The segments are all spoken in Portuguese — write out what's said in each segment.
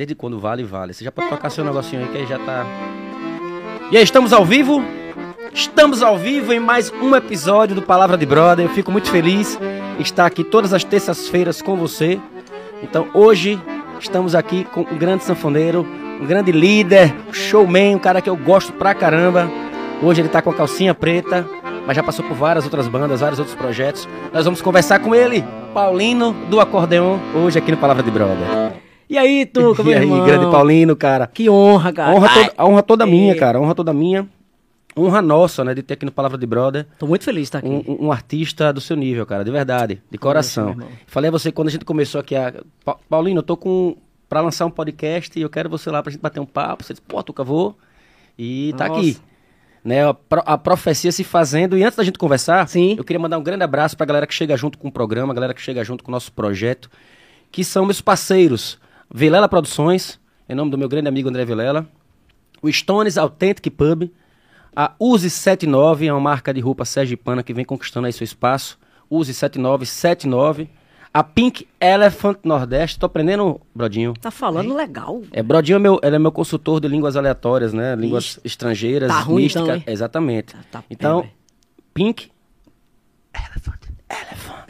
Desde quando vale, vale. Você já pode tocar seu negocinho aí que aí já tá. E aí, estamos ao vivo? Estamos ao vivo em mais um episódio do Palavra de Brother. Eu fico muito feliz em estar aqui todas as terças-feiras com você. Então hoje estamos aqui com um grande sanfoneiro, um grande líder, showman, um cara que eu gosto pra caramba. Hoje ele tá com a calcinha preta, mas já passou por várias outras bandas, vários outros projetos. Nós vamos conversar com ele, Paulino do Acordeon, hoje aqui no Palavra de Brother. E aí, Tuca, meu E aí, irmão? grande Paulino, cara. Que honra, cara. Honra, Ai, a honra toda é. minha, cara. a Honra toda minha. Honra nossa, né, de ter aqui no Palavra de Brother Tô muito feliz de estar aqui. um, um- artista do seu nível, cara, de verdade, de coração. irmão. Falei a você quando a gente começou aqui a. Pa- Paulino, eu tô com. pra lançar um podcast e eu quero você lá pra gente bater um papo. Você disse, pô, Tuca, vou. E tá Nossa. aqui. Né, a, pro- a profecia se fazendo. E antes da gente conversar, Sim. eu queria mandar um grande abraço pra galera que chega junto com o programa, a galera que chega junto com o nosso projeto, que são meus parceiros. Vilela Produções, em nome do meu grande amigo André Vilela. O Stones Authentic Pub. A Use 79 é uma marca de roupa sergipana que vem conquistando aí seu espaço. Use 7979. A Pink Elephant Nordeste. Tô aprendendo, Brodinho. Tá falando legal. É, Brodinho é meu, ele é meu consultor de línguas aleatórias, né? Línguas estrangeiras, Tá ruim místicas. então, hein? Exatamente. Tá- tá- então, é. Pink Elephant. Elephant.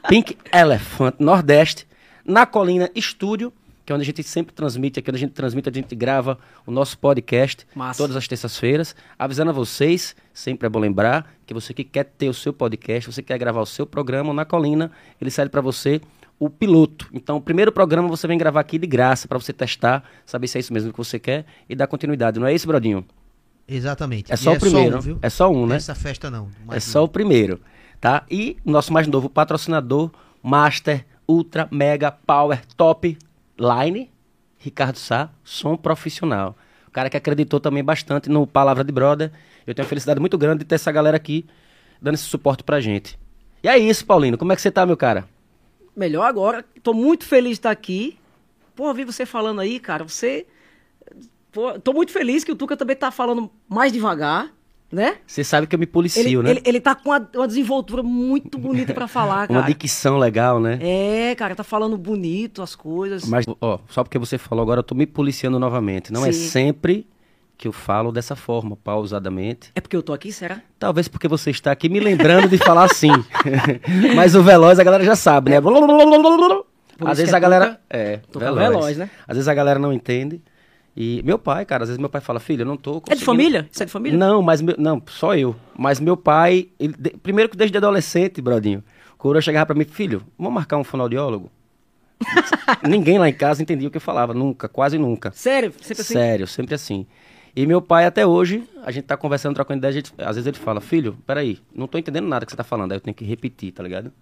Pink Elephant Nordeste, na Colina Estúdio, que é onde a gente sempre transmite, aqui onde a gente transmite, a gente grava o nosso podcast Massa. todas as terças-feiras. Avisando a vocês, sempre é bom lembrar que você que quer ter o seu podcast, você quer gravar o seu programa na Colina, ele serve para você o piloto. Então, o primeiro programa você vem gravar aqui de graça para você testar, saber se é isso mesmo que você quer e dar continuidade. Não é isso, Brodinho? Exatamente. É E só o primeiro. um, viu? é só um, né? Essa festa não. É só um. o primeiro, tá? E o nosso mais novo patrocinador, Master Ultra Mega Power Top Line, Ricardo Sá, som profissional. O cara que acreditou também bastante no Palavra de Brother. Eu tenho uma felicidade muito grande de ter essa galera aqui dando esse suporte pra gente. E é isso, Paulino. Como é que você tá, meu cara? Melhor agora. Tô muito feliz de estar aqui. Pô, vi você falando aí, cara. Você. Pô, tô muito feliz que o Tuca também tá falando mais devagar, né? Você sabe que eu me policio, Ele, né? ele, ele tá com uma, uma desenvoltura muito bonita pra falar, Uma cara. dicção legal, né? É, cara, tá falando bonito as coisas. Mas, ó, só porque você falou agora, eu tô me policiando novamente. Não é Sim. sempre que eu falo dessa forma, pausadamente. É porque eu tô aqui, será? Talvez porque você está aqui me lembrando de falar assim. Mas o veloz a galera já sabe, né? Por Às vezes é a galera. É, Tuca veloz, né? Às vezes a galera não entende. E meu pai, cara, às vezes meu pai fala, filho, eu não tô É de conseguindo- família? Isso é de família? Não, mas meu- não, só eu. Mas meu pai, ele- de- primeiro que desde adolescente, brodinho, coroa chegava pra mim, filho, vamos marcar um fonoaudiólogo? Ninguém lá em casa entendia o que eu falava, nunca, quase nunca. Sério? Sempre assim? Sério, sempre assim. E meu pai, até hoje, a gente tá conversando, trocando ideia, a gente- às vezes ele fala, filho, peraí, não tô entendendo nada que você tá falando, aí eu tenho que repetir, tá ligado?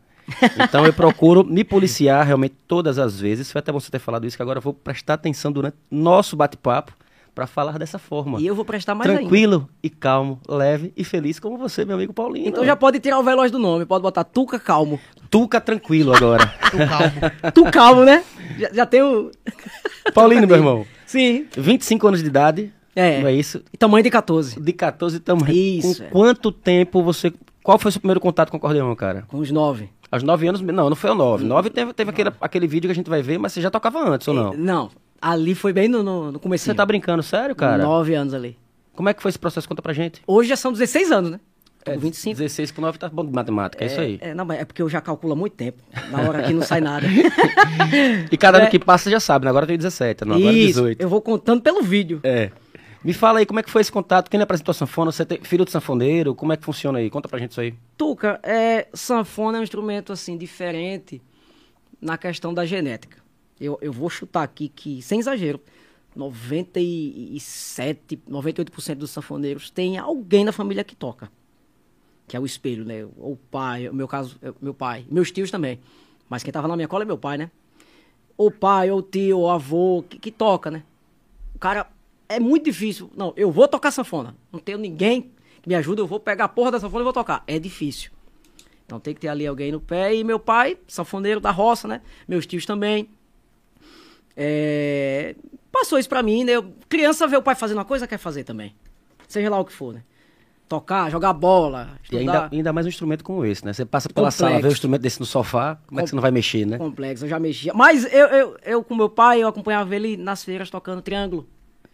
Então eu procuro me policiar realmente todas as vezes. Foi até bom você ter falado isso, que agora eu vou prestar atenção durante nosso bate-papo pra falar dessa forma. E eu vou prestar mais ainda. Tranquilo e calmo, leve e feliz como você, meu amigo Paulinho. Então já pode tirar o veloz do nome, pode botar Tuca Calmo. Tuca tranquilo agora. Tô calmo. Tu calmo, né? Já, já tem o. Paulinho, meu irmão. Sim. 25 anos de idade, É. não é isso? E tamanho de 14. De 14 tamanho. Isso, Com é. quanto tempo você. Qual foi o seu primeiro contato com o acordeão, cara? Com os 9. Aos 9 anos. Não, não foi aos 9. 9 teve, teve aquele, aquele vídeo que a gente vai ver, mas você já tocava antes, ou não? Não. Ali foi bem no, no, no começo. Você tá brincando, sério, cara? 9 anos ali. Como é que foi esse processo? Conta pra gente. Hoje já são 16 anos, né? Tô É, com 25. 16 por 9 tá bom de matemática, é, isso aí. É, não, mas é porque eu já calculo há muito tempo. Na hora que não sai nada. E cada ano É. que passa já sabe, né? Agora eu tenho 17, não, agora Isso, 18. eu vou contando pelo vídeo. É. Me fala aí como é que foi esse contato. Quem lhe apresentou a sanfona? Você tem filho de sanfoneiro? Como é que funciona aí? Conta pra gente isso aí. Tuca, é, sanfona é um instrumento assim diferente na questão da genética. Eu, eu vou chutar aqui que, sem exagero, 97, 98% dos sanfoneiros tem alguém na família que toca. Que é o espelho, né? Ou o pai, no meu caso, é o meu pai. Meus tios também. Mas quem tava na minha cola é meu pai, né? Ou pai, ou tio, ou avô, que, que toca, né? O cara, é muito difícil. Não, eu vou tocar sanfona. Não tenho ninguém que me ajude, eu vou pegar a porra da sanfona e vou tocar. É difícil. Então tem que ter ali alguém no pé. E meu pai, sanfoneiro da roça, né? Meus tios também. É, Passou isso pra mim, né? Eu- Criança vê o pai fazendo uma coisa, quer fazer também. Seja lá o que for, né? tocar, jogar bola, E estudar. ainda, ainda mais um instrumento como esse, né? Você passa pela Complexo. sala, vê um instrumento desse no sofá, como é que você não vai mexer, né? Complexo, eu já mexia. Mas eu, eu, eu com meu pai, eu acompanhava ele nas feiras tocando triângulo.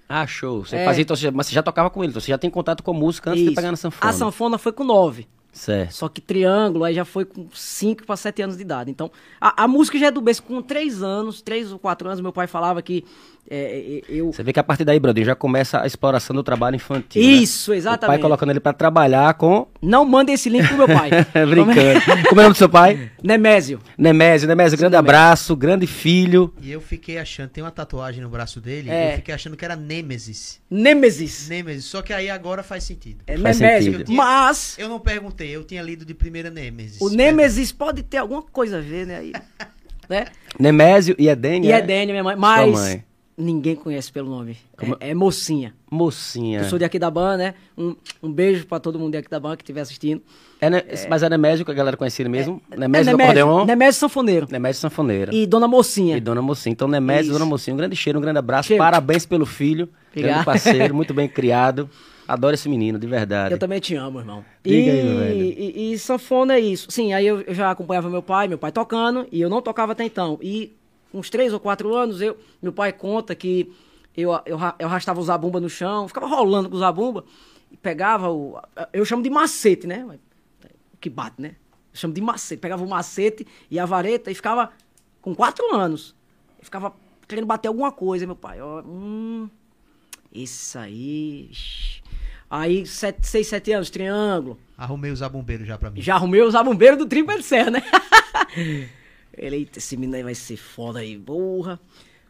Ah, show. Você É. fazia, então, você- mas você já tocava com ele, então você já tem contato com música antes de Isso. pegar na sanfona. A sanfona foi com nove. Certo. Só que triângulo aí já foi com 5 para 7 anos de idade. Então, a, a música já é do berço. Com 3 anos, 3 ou 4 anos, meu pai falava que é, é, eu. Você vê que a partir daí, Brodinho, já começa a exploração do trabalho infantil. né? Isso, O pai exatamente. colocando ele pra trabalhar com. Não manda esse link pro meu pai. Brincando. Como é o nome do seu pai? Nemésio. Nemésio. Nemésio, grande Nemésio. abraço, grande filho. E eu fiquei achando, tem uma tatuagem no braço dele, É. eu fiquei achando que era Nêmesis. Nêmesis. Nêmesis, só que aí agora faz sentido. É Faz Nemésio. sentido. Mas Eu não perguntei, eu tinha lido de primeira Nêmesis. o Nêmesis pode ter alguma coisa a ver, né? Aí, né? Nemésio e Edênia. E é né? Dênia, minha mãe. Mas mãe. ninguém conhece pelo nome. Como- É, é Mocinha. Mocinha. Eu sou de Aquidabã, né? Um, um beijo pra todo mundo de Aquidabã que estiver assistindo. É, né, Mas é Nemésio que a galera conhecia ele mesmo? Nemésio do É Nemésio, acordeon? Nemésio Sanfoneiro. Nemésio Sanfoneira. E Dona Mocinha. E Dona Mocinha. Então, Nemésio e. Dona Mocinha, um grande cheiro, um grande abraço. Cheiro. Parabéns pelo filho. Obrigado. Grande parceiro, muito bem criado. Adoro esse menino, de verdade. Eu também te amo, irmão. Diga e, aí, velho. E, e sanfona é isso. Sim, aí eu, eu já acompanhava meu pai, meu pai tocando, e eu não tocava até então. E uns três ou quatro anos, eu, meu pai conta que eu, eu, eu arrastava o zabumba no chão, ficava rolando com o zabumba, e pegava o... Eu chamo de macete, né? O que bate, né? Eu chamo de macete. Pegava o macete e a vareta e ficava com quatro anos. Eu ficava querendo bater alguma coisa, meu pai. Ó, hum, isso aí... Aí, sete, seis, sete anos, triângulo. Arrumei os abombeiros já pra mim. Já arrumei os abombeiros do Trimpa de Serra, né? Ele, eita, esse menino aí vai ser foda aí, porra.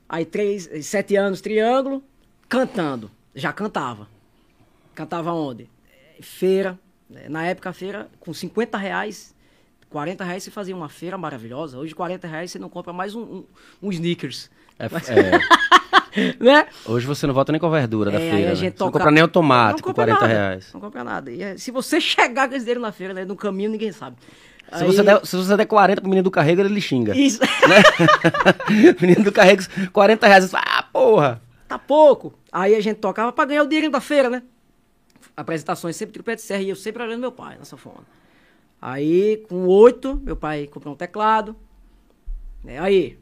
Aí, três, sete anos, triângulo, cantando. Já cantava. Cantava onde? Feira. Na época, a feira, com 50 reais, 40 reais você fazia uma feira maravilhosa. Hoje, 40 reais você não compra mais um, um, um sneakers. É, é, Né? hoje você não volta nem com a verdura da É, aí feira. a né? gente não toca- compra nem o tomate Não com compra 40 nada, reais. Não compra nada. E é, se você chegar com esse dinheiro na feira, né, no caminho, ninguém sabe. Se, Aí- você der, se você der 40 pro menino do carrego, ele lhe xinga. Isso. menino do carrego, 40 reais. fala, Ah, porra! tá pouco. Aí a gente tocava pra ganhar o dinheiro da feira, né? Apresentações sempre tripé de serra e eu sempre olhando meu pai na sanfona. Aí, com oito, meu pai comprou um teclado. Né? Aí,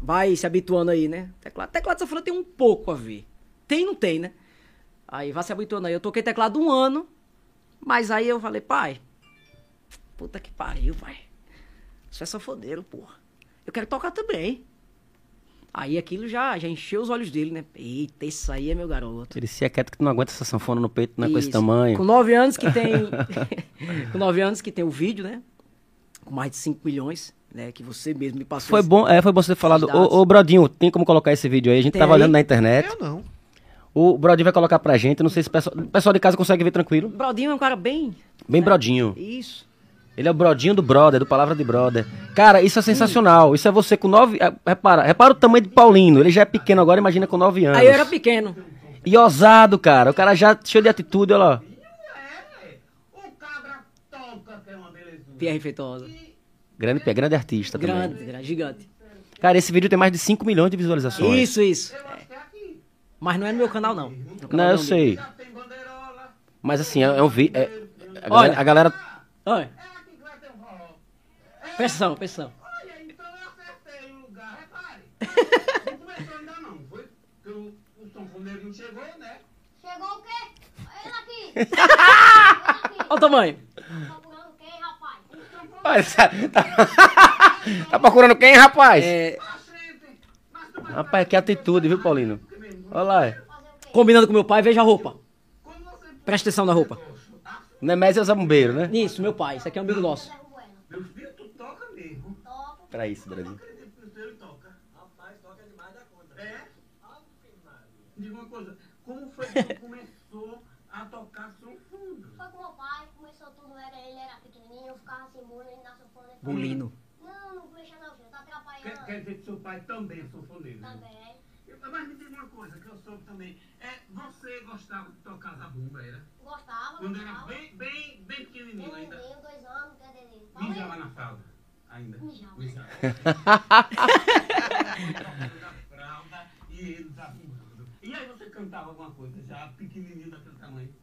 vai se habituando aí, né? Teclado, teclado de sanfona tem um pouco a ver. Tem não tem, né? Aí, vai se habituando aí. Eu toquei teclado um ano, mas aí eu falei, pai, puta que pariu, pai. Isso é sanfoneiro, porra. Eu quero tocar também. Aí aquilo já, já encheu os olhos dele, né? Eita, isso aí é meu garoto. Ele se é quieto que tu não aguenta essa sanfona no peito, não é com esse tamanho. Com nove anos que tem. com nove anos que tem o vídeo, né? Com mais de 5 milhões, né? Que você mesmo me passou. Foi esse- bom, é, foi bom você ter falado. Ô, ô, Brodinho, tem como colocar esse vídeo aí? A gente Tem tava aí? olhando na internet. Eu não. O Brodinho vai colocar pra gente. Não sei se o pessoal, o pessoal de casa consegue ver tranquilo. O Brodinho é um cara bem. Bem né? Brodinho. Isso. Ele é o Brodinho do Brother, do Palavra de Brother. Cara, isso é sensacional. Isso é você com nove. é, Repara, repara o tamanho de Paulino. Ele já é pequeno agora, imagina com nove anos. Aí eu era pequeno. E ousado, cara. O cara já cheio de atitude, olha lá. O cabra toca, que é uma beleza. Pierre Feitosa. Grande, pé, grande artista também. Grande, grande, gigante. Cara, esse vídeo tem mais de 5 milhões de visualizações. Isso, isso. Eu é aqui. Mas não é no meu canal, não. No canal Não, eu do- sei. Mas assim, é, é um vídeo. É, a, Olha. galera, a galera. Olha, É aqui que vai ter um forró. presta atenção, presta atenção. Olha, então eu acertei o lugar, repare. Não começou ainda não, foi? Porque o, o sanfoneiro não chegou, né? Chegou o quê? Ele aqui! Olha o tamanho. Tá procurando quem, rapaz? Olha, tá, tá procurando quem, rapaz? É, Rapaz, que atitude, viu, Paulino? Olha lá. Quê? combinando com meu pai, veja a roupa. Presta atenção na roupa. Nemésio é o Zabumbeiro, né? Isso, meu pai. Isso aqui é um amigo nosso. Meu filho, tu toca mesmo. Pra isso, Brasil. acredito que o senhor toca. Rapaz, toca demais da conta. É? Diga uma coisa, como foi que tu começou a tocar sanfona? Foi com meu pai, começou tudo, era, ele era pequenininho, eu ficava assim, muito, ele na sanfona. ele Bulino. Não, não mexa não, filho, tá Quer, atrapalhando. quer dizer que seu pai também é sanfoneiro? Também. Eu- Mas me diga uma coisa que eu soube também. É, você gostava de tocar zabumba, era? Gostava, Quando era gostava. bem, bem, bem pequenininho Um ainda. menino, dois anos, quer dizer, Mijava na fralda ainda. Mijava. Mijava. na fralda e ele zabumbando. E aí você cantava alguma coisa já pequenininho daquele tamanho?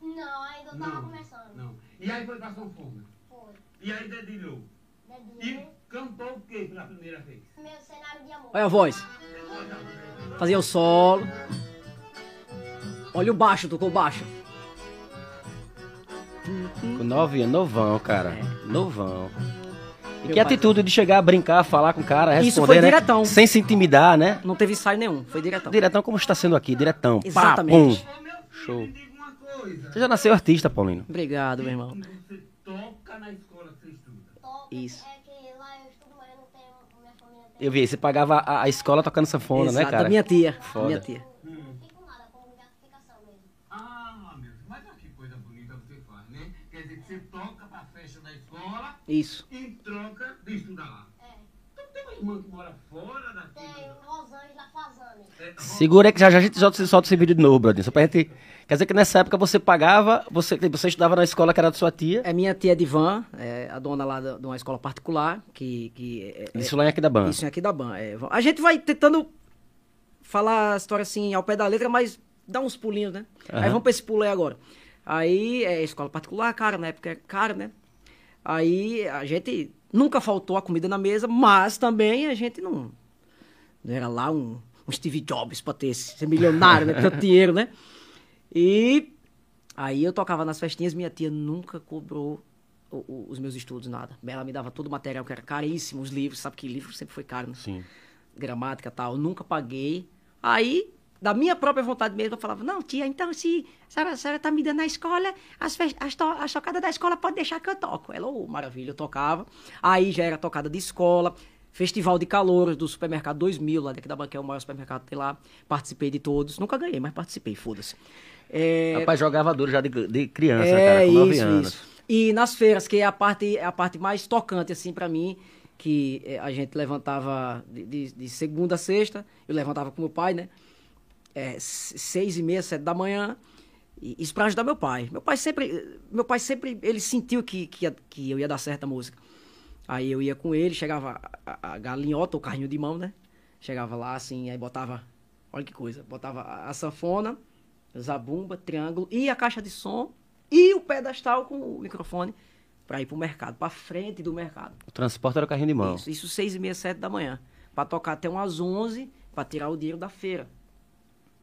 Não, ainda eu tava Não, começando. não. E aí foi pra sanfona. Foi. E aí dedilhou. E cantou o que pela primeira vez? Meu cenário de amor. Olha a voz. Fazia o solo. Olha o baixo, tocou baixo. Com nove anos, novão, cara. Novão. E Meu que pai- atitude de chegar a brincar, falar com o cara, responder, Isso foi né? diretão. Sem se intimidar, né? Não teve ensaio nenhum, foi diretão. Diretão como está sendo aqui, diretão. Pá, Exatamente. filho, Show. Você já nasceu artista, Paulino. Obrigado, meu irmão. Você toca na escola que você estuda. Toco. Isso. É que lá eu estudo, mas eu não tenho. Minha família tem. Eu vi, você pagava a, a escola tocando sanfona, né, Exato, cara? da minha tia. Foda. Minha tia. Não fico nada, como gratificação mesmo. Ah, meu Deus, mas olha que coisa bonita você faz, né? Quer dizer que você toca pra festa da escola Isso. em troca de estudar lá. É. Então tem uma irmã que mora fora daqui. Tem Rosângela Fazane. É, Segura aí que já, já a gente solta, solta esse vídeo de novo, brother. Só pra gente... Quer dizer que nessa época você pagava, você, você estudava na escola que era da sua tia. É minha tia Divan, é a dona lá da- de uma escola particular, que, que é, é- Isso lá em Aquidabã. Isso aqui da Ban. É, a gente vai tentando falar a história assim ao pé da letra, mas dá uns pulinhos, né? Aí Aham. vamos pra esse pulo aí agora. Aí é escola particular, cara, na época é cara, né? Aí a gente nunca faltou a comida na mesa, mas também a gente não, não era lá um, um Steve Jobs pra ter ser milionário, né? Tanto dinheiro, né? E aí eu tocava nas festinhas, minha tia nunca cobrou o- o- os meus estudos, nada. Ela me dava todo o material que era caríssimo, os livros, sabe que livro sempre foi caro, né? Sim. gramática e tal, nunca paguei. Aí, da minha própria vontade mesmo, eu falava, não, tia, então se a senhora, a senhora tá me dando na escola, as, as, to as tocadas da escola pode deixar que eu toco. Ela, ô, maravilha, eu tocava. Aí já era tocada de escola, festival de calouros do supermercado 2000, lá daqui da banca é o maior supermercado que tem lá. Participei de todos, nunca ganhei, mas participei, foda-se. É, Rapaz, jogava duro já de, de criança, é, cara, com nove isso, anos. isso. E nas feiras, que é a parte, é a parte mais tocante, assim, pra mim, que eh, a gente levantava de, de- de segunda a sexta, eu levantava com meu pai, né? É, seis e meia, sete da manhã, e isso pra ajudar meu pai. Meu pai sempre, meu pai sempre, ele sentiu que, que, que eu ia dar certa música. Aí eu ia com ele, chegava a, a- a galinhota, o carrinho de mão, né? Chegava lá, assim, aí botava, olha que coisa, botava a, a sanfona, zabumba, triângulo e a caixa de som e o pedestal com o microfone para ir pro mercado, para frente do mercado. O transporte era o carrinho de mão. Isso, isso seis e meia, sete da manhã. Para tocar até umas onze, para tirar o dinheiro da feira.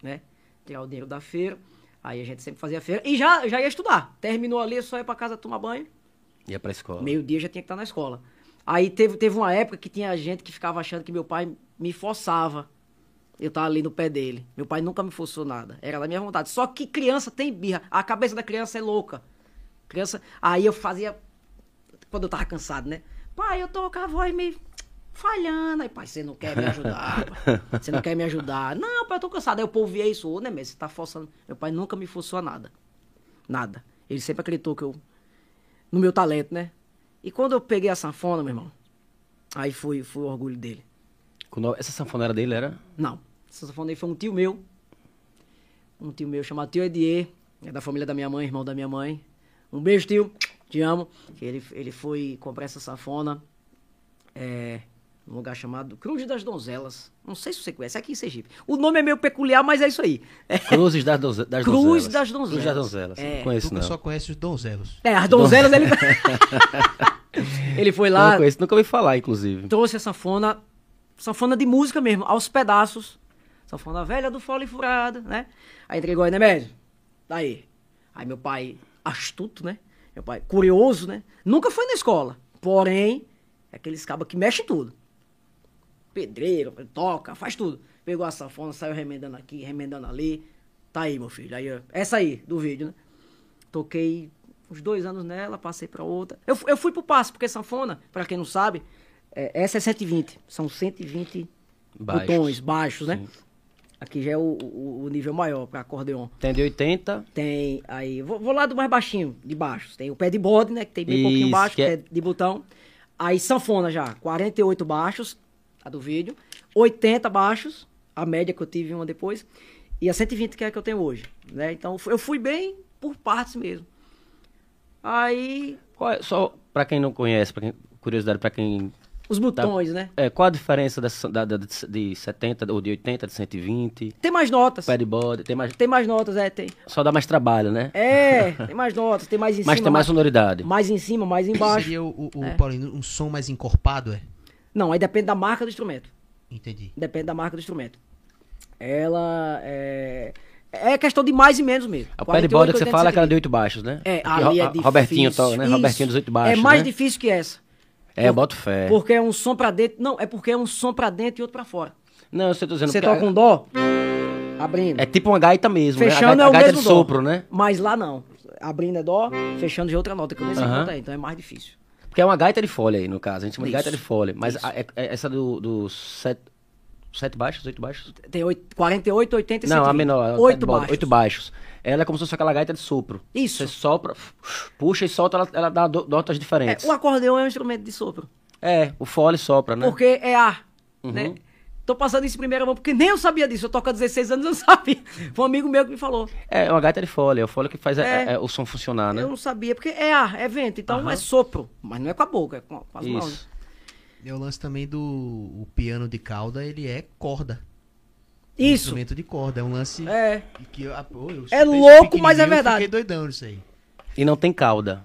Né? Tirar o dinheiro da feira. Aí a gente sempre fazia feira. E já, já ia estudar. Terminou ali, só ia para casa tomar banho. Ia pra escola. Meio-dia já tinha que estar na escola. Aí teve, teve uma época que tinha gente que ficava achando que meu pai me forçava. Eu tava ali no pé dele. Meu pai nunca me forçou nada. Era da minha vontade. Só que criança tem birra. A cabeça da criança é louca. Criança. Aí eu fazia. Quando eu tava cansado, né? Pai, eu tô com a voz meio falhando. Aí, pai, você não quer me ajudar? pai? Você não quer me ajudar? Não, pai, eu tô cansado. Aí o povo via isso. Ô, né, mesmo? Você tá forçando. Meu pai nunca me forçou a nada. Nada. Ele sempre acreditou que eu no meu talento, né? E quando eu peguei a sanfona, meu irmão, aí foi, foi o orgulho dele. No- Essa sanfonera dele era... Não, essa sanfona aí foi um tio meu, um tio meu chamado tio Edier, é da família da minha mãe, irmão da minha mãe. Um beijo, tio, te amo. Ele, ele foi comprar essa sanfona é, num lugar chamado Cruz das Donzelas. Não sei se você conhece, é aqui em Sergipe. O nome é meio peculiar, mas é isso aí. É, Cruzes das, Donze- das Cruz Donzelas. das Donzelas. Cruz das Donzelas. É. Não conheço, não. só conhece os donzelos. é as donzelas ele. ele foi lá. Não conheço, nunca ouvi falar, inclusive. trouxe a sanfona, sanfona de música mesmo, aos pedaços. Sanfona velha do fole furado, né? Aí entregou aí, né, médio? Daí. Aí meu pai, astuto, né? Meu pai, curioso, né? Nunca foi na escola. Porém, é aqueles cabos que mexem tudo. Pedreiro, toca, faz tudo. Pegou a sanfona, saiu remendando aqui, remendando ali. Tá aí, meu filho. Aí, essa aí, do vídeo, né? Toquei uns dois anos nela, passei pra outra. Eu, eu fui pro passo, porque sanfona, pra quem não sabe, é, essa é 120. São 120 Baixos. botões baixos, né? Sim. Aqui já é o, o- o nível maior pra acordeon. Tem de 80, Tem aí, vou, vou lá do mais baixinho, de baixo. Tem o pé de bode, né? Que tem bem pouquinho Isso, baixo, que é- pé de botão. Aí sanfona já, 48 baixos, a do vídeo. 80 baixos, a média que eu tive uma depois. E a 120 que é a que eu tenho hoje, né? Então eu fui bem por partes mesmo. Aí, Qual é- só pra quem não conhece, pra quem, curiosidade pra quem Os botões, né? É, qual a diferença dessa, da, da- de 70 ou de 80, de 120? Tem mais notas. Padboard, tem mais. Tem mais notas, é, tem. Só dá mais trabalho, né? É, tem mais notas, tem mais em Mas cima. tem mais sonoridade. mais em cima, mais embaixo. Seria o, o, o É. Paulinho, um som mais encorpado, é? Não, aí depende da marca do instrumento. Entendi. Depende da marca do instrumento. Ela é. É questão de mais e menos mesmo. A 48, padboard que você 80, fala é aquela de 70. oito baixos, né? É, Que ali é difícil. Robertinho toca, né? Isso. Robertinho dos oito baixos. É mais né? difícil que essa. É, eu boto fé. Porque é um som pra dentro. Não, é porque é um som pra dentro e outro pra fora. Não, eu tô dizendo Você toca um dó, abrindo. É tipo uma gaita mesmo, né? A Fechando gaita, é a o gaita mesmo de dó. sopro, né? Mas lá não. Abrindo é dó, fechando de outra nota, que eu nem sei Aham. quanto é, então é mais difícil. Porque é uma gaita de folha aí, no caso. A gente chama de Isso. gaita de folha. Mas a- é- é essa do, do sete, sete baixos, oito baixos? Tem oito- 48, 80 e Não, a 120. menor. a Oito padboard, baixos. Oito baixos. Ela é como se fosse aquela gaita de sopro. Isso. Você sopra, puxa e solta, ela, ela dá notas É, diferentes. o acordeão é um instrumento de sopro. É, o fole sopra, né? Porque é ar, Uhum. né? Tô passando isso em primeira mão, porque nem eu sabia disso. Eu toco há 16 anos, eu não sabia. Foi um amigo meu que me falou. É, uma gaita de folha. É o fole que faz é- É. é- é o som funcionar, né? Eu não sabia, porque é ar, é vento, então é sopro. Mas não é com a boca, é com, com as mãos. Isso. E o lance também do o piano de cauda, ele é corda. Isso. Instrumento de corda. É um lance É. que eu, ah, pô, eu É isso louco, mas é verdade. Fiquei doidão nisso aí. E não tem cauda.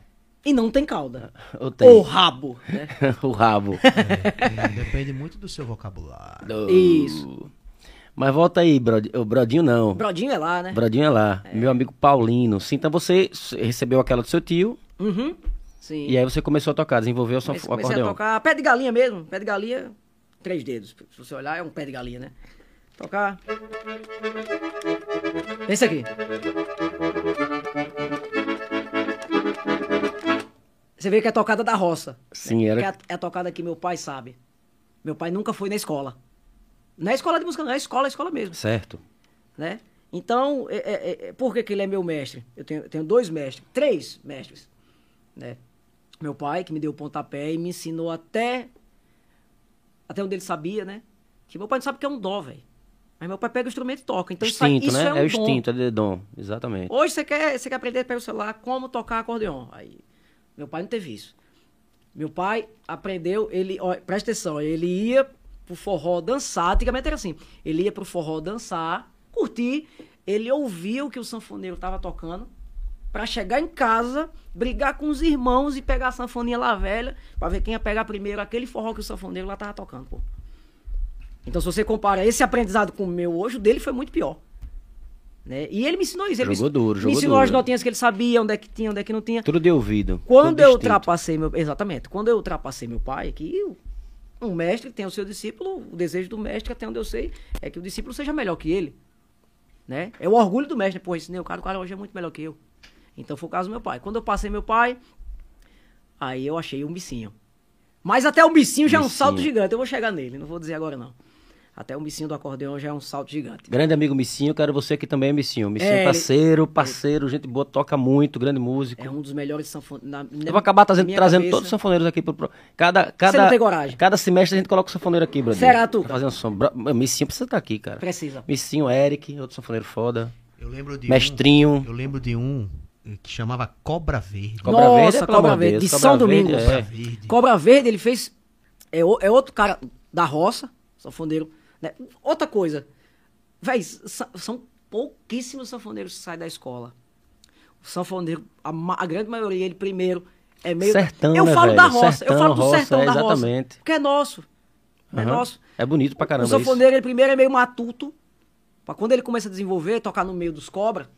E não tem cauda. Ou tem? Ou rabo, né? o rabo. É, depende muito do seu vocabulário. Isso. Mas volta aí, Brod... o Brodinho não. Brodinho é lá, né? Brodinho é lá. Meu amigo Paulino. Sim, então você recebeu aquela do seu tio Uhum. Sim. e aí você começou a tocar, desenvolveu o som Comecei, o comecei a acordeão. tocar pé de galinha mesmo. Pé de galinha, três dedos. Se você olhar, é um pé de galinha, né? Tocar. Esse aqui. Você vê que é tocada da roça. Sim, Que era. é, a, é a tocada que meu pai sabe. Meu pai nunca foi na escola. Não é escola de música, não. É escola, é escola mesmo Certo. né? Então, é, é, é- por que, que ele é meu mestre? Eu tenho, eu tenho dois mestres, três mestres, né? Meu pai, que me deu o pontapé e me ensinou até, até onde ele sabia, né? Que meu pai não sabe o que é um dó, velho. Mas meu pai pega o instrumento e toca. Então, Instinto, isso né? é um É o dom. instinto, é de dom. Exatamente. Hoje você quer, você quer aprender, pega o celular, como tocar acordeon. Aí, meu pai não teve isso. Meu pai aprendeu, ele, ó, presta atenção, ele ia pro forró dançar, antigamente era assim, ele ia pro forró dançar, curtir, ele ouvia o que o sanfoneiro tava tocando, pra chegar em casa, brigar com os irmãos e pegar a sanfoninha lá velha, pra ver quem ia pegar primeiro aquele forró que o sanfoneiro lá tava tocando, pô. Então, se você compara esse aprendizado com o meu hoje, o dele foi muito pior. Né? E ele me ensinou isso. Ele Jogou me, duro, me jogou ensinou as duro. notinhas que ele sabia, onde é que tinha, onde é que não tinha. Tudo de ouvido. Quando eu ultrapassei meu. Exatamente. Quando eu ultrapassei meu pai, que o- um mestre tem o seu discípulo, o desejo do mestre, até onde eu sei, é que o discípulo seja melhor que ele. Né? É o orgulho do mestre, pô, ensinei o cara, o cara hoje é muito melhor que eu. Então foi o caso do meu pai. Quando eu passei meu pai, aí eu achei o micinho. Mas até o micinho já é um salto gigante. Eu vou chegar nele, não vou dizer agora não. Até o micinho do acordeão já é um salto gigante. Grande amigo Missinho, quero você que também é Missinho. Missinho É, ele- parceiro, parceiro, gente boa, toca muito, grande músico. É um dos melhores sanfoneiros. Eu vou acabar trazendo, trazendo todos os sanfoneiros aqui pro. Cada, cada, não tem coragem. Cada semestre a gente coloca o sanfoneiro aqui, brother. Será, fazer um som. Missinho precisa estar aqui, cara. Precisa. Missinho, Eric, outro sanfoneiro foda. Eu lembro de Mestrinho. um. Eu lembro de um que chamava Cobra Verde. Cobra Nossa, Verde é, Cobra Verde, Deus, de Cobra São Verde Domingos. é- Cobra Verde. Cobra Verde, ele fez. É, o- é outro cara da roça, sanfoneiro. Né? Outra coisa. Véi, são pouquíssimos sanfoneiros que saem da escola. O sanfoneiro, a, a grande maioria, ele primeiro é meio. Sertão, eu né, falo velho? da roça, eu Sertão, falo do roça, sertão é, da roça. exatamente. Porque é nosso. É Aham. nosso. É bonito pra caramba o isso. sanfoneiro, ele primeiro é meio matuto. Pra quando ele começa a desenvolver, tocar no meio dos cobras,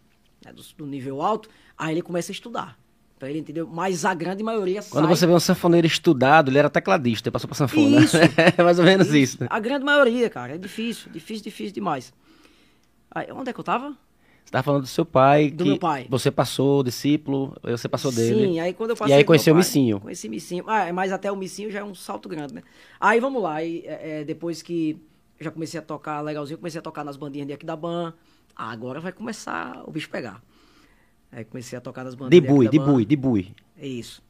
né, do, do nível alto, aí ele começa a estudar. Pra ele entender. Mas a grande maioria Quando sai. você vê um sanfoneiro estudado, ele era tecladista, ele passou pra sanfona. Isso. é mais ou menos isso. né? A grande maioria, cara. É difícil, difícil, difícil demais. Aí, onde é que eu tava? Você tava falando do seu pai. Do meu pai. Você passou o discípulo, aí você passou dele. Sim, aí quando eu E passei. aí com conheceu o Missinho. Conheci Missinho. Ah, mas até o Missinho já é um salto grande, né? Aí vamos lá. Aí, é, é, depois que já comecei a tocar legalzinho, comecei a tocar nas bandinhas de aqui da Ban. Agora vai começar o bicho pegar. Aí comecei a tocar nas De bandinhas bui, de bui, de bui. É isso.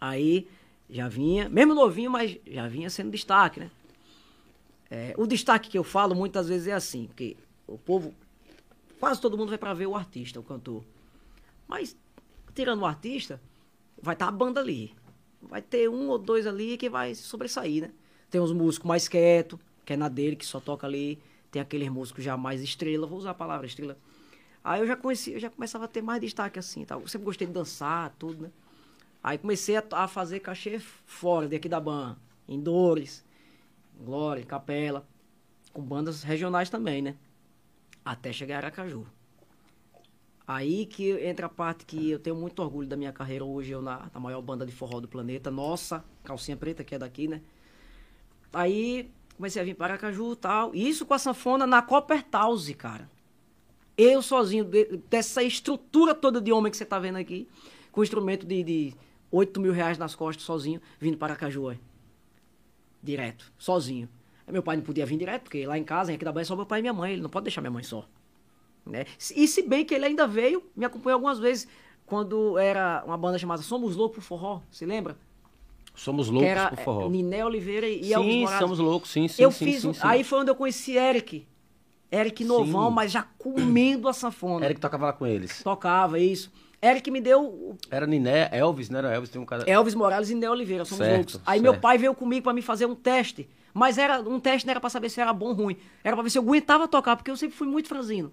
Aí já vinha, mesmo novinho, mas já vinha sendo destaque, né? É, o destaque que eu falo muitas vezes é assim, porque o povo, quase todo mundo vai pra ver o artista, o cantor. Mas, tirando o artista, vai estar a banda ali. vai ter um ou dois ali que vai sobressair, né? Tem uns músicos mais quietos, que é na dele, que só toca ali. Tem aqueles músicos já mais estrela, vou usar a palavra estrela. Aí eu já conheci, eu já começava a ter mais destaque assim, tal. Eu sempre gostei de dançar, tudo, né? Aí comecei a, a fazer cachê fora daqui da ban, em Dores, Glória, em Capela, com bandas regionais também, né? Até chegar a Aracaju. Aí que entra a parte que eu tenho muito orgulho da minha carreira hoje, eu na, na maior banda de forró do planeta, nossa, Calcinha Preta, que é daqui, né? Aí comecei a vir para Aracaju e tal. Isso com a sanfona na Coppertause, cara. Eu sozinho, de- dessa estrutura toda de homem que você tá vendo aqui, com instrumento de, de 8 mil reais nas costas, sozinho, vindo para Aracaju, ó. Direto, sozinho. Aí meu pai não podia vir direto, porque lá em casa, aqui da Bahia, é só meu pai e minha mãe. Ele não pode deixar minha mãe só. Né? E se bem que ele ainda veio, me acompanhou algumas vezes, quando era uma banda chamada Somos Loucos pro Forró, se lembra? Somos loucos era por forró. é, Niné Oliveira e Elvis sim, Moraes. somos loucos, sim, sim, eu sim, fiz, sim, sim. aí foi onde eu conheci Eric. Eric Novão, Sim. mas já comendo a sanfona. Eric tocava lá com eles. Tocava isso. Eric me deu Era Niné, Elvis, não era Elvis? Tem um cara... Elvis Morales e Niné Oliveira, somos Certo, loucos. Aí certo. meu pai veio comigo pra me fazer um teste. Mas era um teste não era pra saber se era bom ou ruim. Era pra ver se eu aguentava tocar, porque eu sempre fui muito franzino.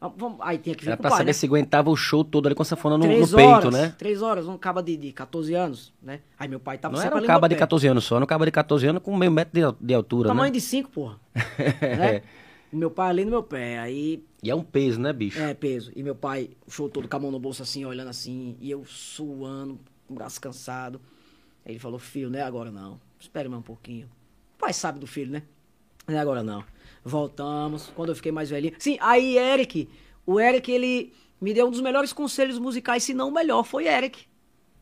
Ah, Aí tinha que vir Era pra pai, saber né? se aguentava o show todo ali com a sanfona no, peito, horas, né? Três horas, um caba de, de 14 anos, né? Aí meu pai tava Não sempre era um caba de pé. 14 anos só, era um caba de 14 anos com meio metro de, de altura, Tamanho né? de 5, porra. né? Meu pai ali no meu pé. Aí E é um peso, né, bicho? É, peso. E meu pai, o show todo com a mão no bolso assim, olhando assim, e eu suando, com o braço cansado. Aí ele falou, filho, não é agora não. Espere mais um pouquinho. O pai sabe do filho, né? Não é agora não. Voltamos, quando eu fiquei mais velhinho. Sim, aí Eric, o Eric, ele me deu um dos melhores conselhos musicais, se não o melhor, foi Eric.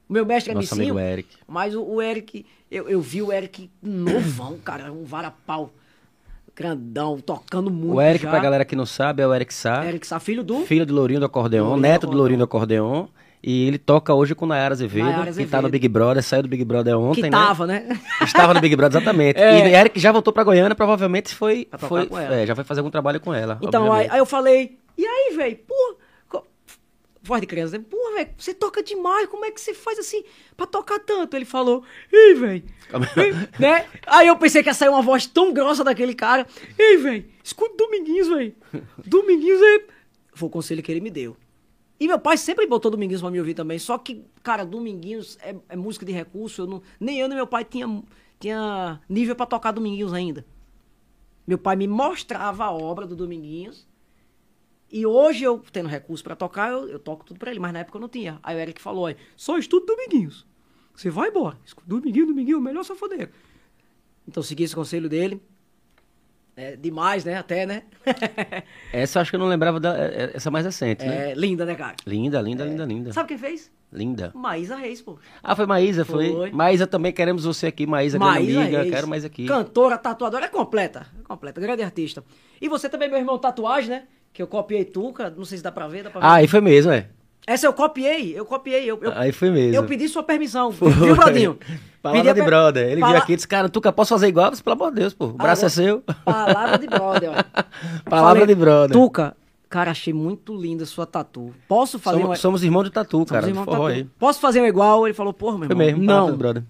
O meu mestre é Nosso Micinho, amigo Eric. mas o, o Eric, eu, eu vi o Eric novão, cara, um varapau grandão, tocando muito O Eric, já. pra galera que não sabe, é o Eric Sá, Eric Sá, filho do... filho de Lourinho do Acordeon, Lourinho do neto do Acordeon. Lourinho do Acordeon. E ele toca hoje com Nayara Azevedo, Nayara que tá Azevedo. no Big Brother, saiu do Big Brother ontem, que né? tava, né? Estava no Big Brother, exatamente. É. E Eric já voltou pra Goiânia, provavelmente foi. Foi é, já vai fazer algum trabalho com ela. Então, aí, aí eu falei, e aí, velho, pô, co- voz de criança, né? pô, velho, você toca demais, como é que você faz assim pra tocar tanto? Ele falou, ei, velho, né? Aí eu pensei que ia sair uma voz tão grossa daquele cara, ei, velho, escuta Dominguinhos, velho, Dominguinhos é... Foi o conselho que ele me deu. E meu pai sempre botou Dominguinhos pra me ouvir também, só que, cara, Dominguinhos é, é música de recurso, eu não, nem eu nem meu pai tinha, tinha nível pra tocar Dominguinhos ainda. Meu pai me mostrava a obra do Dominguinhos. E hoje eu, tendo recurso pra tocar, eu, eu toco tudo pra ele, mas na época eu não tinha. Aí o Eric falou: "Olha, só estuda Dominguinhos. Você vai embora. Dominguinho, Dominguinho, é melhor safoneiro. Então segui esse conselho dele. É, demais, né? Até, né? Essa eu acho que eu não lembrava da. é- é- Essa mais recente, né? É, linda, né, cara? Linda, linda, linda, linda. Sabe quem fez? Linda. Maísa Reis, pô. Ah, foi Maísa, foi? Foi. Maísa também, queremos você aqui, Maísa, grande Maísa amiga, Reis. quero mais aqui. Cantora, tatuadora, é completa. É completa, grande artista. E você também, meu irmão, tatuagem, né? Que eu copiei Tuca, não sei se dá pra ver, dá pra ver. Ah, aí foi mesmo, é. Essa eu copiei, eu copiei. Eu, eu, Aí foi mesmo. eu pedi sua permissão, viu, Brodinho? Palavra de per- brother. Ele Pala- veio aqui e disse, cara, tu posso fazer igual? Disse, pelo amor de Deus, pô. O braço é seu. Palavra de brother, ó. Palavra de brother. Tuca, cara, achei muito linda a sua tatu. Posso fazer Somos, uma... somos irmãos de tatu, Somos cara. irmãos de tatu. aí. Posso fazer um igual? Ele falou, porra, meu Foi irmão. mesmo, palavra Não, brother.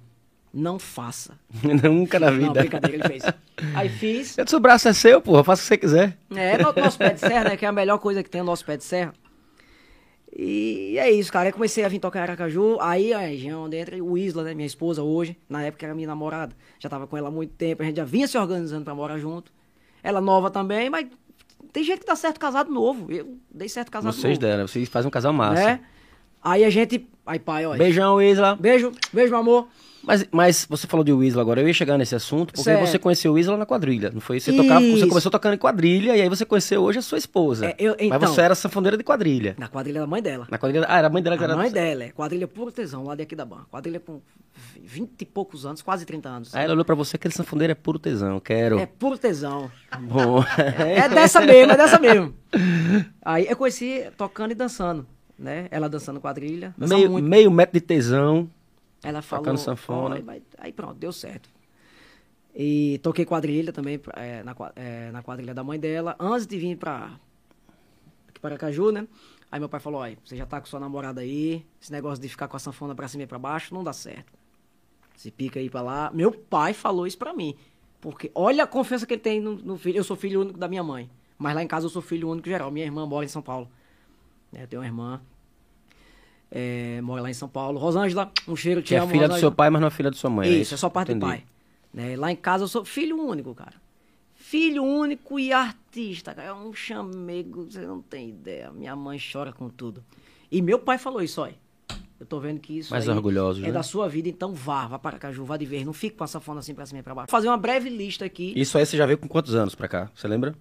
Não faça. Nunca na Não, vida. brincadeira, ele fez. Aí fiz. Eu o braço é seu, porra, faça o que você quiser. É, no- nosso pé de serra, né? Que é a melhor coisa que tem o nosso pé de serra. E é isso, cara. Aí comecei a vir tocar em Aracaju. Aí a região onde entra o Isla, né? Minha esposa hoje. Na época era minha namorada. Já tava com ela há muito tempo. A gente já vinha se organizando pra morar junto. Ela nova também, mas tem gente que dá certo casado novo. Eu dei certo casado Vocês novo. deram, vocês fazem um casal massa. Né? Aí a gente. Aí, pai, olha. Beijão, Isla. Beijo, beijo, meu amor. Mas, mas você falou de Isla agora, eu ia chegar nesse assunto, porque Certo. você conheceu o Isla na quadrilha, não foi? Você, tocava, você Isso. começou tocando em quadrilha e aí você conheceu hoje a sua esposa. É, eu- Mas então- você era sanfoneira de quadrilha. Na quadrilha da mãe dela. Na quadrilha. Ah, era a mãe dela que A era. mãe dela, é quadrilha puro tesão, lá de aqui da Ban. Quadrilha com 20 e poucos anos, quase 30 anos. Aí ela olhou pra você, aquele sanfoneiro é puro tesão, quero. É puro tesão. Bom. É dessa mesmo, é dessa mesmo. Aí eu conheci tocando e dançando, né? Ela dançando quadrilha. meio, muito. meio metro de tesão. Ela falou. tocando sanfona. "Ó, Aí, aí pronto, deu certo. E toquei quadrilha também é, na, é, na quadrilha da mãe dela, antes de vir pra, aqui para Caju, né? Aí meu pai falou, olha, você já tá com sua namorada aí, esse negócio de ficar com a sanfona pra cima e pra baixo não dá certo. Se pica aí pra lá. Meu pai falou isso pra mim. Porque olha a confiança que ele tem no, no filho. Eu sou filho único da minha mãe. Mas lá em casa eu sou filho único geral. Minha irmã mora em São Paulo. Eu tenho uma irmã. É, mora lá em São Paulo. Rosângela, um cheiro, te Que é amo, filha do Rosângela. seu pai, mas não é filha da sua mãe. Isso, é só parte Entendi. do pai. Né? Lá em casa eu sou filho único, cara. Filho único e artista, cara. É um chamego, você não tem ideia. Minha mãe chora com tudo. E meu pai falou isso, olha. Eu tô vendo que isso Mais aí orgulhosos, é né? da sua vida, então vá, vá para Caju, vá de vez. Não fique com a sanfona assim pra cima e pra baixo. Vou fazer uma breve lista aqui. Isso aí você já veio com quantos anos pra cá? Você lembra?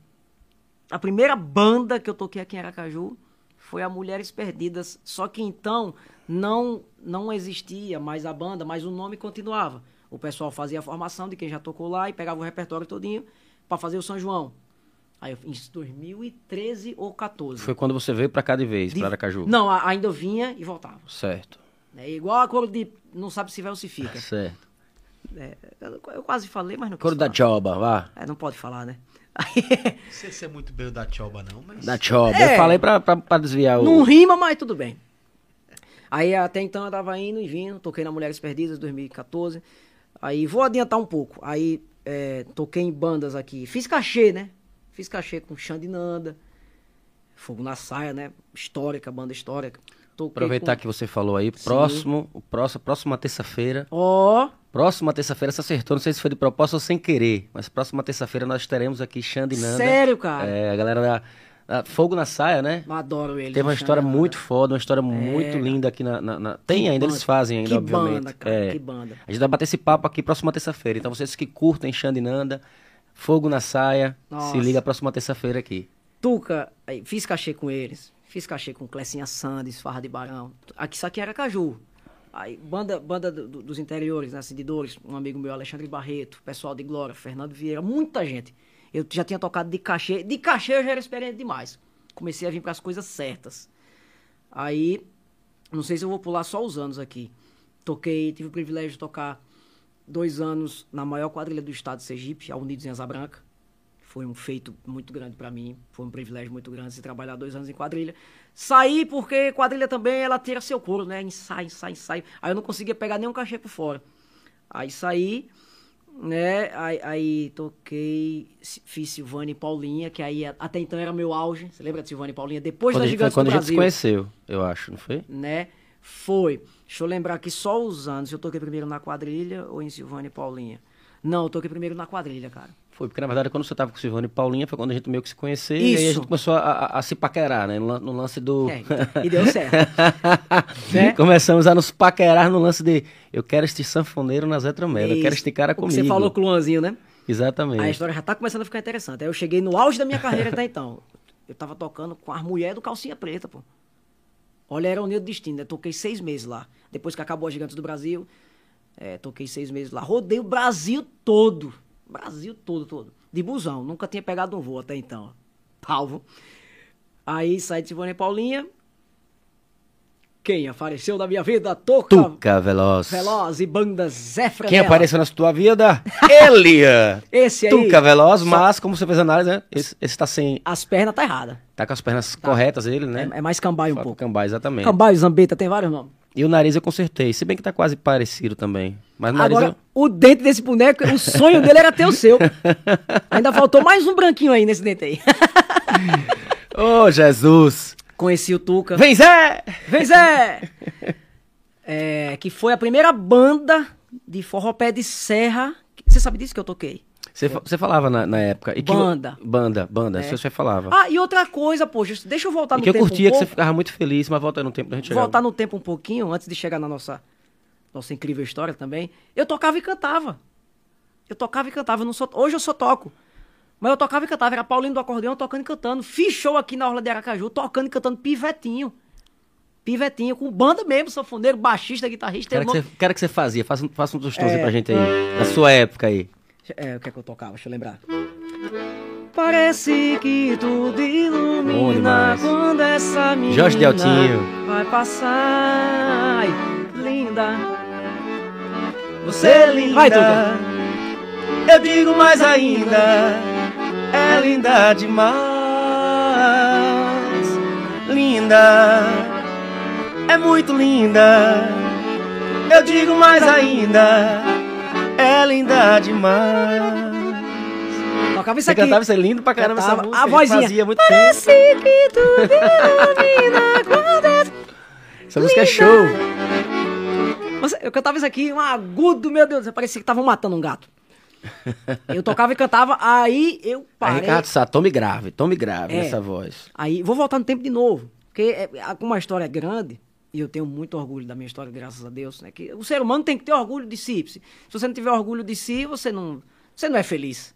A primeira banda que eu toquei aqui em Aracaju foi a Mulheres Perdidas. Só que então não não existia mais a banda, mas o nome continuava. O pessoal fazia a formação de quem já tocou lá e pegava o repertório todinho para fazer o São João. Aí eu fiz 2013 ou 14. Foi quando você veio pra cá de vez, De- pra Aracaju? Não, ainda eu vinha e voltava. Certo, É igual a coro de não sabe se vai ou se fica. certo. É, eu, eu quase falei, mas não quis Coro da. Choba, vá. É, não pode falar, né? Não sei se é muito bem o da Choba, não, mas. Da Choba. É. Eu falei pra, pra, pra desviar o... Não rima, mas tudo bem. Aí até então eu tava indo e vindo, toquei na Mulheres Perdidas 2014. Aí vou adiantar um pouco. Aí é, toquei em bandas aqui. Fiz cachê, né? Fiz cachê com Xandinanda, Fogo na Saia, né? Histórica, banda histórica. Toquei Aproveitar com... que você falou aí, próximo, o próximo, próxima terça-feira, Ó, próxima terça-feira você acertou, não sei se foi de propósito ou sem querer, mas próxima terça-feira nós teremos aqui Xande e Nanda. sério, cara? É, a galera da, da Fogo na Saia, né? Eu adoro ele. Tem uma história Xandinanda. muito foda, uma história muito linda aqui na... na- na- Tem Que ainda, banda, eles fazem ainda, que obviamente. banda, cara, É. que banda. A gente vai bater esse papo aqui próxima terça-feira, então vocês que curtem Xande e Nanda, Fogo na Saia, se Nossa. liga próxima terça-feira aqui. Tuca, fiz cachê com eles. Fiz cachê com Clecinha Sandes, Farra de Barão. Aqui, isso aqui era Caju. Aí, banda, banda do- do- dos interiores, né, assim, de Dores, um amigo meu, Alexandre Barreto, pessoal de Glória, Fernando Vieira, muita gente. Eu já tinha tocado de cachê. De cachê eu já era experiente demais. Comecei a vir para as coisas certas. Aí, não sei se eu vou pular só os anos aqui. Toquei, tive o privilégio de tocar dois anos na maior quadrilha do estado de Sergipe, a Unidos em Asa Branca. Foi um feito muito grande para mim, foi um privilégio muito grande se trabalhar dois anos em quadrilha. Saí porque quadrilha também ela tira seu couro, né? Ensaio, ensaio, ensaio. Aí eu não conseguia pegar nenhum cachê por fora. Aí saí, né? Aí, aí toquei, fiz Silvana e Paulinha, que aí até então era meu auge. Você lembra de Silvana e Paulinha? Depois Quando da a gente, foi quando do a gente se Brasil conheceu, eu acho, não foi? né? Foi. Deixa eu lembrar aqui só os anos. Eu toquei primeiro na quadrilha ou em Silvânia e Paulinha? Não, eu toquei primeiro na quadrilha, cara. Foi, porque na verdade quando você tava com o Silvano e Paulinha foi quando a gente meio que se conheceu e aí a gente começou a, a- a se paquerar, né? No, no lance do. É, e deu certo. Né? Começamos a nos paquerar no lance de eu quero este sanfoneiro na Zé Tramela, eu quero este cara comigo. Você falou com o Luanzinho, né? Exatamente. Aí a história já tá começando a ficar interessante. Aí eu cheguei no auge da minha carreira até então. Eu tava tocando com as mulheres do Calcinha Preta, pô. Olha, era o Neo do Destino, né? Toquei seis meses lá. Depois que acabou a Gigantes do Brasil, é, toquei seis meses lá. Rodei o Brasil todo. Brasil todo, todo. De busão. Nunca tinha pegado um voo até então. Palvo. Aí saí de Silvânia Paulinha. Quem apareceu na minha vida? Toca Tuca Veloz. Veloz e banda Zé Quem apareceu na tua vida? Elia. Esse aí. Tuca Veloz, só- mas como você fez a análise, né? Esse, esse tá sem. As pernas tá errada. Tá com as pernas corretas, ele, né? É, é mais cambaio um pouco. Cambá, exatamente. Cambaio, Zambeta, tem vários nomes. E o nariz eu consertei. Se bem que tá quase parecido também. Mas o nariz Agora, o dente desse boneco, o sonho dele era ter o seu. Ainda faltou mais um branquinho aí nesse dente aí. eu. Ô, Jesus! Conheci o Tuca. Vem, Zé! Vem, Zé! É, que foi a primeira banda de forró pé de serra. Você sabe disso que eu toquei? Você, você falava na, na época. e que- Banda. Banda, banda. É. Isso você falava. Ah, e outra coisa, poxa, deixa eu voltar no que eu tempo curtia um que você pouco. ficava muito feliz, mas volta no tempo pra gente chegar. voltar no tempo um pouquinho, antes de chegar na nossa, nossa incrível história também. Eu tocava e cantava. Eu tocava e cantava. Eu não hoje eu só toco. Mas eu tocava e cantava. Era Paulinho do acordeão tocando e cantando. Fiz show aqui na Orla de Aracaju, tocando e cantando pivetinho. Pivetinho, com banda mesmo, sanfoneiro, baixista, guitarrista. Quero eu que, você, quero que você fazia. Faça, um- faça um dos tons aí É. pra gente aí. Da sua época aí. É, o que é que eu tocava? Deixa eu lembrar. Parece que tudo ilumina quando essa menina Jorge Deltinho. vai passar. Ai, linda. Você é linda. Vai, Tuca. Eu digo mais ainda. É linda demais. Linda é muito linda. Eu digo mais ainda, é linda demais. Tocava isso Você aqui. cantava isso é lindo pra caramba essa Cantava. música. A vozinha. Fazia muito Parece tempo. que tudo ilumina quando é Essa música é linda. show. Você- Eu cantava isso aqui, um agudo, meu Deus, parecia que estavam matando um gato. Eu tocava e cantava, aí eu parei. Ricardo Sá, tome grave, tome grave É. nessa voz. Aí vou voltar no tempo de novo. Porque é, é, como uma história é grande, e eu tenho muito orgulho da minha história, graças a Deus, né? Que o ser humano tem que ter orgulho de si. Se, você não tiver orgulho de si, você não, você não é feliz.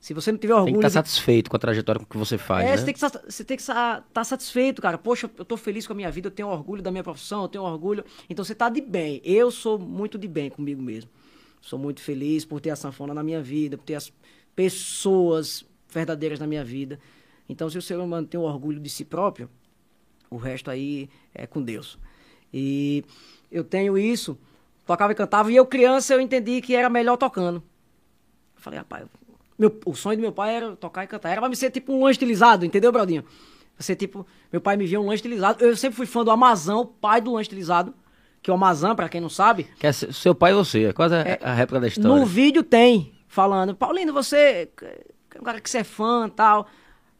Se você não tiver Tem orgulho que estar de satisfeito com a trajetória que você faz, é, né? você tem que estar tem estar satisfeito, cara. Poxa, eu tô feliz com a minha vida, eu tenho orgulho da minha profissão, eu tenho orgulho. Então você tá de bem. Eu sou muito de bem comigo mesmo. Sou muito feliz por ter a sanfona na minha vida, por ter as pessoas verdadeiras na minha vida. Então, se o ser humano tem o orgulho de si próprio, o resto aí é com Deus. E eu tenho isso, tocava e cantava, e eu criança eu entendi que era melhor tocando. Eu falei, rapaz, meu, o sonho do meu pai era tocar e cantar. Era pra me ser tipo um lanche estilizado, entendeu? Pra ser tipo, meu pai me via um lanche estilizado. Eu sempre fui fã do Amazão, pai do lanche estilizado. Que o Amazão, pra quem não sabe, Que é se- seu pai ou você, é quase a, a réplica da história. no vídeo tem, falando, Paulino, você é um cara que você é fã e tal.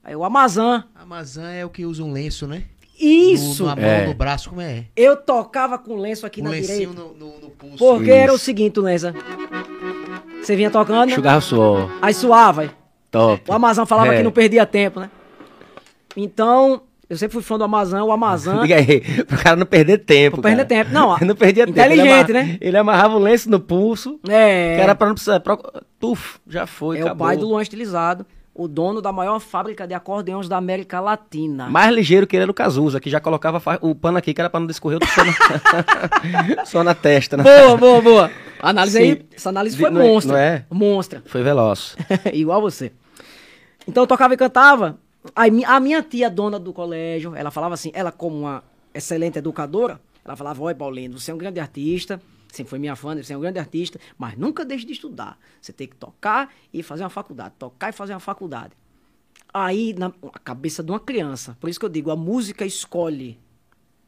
Aí o Amazon. A Amazã é o que usa um lenço, né? Isso! No, na mão, É. no braço, como é? Eu tocava com lenço aqui Um na lencinho direita. no, no, no pulso. Porque era o Isso. seguinte, Lença. Você vinha tocando, né? Enxugar o suor. aí suava. Top. O Amazon falava É. que não perdia tempo, né? Então, eu sempre fui fã do Amazon. O Amazon. Diga aí, pro cara não perder tempo. Pra perder cara. tempo. Não, não perdia tempo. inteligente, ele amarra- né? Ele amarrava o lenço no pulso, É. que era pra não precisar. Pro... Tuf, já foi, é o acabou. pai do Luan Estilizado, o dono da maior fábrica de acordeões da América Latina. Mais ligeiro que ele era o Cazuza, que já colocava o pano aqui, que era pra não descorrer o só na... só na testa. Né? Boa, boa, boa. A análise Sim. aí, essa análise foi Não é- monstra. não é? Monstra. Foi veloz. Igual você. Então eu tocava e cantava. A minha tia, dona do colégio, ela falava assim, ela como uma excelente educadora, ela falava, oi Paulino, você é um grande artista, sempre foi minha fã, você é um grande artista, mas nunca deixe de estudar. Você tem que tocar e fazer uma faculdade, tocar e fazer uma faculdade. Aí, na cabeça de uma criança, por isso que eu digo, a música escolhe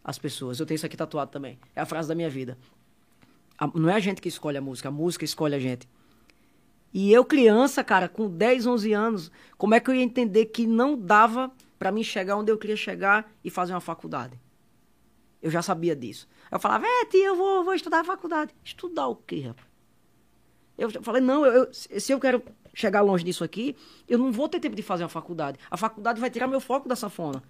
as pessoas. Eu tenho isso aqui tatuado também. É a frase da minha vida. A- não é a gente que escolhe a música, a música escolhe a gente. E eu, criança, cara, com 10, 11 anos, como é que eu ia entender que não dava pra mim chegar onde eu queria chegar e fazer uma faculdade? Eu já sabia disso. Eu falava, é, tia, eu vou, vou estudar a faculdade. Estudar o quê, rapaz? Eu falei, não, eu, se eu quero chegar longe disso aqui, eu não vou ter tempo de fazer uma faculdade. A faculdade vai tirar meu foco da sanfona.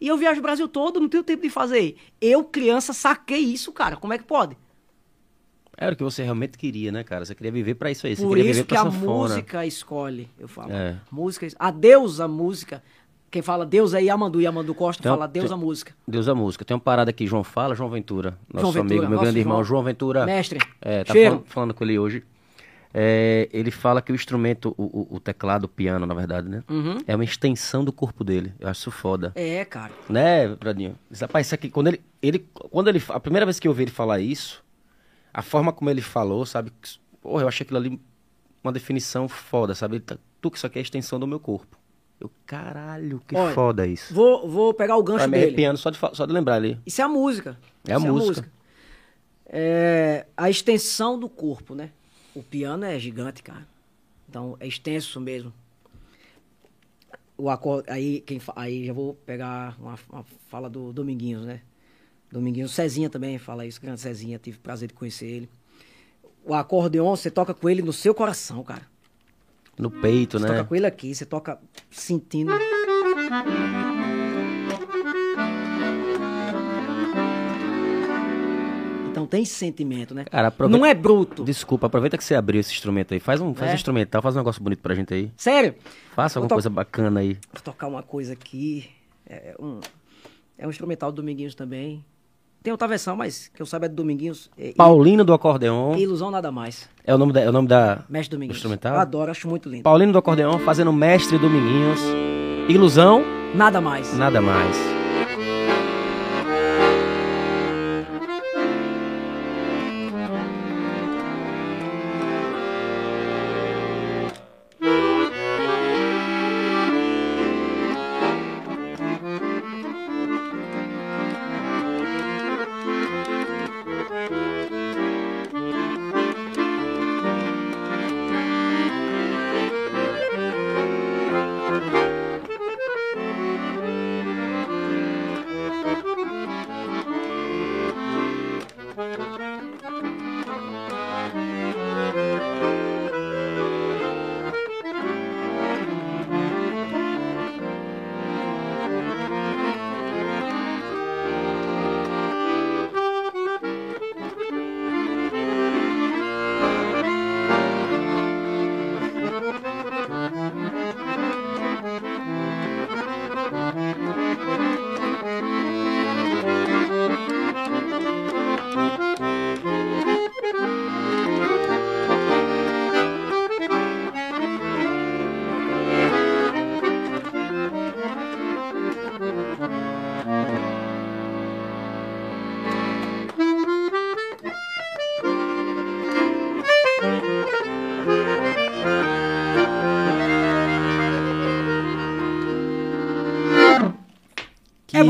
E eu viajo o Brasil todo, não tenho tempo de fazer. Eu, criança, saquei isso, cara. Como é que pode? Era o que você realmente queria, né, cara? Você queria viver pra isso aí. Você Por queria isso viver que a sanfona. música escolhe, eu falo. É. Música, a deusa música. Quem fala Deus é Yamandu, Yamandu Costa Então, fala Deus tem- a música. Deus a música. Tem uma parada aqui, João fala, João Ventura. Nosso João Ventura, amigo, meu grande irmão, João. Ventura. Mestre, É, tá falando, falando com ele hoje. É, ele fala que o instrumento, o, o- teclado, o piano, na verdade, né? Uhum. É uma extensão do corpo dele. Eu acho isso foda. É, cara. Né, Bradinho? Rapaz, isso aqui, quando ele, ele, quando ele, a primeira vez que eu ouvi ele falar isso, a forma como ele falou, sabe? Porra, eu achei aquilo ali uma definição foda, sabe? Ele tá, tu que isso aqui é a extensão do meu corpo. Eu, caralho, que Olha, foda isso. Vou, vou pegar o gancho Tá me dele. arrepiando só de, só de lembrar ali. Isso é a música. É a Isso música. É a extensão do corpo, né? O piano é gigante, cara. Então é extenso mesmo. O acorde, aí, quem, aí já vou pegar uma, uma fala do Dominguinhos, né? Dominguinhos, Cezinha também fala isso, grande Cezinha, tive o prazer de conhecer ele. O acordeon, você toca com ele no seu coração, cara. No peito, Você né? toca com ele aqui, você toca sentindo. Então tem sentimento, né? Cara, aproveita- Não é bruto. Desculpa, aproveita que você abriu esse instrumento aí. Faz um, faz É. um instrumental, faz um negócio bonito pra gente aí. Sério? Faça alguma to- coisa bacana aí. Vou tocar uma coisa aqui. É um, é um instrumental do Dominguinhos também. Tem outra versão, mas que eu saiba é do Dominguinhos. É, Paulino do acordeon. Ilusão nada mais. É o nome da, é o nome da Mestre Dominguinhos. instrumental? Eu adoro, acho muito lindo. Paulino do acordeon fazendo mestre Dominguinhos. Ilusão, Nada mais. nada mais.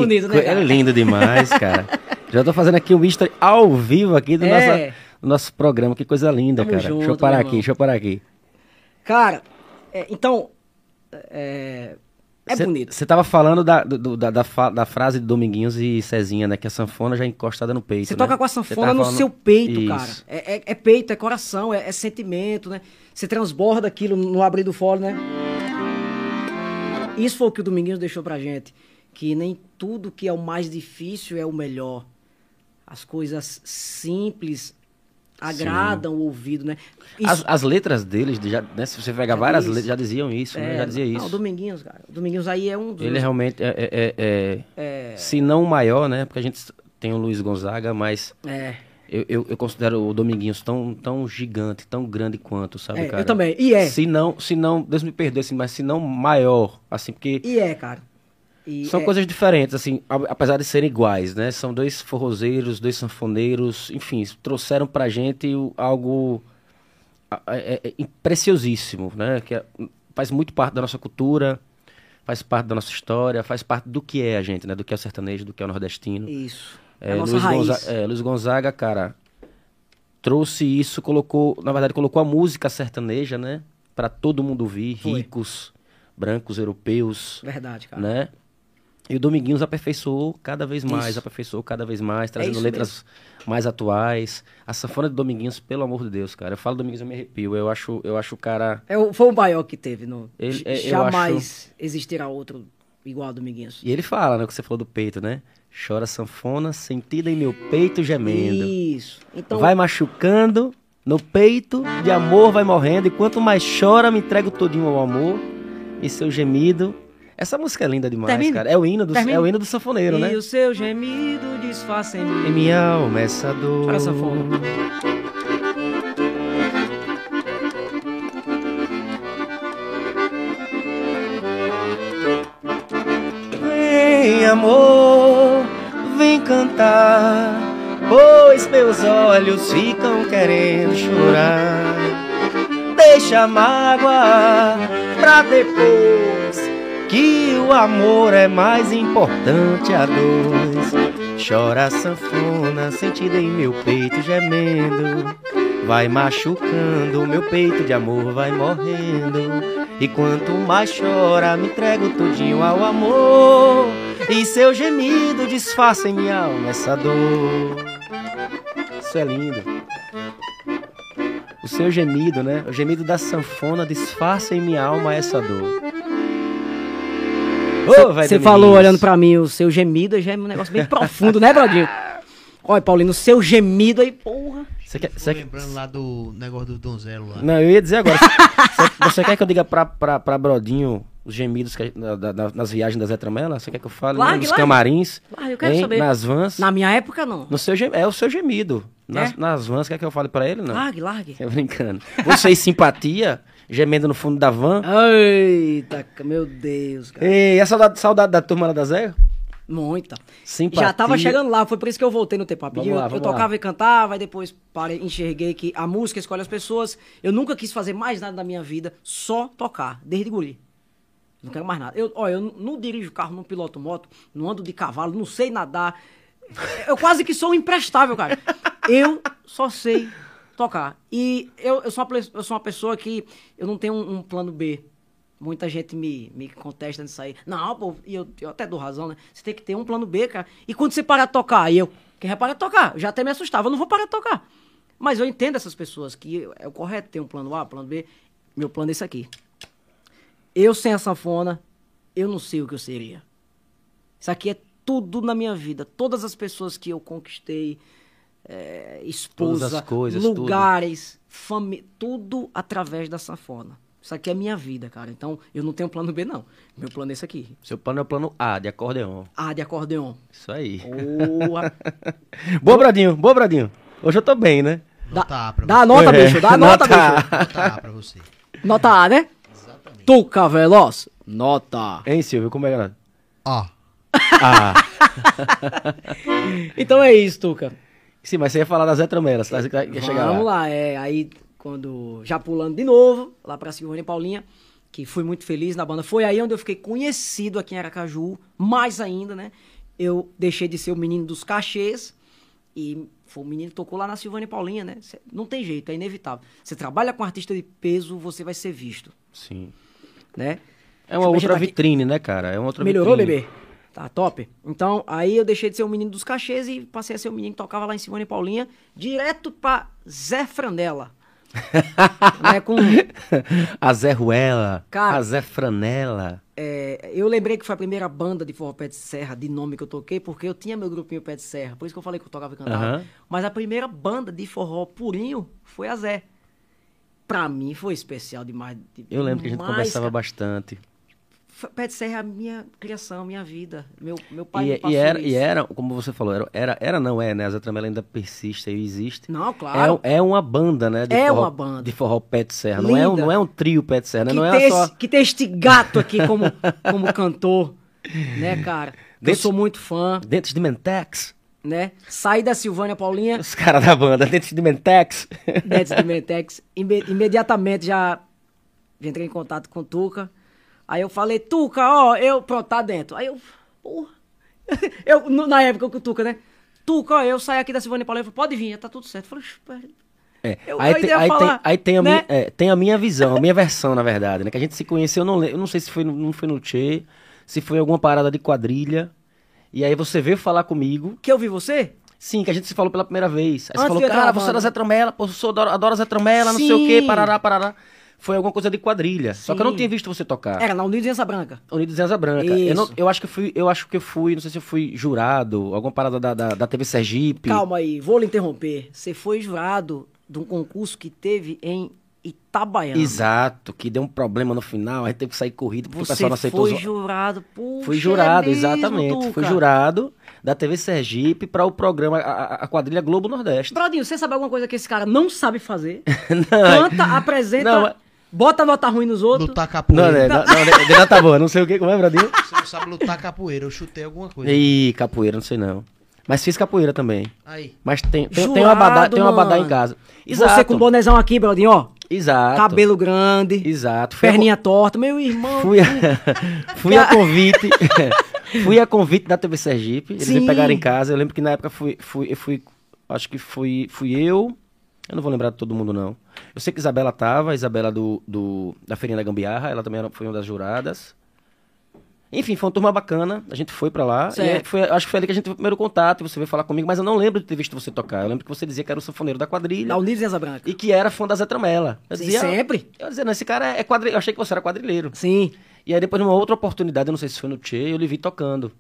Bonito, né, cara? É lindo demais, cara. Já tô fazendo aqui um history ao vivo aqui do, É. nossa- do nosso programa. Que coisa linda, Tamo cara. deixa eu junto, parar aqui, irmão. deixa eu parar aqui. Cara, é, então. É, é Cê- bonito. Você tava falando da, do- da, da, fa- da frase de Dominguinhos e Cezinha, né? Que a sanfona já é encostada no peito. Você né? toca com a sanfona no falando- seu peito, Isso. cara. É, é- é peito, é coração, é, é sentimento, né? Você transborda aquilo no abrir do fole, né? Isso foi o que o Dominguinhos deixou pra gente. Que nem tudo que é o mais difícil é o melhor. As coisas simples agradam o ouvido, né? Isso- As, as letras deles, já, né, se você pegar Já várias letras, já diziam isso, né? é, Já dizia não, isso. o Dominguinhos, cara. O Dominguinhos aí é um dos... Ele realmente é, é- é- é- se não o maior, né? Porque a gente tem o Luiz Gonzaga, mas É, eu, eu, eu considero o Dominguinhos tão, tão gigante, tão grande quanto, sabe, É, eu cara? também. E é. Se não, se não, Deus me perdoe, assim, mas se não maior, assim, porque e é, cara. E são é- coisas diferentes, assim, apesar de serem iguais, né? São dois forrozeiros, dois sanfoneiros, enfim, trouxeram pra gente algo é- é preciosíssimo, né? Que é- faz muito parte da nossa cultura, faz parte da nossa história, faz parte do que é a gente, né? Do que é o sertanejo, do que é o nordestino. Isso. É, Luiz, raiz. Gonza- é, Luiz Gonzaga, cara, trouxe isso, colocou, na verdade, colocou a música sertaneja, né? Pra todo mundo ouvir, Foi. ricos, brancos, europeus, Verdade, cara. né? E o Dominguinhos aperfeiçoou cada vez mais, Isso. É aperfeiçoou cada vez mais, trazendo isso letras mais atuais. A sanfona de Dominguinhos, pelo amor de Deus, cara. Eu falo Dominguinhos, eu me arrepio. Eu acho, eu acho o cara. É, foi o maior que teve. No, Ele- é, jamais existirá outro igual ao Dominguinhos. E ele fala, né? O que você falou do peito, né? Chora sanfona, sentida em meu peito gemendo. Isso. Então, Vai machucando, no peito, de amor vai morrendo. E quanto mais chora, me entrego todinho ao amor. E seu gemido. Essa música é linda demais, Termine. cara. É o hino do, Termine. é o hino do sanfoneiro, e né? o seu gemido disfarça em mim. minha alma essa dor. Olha a sanfona. Vem, amor, vem cantar, pois meus olhos ficam querendo chorar. Deixa a mágoa pra depois, que o amor é mais importante a dois. Chora a sanfona, sentida em meu peito gemendo. Vai machucando, meu peito de amor vai morrendo. E quanto mais chora, me entrego tudinho ao amor. E seu gemido disfarça em minha alma essa dor. Isso é lindo. O seu gemido, né? O gemido da sanfona disfarça em minha alma essa dor. Você falou olhando pra mim o seu gemido, já é um negócio bem profundo, né, Brodinho? Olha, Paulino, o seu gemido aí, porra. Você quer, lembrando lá do negócio do Donzelo lá. Não, eu ia dizer agora. Você, você quer que eu diga pra, pra, pra Brodinho os gemidos que, da- da- nas viagens da Zé Tramela? Você quer que eu fale? Largue, nos largue. camarins? Ah, eu quero hein? saber. Nas vans? Na minha época, não. No seu, gem- é o seu gemido. Nas, É? nas vans, quer que eu fale pra ele? Não. Largue, largue. É brincando. Vocês simpatia, gemendo no fundo da van. Eita, meu Deus, cara. Ei, a saudade, saudade da turma lá da Zé? Muita. Simpatia. Já tava chegando lá, foi por isso que eu voltei no tempo rapidinho. Eu vamos tocava lá. e cantava, e depois parei, enxerguei que a música escolhe as pessoas. Eu nunca quis fazer mais nada da minha vida, só tocar, desde guri. Não quero mais nada. Eu, ó, eu não dirijo carro, não piloto moto, não ando de cavalo, não sei nadar. Eu quase que sou um imprestável, cara. Eu só sei tocar. E eu, eu, sou, uma, eu sou uma pessoa que eu não tenho um, um plano B. Muita gente me, me contesta nisso aí. Não, pô, e eu, eu até dou razão, né? Você tem que ter um plano B, cara. E quando você parar de tocar, e eu, quem vai parar de tocar? Eu já até me assustava, eu não vou parar de tocar. Mas eu entendo essas pessoas que é o correto ter um plano A, plano B. Meu plano é esse aqui. Eu sem a sanfona, eu não sei o que eu seria. Isso aqui é tudo na minha vida. Todas as pessoas que eu conquistei, é, esposa, Todas as coisas, lugares, família, tudo através da sanfona. Isso aqui é minha vida, cara. Então, eu não tenho plano B, não. Meu plano é esse aqui. Seu plano é o plano A, de acordeon. A de acordeon. Isso aí. Boa. Boa, Bradinho. Boa, Bradinho. Hoje eu tô bem, né? Nota A pra Dá a você. nota, É, bicho. Dá a nota, nota bicho. Nota A pra você. Nota A, né? Tuca Veloz. Nota. Hein, Silvio? Como é que é? Ó, Ah. Então é isso, Tuca. Sim, mas você ia falar da Zé Tramela. Você ia chegar Vamos lá. lá, é. Aí, quando. Já pulando de novo, lá pra Silvânia e Paulinha, que fui muito feliz na banda. Foi aí onde eu fiquei conhecido aqui em Aracaju, mais ainda, né? eu deixei de ser o menino dos cachês e foi o menino que tocou lá na Silvânia e Paulinha, né? Cê- não tem jeito, é inevitável. Você trabalha com artista de peso, você vai ser visto, Sim. né? É uma outra mexer aqui. vitrine, né, cara? É uma outra Melhorou, vitrine. bebê? Tá top. Então, aí eu deixei de ser o menino dos cachês e passei a ser o menino que tocava lá em Simone e Paulinha, direto pra Zé Franela. né, com, a Zé Ruela, Cara- a Zé Franela. é, eu lembrei que foi a primeira banda de forró pé de serra, de nome que eu toquei, porque eu tinha meu grupinho pé de serra, por isso que eu falei que eu tocava e cantava. Aham. Mas a primeira banda de forró purinho foi a Zé. Pra mim foi especial demais. Eu lembro que a gente conversava cara. bastante. Pé de serra é a minha criação, minha vida. Meu, meu pai me E, passou e era, isso. e era, como você falou, era, era, era não é, né? A Zé Tramela ainda persiste e existe. Não, claro. É, é uma banda, né? de É forró- uma banda. De forró pé de serra. Não é, um, não é um trio pé de serra, né? que, Não tem é só... esse- que tem este gato aqui como, como cantor, né, cara? Eu Dentro- sou muito fã, Dentes de Mentex. né? Saí da Silvânia Paulinha, Os caras da banda, Dentes de Mentex. Dentes de Mentex, imediatamente já entrei em contato com o Tuca. Aí eu falei, Tuca, ó, eu, pronto, tá dentro. Aí eu, porra. Eu, na época com o Tuca, né? Tuca, ó, eu saí aqui da Silvânia falei, pode vir, já tá tudo certo. Eu falei. É, Eu- aí, tem, aí, tem, falar, aí tem a né? minha, é, tem a minha visão, a minha versão, na verdade, né? Que a gente se conheceu, eu não, eu não sei se foi, não foi no Tchê, se foi alguma parada de quadrilha. E aí você veio falar comigo. que eu vi você? Sim, que a gente se falou pela primeira vez. Aí Antes você falou, cara, você é da Zé Tramela, pô, eu sou, adoro, adoro Zé Tramela, não sei o quê, parará, parará. Foi alguma coisa de quadrilha. Só que eu não Sim. tinha visto você tocar. Era na Unidos Asa Branca. Unidos Asa Branca. Eu, não- eu acho que fui, eu acho que eu fui, não sei se eu fui jurado, alguma parada da, da, da TV Sergipe. Calma aí, vou lhe interromper. Você foi jurado de um concurso que teve em Itabaiana. Exato, que deu um problema no final, aí teve que sair corrido porque o Você pessoal não aceitou foi jurado, puxa, Fui jurado, é mesmo, exatamente. Fui Tuca. jurado da TV Sergipe para o programa, a, a- quadrilha Globo Nordeste. Brodinho, você sabe alguma coisa que esse cara não sabe fazer? Não, Canta, apresenta, Não, é- bota nota ruim nos outros. Lutar não, capoeira. né, não, não, né, não tá boa, não sei o que, como é, Bradinho? Você não sabe lutar capoeira. Eu chutei alguma coisa. Ih, capoeira, não sei não. Mas fiz capoeira também. Aí. Mas tem, tem, tem um abadá, Jurado, tem um abadá em casa. Exato. Você com o bonezão aqui, Brodinho, ó. Exato. Cabelo grande, Exato. Fui a perninha torta. Meu irmão. Fui a, fui a convite. fui a convite da TV Sergipe. Eles me Sim. pegaram em casa. Eu lembro que na época fui, fui, eu fui. Acho que fui, fui eu. Eu não vou lembrar de todo mundo, não. Eu sei que Isabela tava, Isabela do, do, da Feirinha da Gambiarra, ela também era, foi uma das juradas. Enfim, foi uma turma bacana, a gente foi pra lá. E aí foi, acho que foi ali que a gente teve o primeiro contato, e você veio falar comigo, mas eu não lembro de ter visto você tocar. Eu lembro que você dizia que era o sanfoneiro da quadrilha Da Unidos Asa Branca. e que era fã da Zé Tramela. Eu Sim, dizia, sempre. Eu dizia, não, esse cara é quadrilheiro. Eu achei que você era quadrilheiro. Sim. E aí depois, numa outra oportunidade, eu não sei se foi no Tchê, eu lhe vi tocando.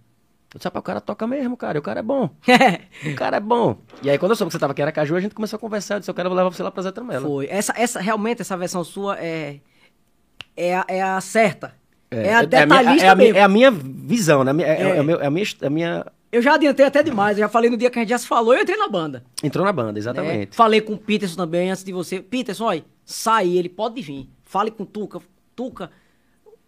Eu disse, rapaz, o cara toca mesmo, cara, o cara é bom. O cara é bom. E aí, quando eu soube que você tava aqui em Aracaju, a gente começou a conversar. Eu disse, eu quero levar você lá pra Zé Tramela. Foi. Essa, essa, realmente, essa versão sua é, é, a, é a certa. É, a é, a detalhista é, a minha, mesmo. é a minha visão, né? É, é, É. é a minha, é a minha, é a Eu já adiantei até demais. Eu já falei no dia que a gente já se falou, eu entrei na banda. Entrou na banda, né? exatamente. Falei com o Peterson também, antes de você. Peterson, olha, sai, ele pode vir. Fale com o Tuca. Tuca,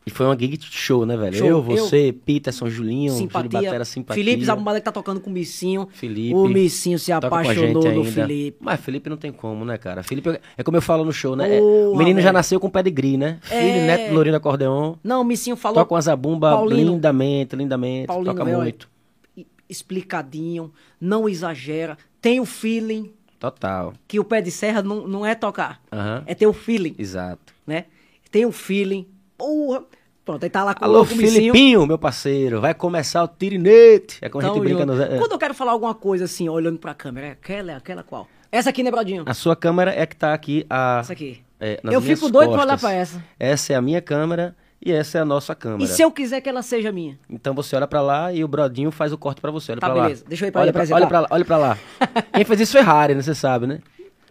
E foi uma gig show, né, velho? Show. Eu, você, Peterson, Julinho, Júlio simpatia. Batera, simpatia. Felipe Zabumada que tá tocando com o Missinho. Felipe. O Missinho se apaixonou no ainda. Felipe. Mas Felipe não tem como, né, cara? Felipe, é como eu falo no show, né? É, Porra, o menino já velho. nasceu com pedigree, né? Filho, É. neto do Lourinho Acordeon. Não, o Missinho falou. Toca uma zabumba Paulino- lindamente, lindamente. Paulinho, toca velho, muito. é explicadinho, não exagera, tem o feeling, Total. que o pé de serra não, não é tocar, Aham. é ter o feeling, Exato. né? Tem o feeling, porra. Pronto, aí tá lá com Alô, o. Filipinho, meu parceiro. Vai começar o tirinete. É como a Tamo gente brinca junto. no... é. Quando eu quero falar alguma coisa assim, olhando pra câmera, é aquela, é aquela qual? Essa aqui, né, Brodinho? A sua câmera é que tá aqui. A... Essa aqui. é, Eu fico doido pra olhar costas. pra essa. Essa é a minha câmera e essa é a nossa câmera. E se eu quiser que ela seja minha? Então você olha pra lá e o Brodinho faz o corte pra você. Olha Tá, pra lá. beleza. Deixa eu ir pra olha ele pra, olha pra lá, olha pra lá. Quem fez isso foi Harry, né? Você sabe, né?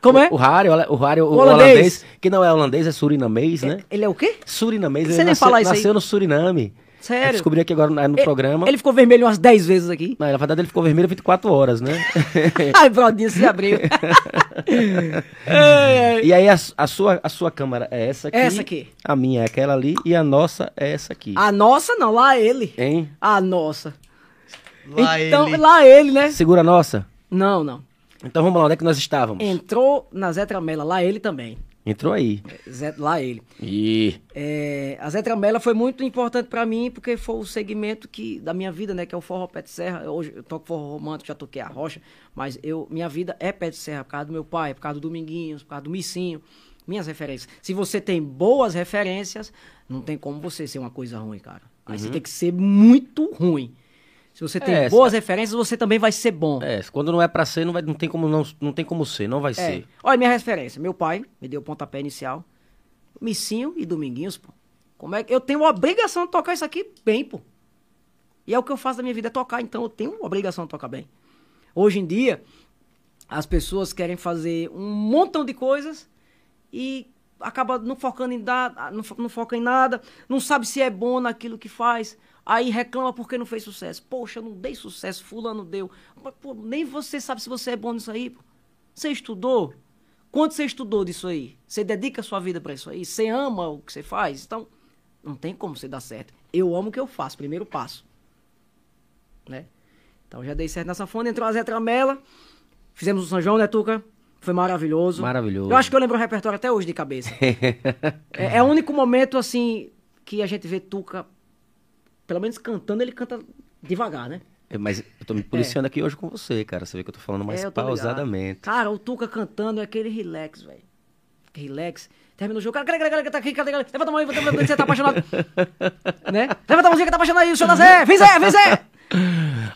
Como é? O, o Harry, o, o, Harry, o, O holandês. holandês. que não é holandês, é surinamês, né? Ele é o quê? Surinamês, Você ele nem nasceu, fala isso aí. nasceu no Suriname. Sério? Eu descobri aqui agora no, no E- programa. Ele ficou vermelho umas 10 vezes aqui. Não, na verdade ele ficou vermelho 24 horas, né? Ai, Brodinho, se abriu. E aí a, a sua, a sua câmera é essa aqui. Essa aqui. A minha é aquela ali e a nossa é essa aqui. A nossa não, lá ele. Hein? A nossa. Lá então, ele. lá ele, né? Segura a nossa? Não, não. Então vamos lá, onde é que nós estávamos? Entrou na Zé Tramela, lá ele também. Entrou aí. Zé, lá ele. Ih. É, a Zé Tramela foi muito importante pra mim, porque foi o segmento que, da minha vida, né? Que é o forró pé de serra. Hoje eu toco forró romântico, já toquei a rocha, mas eu, minha vida é pé de serra, por causa do meu pai, por causa do Dominguinhos, por causa do Missinho. Minhas referências. Se você tem boas referências, não tem como você ser uma coisa ruim, cara. Aí você tem que ser muito ruim. Se você tem É, boas referências, você também vai ser bom. É, quando não é pra ser, não, vai, não, tem como não, não tem como ser, não vai É. ser. Olha, minha referência. Meu pai me deu o pontapé inicial. Missinho e Dominguinhos, pô. Como é que eu tenho a obrigação de tocar isso aqui bem, pô. E é o que eu faço da minha vida, é tocar, então eu tenho a obrigação de tocar bem. Hoje em dia, as pessoas querem fazer um montão de coisas e acaba não focando em nada, não foca em nada, não sabe se é bom naquilo que faz. Aí reclama porque não fez sucesso. Poxa, não dei sucesso, fulano deu. Mas, pô, nem você sabe se você é bom nisso aí, pô. Você estudou? Quanto você estudou disso aí? Você dedica a sua vida pra isso aí? Você ama o que você faz? Então, não tem como você dar certo. Eu amo o que eu faço, primeiro passo. Né? Então, já dei certo na sanfona, entrou a Zé Tramela, fizemos o São João, né, Tuca? Foi maravilhoso. Maravilhoso. Eu acho que eu lembro o repertório até hoje de cabeça. é, é o único momento, assim, que a gente vê Tuca, pelo menos cantando, ele canta devagar, né? É, Mas eu tô me policiando aqui hoje com você, cara. Você vê que eu tô falando mais É, tô ligado. pausadamente. Cara, o Tuca cantando é aquele relax, velho. Relax. Termina o jogo. Cara, cara, cara, cara, tá aqui, cara, cara. Levanta a mão aí, levanta a mão você tá apaixonado. né? Levanta a mãozinha que tá apaixonado aí, o senhor da Zé. Vem Zé, vem Zé.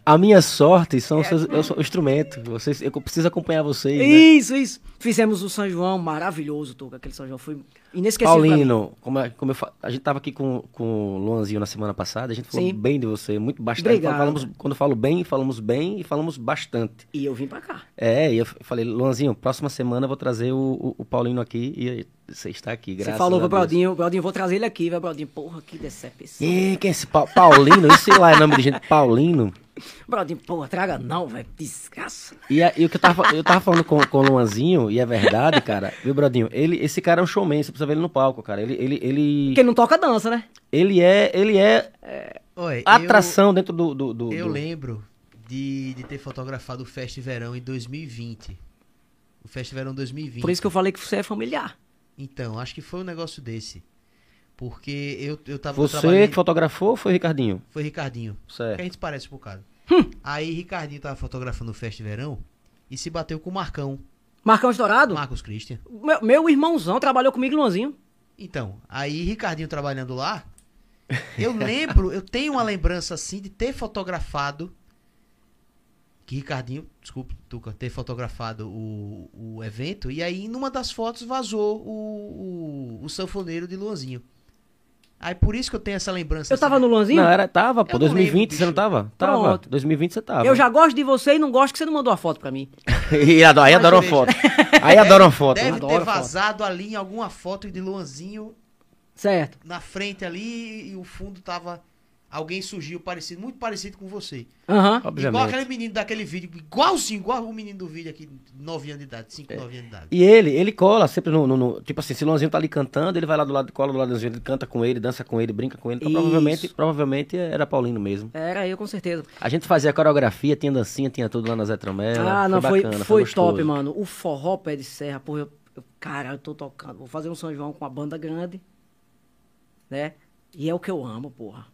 A minha sorte são os É. seus, eu sou o instrumento. Vocês, eu preciso acompanhar vocês. né? Isso, isso. Fizemos o São João maravilhoso, Tuca. Aquele São João foi inesquecível. Paulino, como, é- como eu a gente tava aqui com, com o Luanzinho na semana passada, a gente falou Sim. bem de você, muito bastante. Obrigado. Falamos, quando eu falo bem, falamos bem e falamos bastante. E eu vim pra cá. É, e eu falei, Luanzinho, próxima semana eu vou trazer o, o, o Paulino aqui e você está aqui, graças Você falou a pro Deus. Brodinho, Brodinho, vou trazer ele aqui, velho, Brodinho. Porra, que decepção. Ih, quem é esse Pa- Paulino? Isso lá é nome de gente, Paulino. Brodinho, porra, traga não, velho. Desgraça. E, a- e o que eu tava, eu tava falando com, com o Luanzinho, e é verdade, cara, viu, Brodinho? Ele, esse cara é um showman, você precisa ver ele no palco, cara. Ele, ele, ele, Porque ele não toca dança, né? ele é, ele é Oi, atração dentro do, do, do- Eu, eu do- lembro de, de ter fotografado o Fest Verão em 2020. O Fest Verão 2020. Por isso que eu falei que você é familiar. Então, acho que foi um negócio desse. Porque eu, eu tava Você trabalhando... que fotografou ou foi o Ricardinho? Foi Ricardinho. Certo. Que a gente se parece um bocado. Hum. Aí Ricardinho tava fotografando o Fest Verão e se bateu com o Marcão. Marcão Estourado? Marcos Christian. Meu, meu irmãozão trabalhou comigo, Luanzinho. Então, aí Ricardinho trabalhando lá, eu lembro, eu tenho uma lembrança assim de ter fotografado que Ricardinho, desculpe, Tuca, ter fotografado o, o evento e aí numa das fotos vazou o, o, o sanfoneiro de Luanzinho. Aí por isso que eu tenho essa lembrança. Eu assim. tava no Luanzinho? Não, era, tava, pô. Eu não 2020 lembro, você não tava? Tava. Pronto. 2020 você tava. Eu já gosto de você e não gosto que você não mandou a foto pra mim. E adoro, aí veja. foto. Aí adoro uma foto. Deve Adoro ter foto. vazado ali em alguma foto de Luanzinho Certo. na frente ali e o fundo tava. Alguém surgiu parecido, muito parecido com você. Aham. Igual aquele menino daquele vídeo, igualzinho, igual o menino do vídeo aqui, 9 anos de idade, É. 5, 9 anos de idade. E ele, ele cola sempre no, no- no- Tipo assim, se o Luanzinho tá ali cantando, ele vai lá do lado, cola do lado do Luanzinho, ele canta com ele, dança com ele, brinca com ele. Então, Isso. provavelmente, provavelmente era Paulino mesmo. Era eu, com certeza. A gente fazia coreografia, tinha dancinha, tinha tudo lá na Zé Tromela. ah, não, foi, bacana, foi gostoso. top, mano. O forró pé de serra, porra, eu, eu- cara, eu tô tocando. Vou fazer um São João com uma banda grande, né? E é o que eu amo, porra.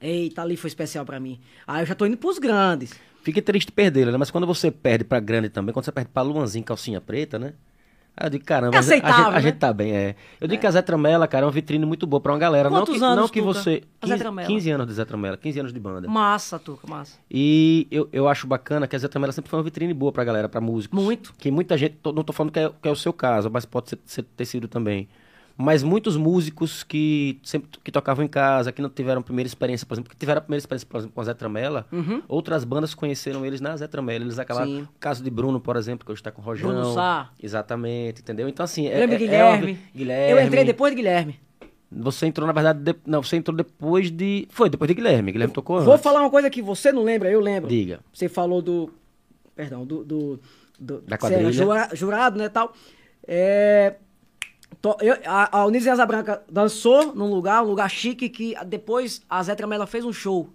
Eita, ali foi especial pra mim. Aí eu já tô indo pros grandes. Fique triste perdê-lo, né? Mas quando você perde pra grande também, quando você perde pra Luanzinho, calcinha preta, né? Aí eu digo, caramba, É a gente- a, gente, a né? gente tá bem, é. Eu digo que a Zé Tramela, cara, é uma vitrine muito boa pra uma galera. não Quantos que, anos, não que Tuca? você. A Zé 15, Tramela? 15 anos de Zé Tramela, 15 anos de banda. Massa, Tuca, massa. E eu, eu acho bacana que a Zé Tramela sempre foi uma vitrine boa pra galera, pra músicos. Muito. Que muita gente, não tô falando que é, que é o seu caso, mas pode ser, ser- ter sido também. Mas muitos músicos que sempre que tocavam em casa, que não tiveram primeira experiência, por exemplo, que tiveram a primeira experiência, por exemplo, com a Zé Tramela, outras bandas conheceram eles na Zé Tramela. Eles acabaram. Sim. O caso de Bruno, por exemplo, que hoje tá com o Rojão. Bruno Sá. Exatamente, entendeu? Então, assim. É, de é Guilherme. vi- Guilherme. Eu entrei depois de Guilherme. Você entrou, na verdade. de- Não, você entrou depois de. Foi, depois de Guilherme. Guilherme tocou antes. Vou falar uma coisa que você não lembra, eu lembro. Diga. Você falou do. Perdão, do. do, do Da você era quadrilha. jura- jurado, né, tal. É, eu, a, a Unice Asa Branca dançou num lugar, um lugar chique, que depois a Zé Tramela fez um show.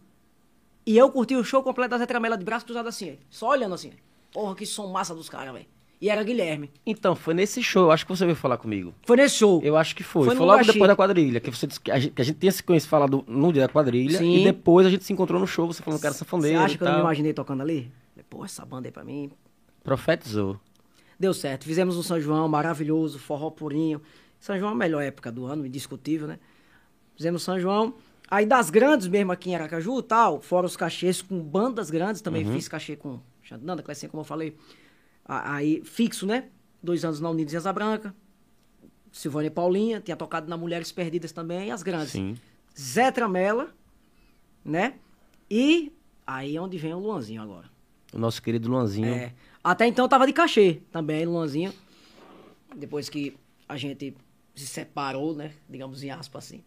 E eu curti o show completo da Zé Tramela de braço cruzado assim, só olhando assim. Porra, que som massa dos caras, velho. E era Guilherme. Então, foi nesse show, eu acho que você veio falar comigo. Foi nesse show. Eu acho que foi. Foi Foi, logo depois da quadrilha. Que, você que, a gente, que a gente tinha se conhecido falado no dia da quadrilha. Sim. E depois a gente se encontrou no show, você falando que era Você sanfoneiro. acha e que eu não me imaginei tocando ali? Pô, essa banda aí pra mim. Profetizou. Deu certo. Fizemos um São João maravilhoso, forró purinho. São João é a melhor época do ano, indiscutível, né? Fizemos São João. Aí das grandes mesmo aqui em Aracaju e tal, fora os cachês com bandas grandes, também fiz cachê com Xandanda, Clecinha, como eu falei. Aí, fixo, né? Dois anos na Unidos Asa Branca. Silvânia e Paulinha, tinha tocado na Mulheres Perdidas também, as grandes. Sim. Zé Tramela, né? E aí é onde vem o Luanzinho agora. O nosso querido Luanzinho. É. Até então eu tava de cachê também, Luanzinho. Depois que a gente se separou, né? Digamos em aspas assim.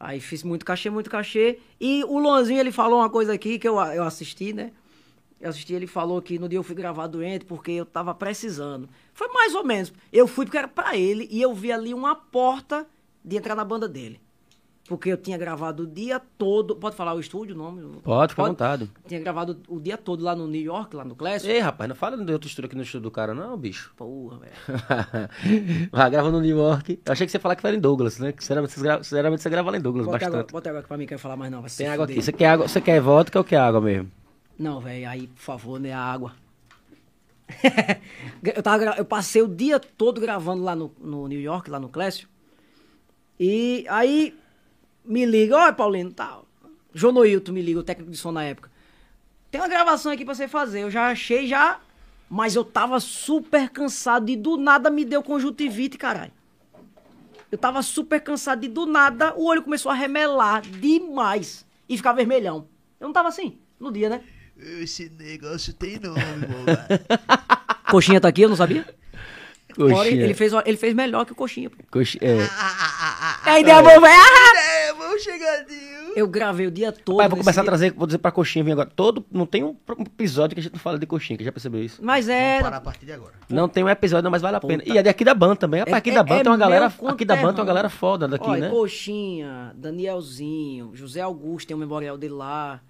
Aí fiz muito cachê, muito cachê. E o Luanzinho, ele falou uma coisa aqui que eu, eu assisti, né? Eu assisti, ele falou que no dia eu fui gravar doente porque eu tava precisando. Foi mais ou menos. Eu fui porque era pra ele e eu vi ali uma porta de entrar na banda dele. Porque eu tinha gravado o dia todo. Pode falar o estúdio, o nome? Pode, fica à vontade. Tinha gravado o dia todo lá no New York, lá no Classic. Ei, rapaz, não fala de outro estúdio aqui no estúdio do cara, não, bicho. Porra, velho. Vai grava no New York. Eu achei que você ia falar que era em Douglas, né? Que sinceramente você sinceramente você grava lá em Douglas Bota água, bastante. bota água aqui pra mim, que eu ia falar mais não. Vai Tem água fuder. aqui. Você quer água? Você quer vodka ou quer água mesmo? Não, velho, aí, por favor, né, a água. eu, tava, eu passei o dia todo gravando lá no, no New York, lá no Clécio. E aí me liga, olha, Paulino, tal. Jonoilton me liga, o técnico de som na época. Tem uma gravação aqui pra você fazer. Eu já achei já, mas eu tava super cansado e do nada me deu conjuntivite, caralho. Eu tava super cansado e do nada o olho começou a remelar demais e ficar vermelhão. Eu não tava assim, no dia, né? Esse negócio tem nome. Coxinha tá aqui, eu não sabia. Coxinha. ele, fez, ele fez melhor que o Coxinha. pô. Coxinha. É. Aí deu a mão, vai. ah! É, vamos chegadinho. Eu gravei o dia todo. Pai, vou começar a trazer, vou dizer pra coxinha vir agora. Todo, não tem um episódio que a gente não fala de coxinha, que já percebeu isso. Mas Vamos é. parar a partir de agora. Não tem um episódio, não, mas vale a Puta. pena. E é daqui da banda também. Rapaz, É- aqui da é- banda é tem uma galera. Aqui da banda tem uma galera foda daqui, Olha, né? Coxinha, Danielzinho, José Augusto, tem um memorial dele lá.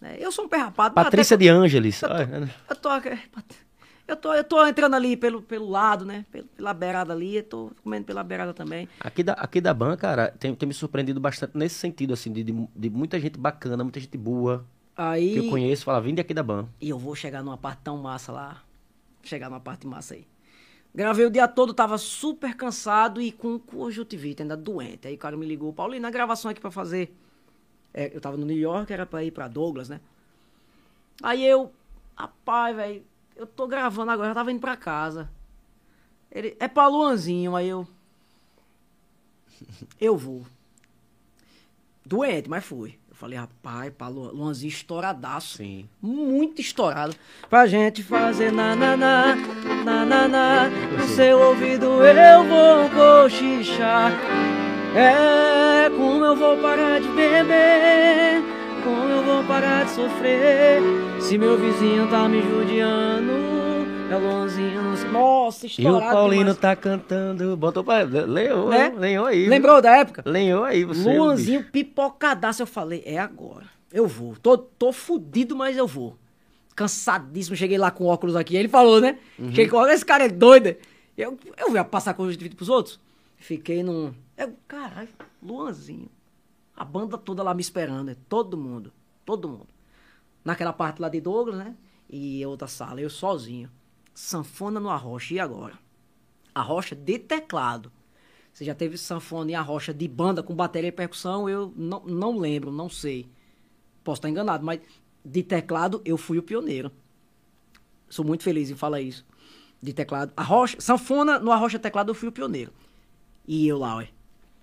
né? Eu sou um pé rapado. Patrícia até- de Ângeles. Eu tô, eu tô, eu tô, eu tô entrando ali pelo, pelo lado, né? Pela beirada ali, eu tô comendo pela beirada também. Aqui da, aqui da Ban, cara, tem, tem me surpreendido bastante nesse sentido, assim, de, de, de muita gente bacana, muita gente boa Aí. que eu conheço, fala, vim de aqui da Ban. E eu vou chegar numa parte tão massa lá. Chegar numa parte massa aí. Gravei o dia todo, tava super cansado e com conjuntivite, ainda doente. Aí o cara me ligou, Paulinho, na gravação aqui pra fazer. É, eu tava no New York, era pra ir pra Douglas, né? Aí eu, rapaz, velho, eu tô gravando agora, eu tava indo pra casa. Ele, é pra Luanzinho, aí eu. Eu vou. Doente, mas fui. Eu falei, rapaz, pra Lu- Luanzinho estouradaço. Sim. Muito estourado. Pra gente fazer na na na, na na na. No seu ouvido eu vou cochichar. É, como eu vou parar de beber? Como eu vou parar de sofrer? Se meu vizinho tá me judiando. É o Luanzinho. nos- Nossa, E o estourado. Paulino demais. tá cantando. Botou pra. Lenhou, Né? lenhou aí. viu? Lembrou da época? Lenhou aí você. Luanzinho pipocadaço. Eu falei, é agora. Eu vou. Tô, tô fudido, mas eu vou. Cansadíssimo. Cheguei lá com óculos aqui. Ele falou, né? Cheguei com óculos. Esse cara é doido. Eu, eu ia passar conjuntivite pros outros. Fiquei num. Eu, caralho, Luanzinho. A banda toda lá me esperando. né? Todo mundo. Todo mundo. Naquela parte lá de Douglas, né? E outra sala. Eu sozinho. Sanfona no Arrocha. E agora? Arrocha de teclado. Você já teve sanfona e arrocha de banda com bateria e percussão? Eu não, não lembro, não sei. Posso estar enganado, mas de teclado eu fui o pioneiro. Sou muito feliz em falar isso. De teclado. Arrocha, sanfona no arrocha teclado eu fui o pioneiro. E eu lá, ó.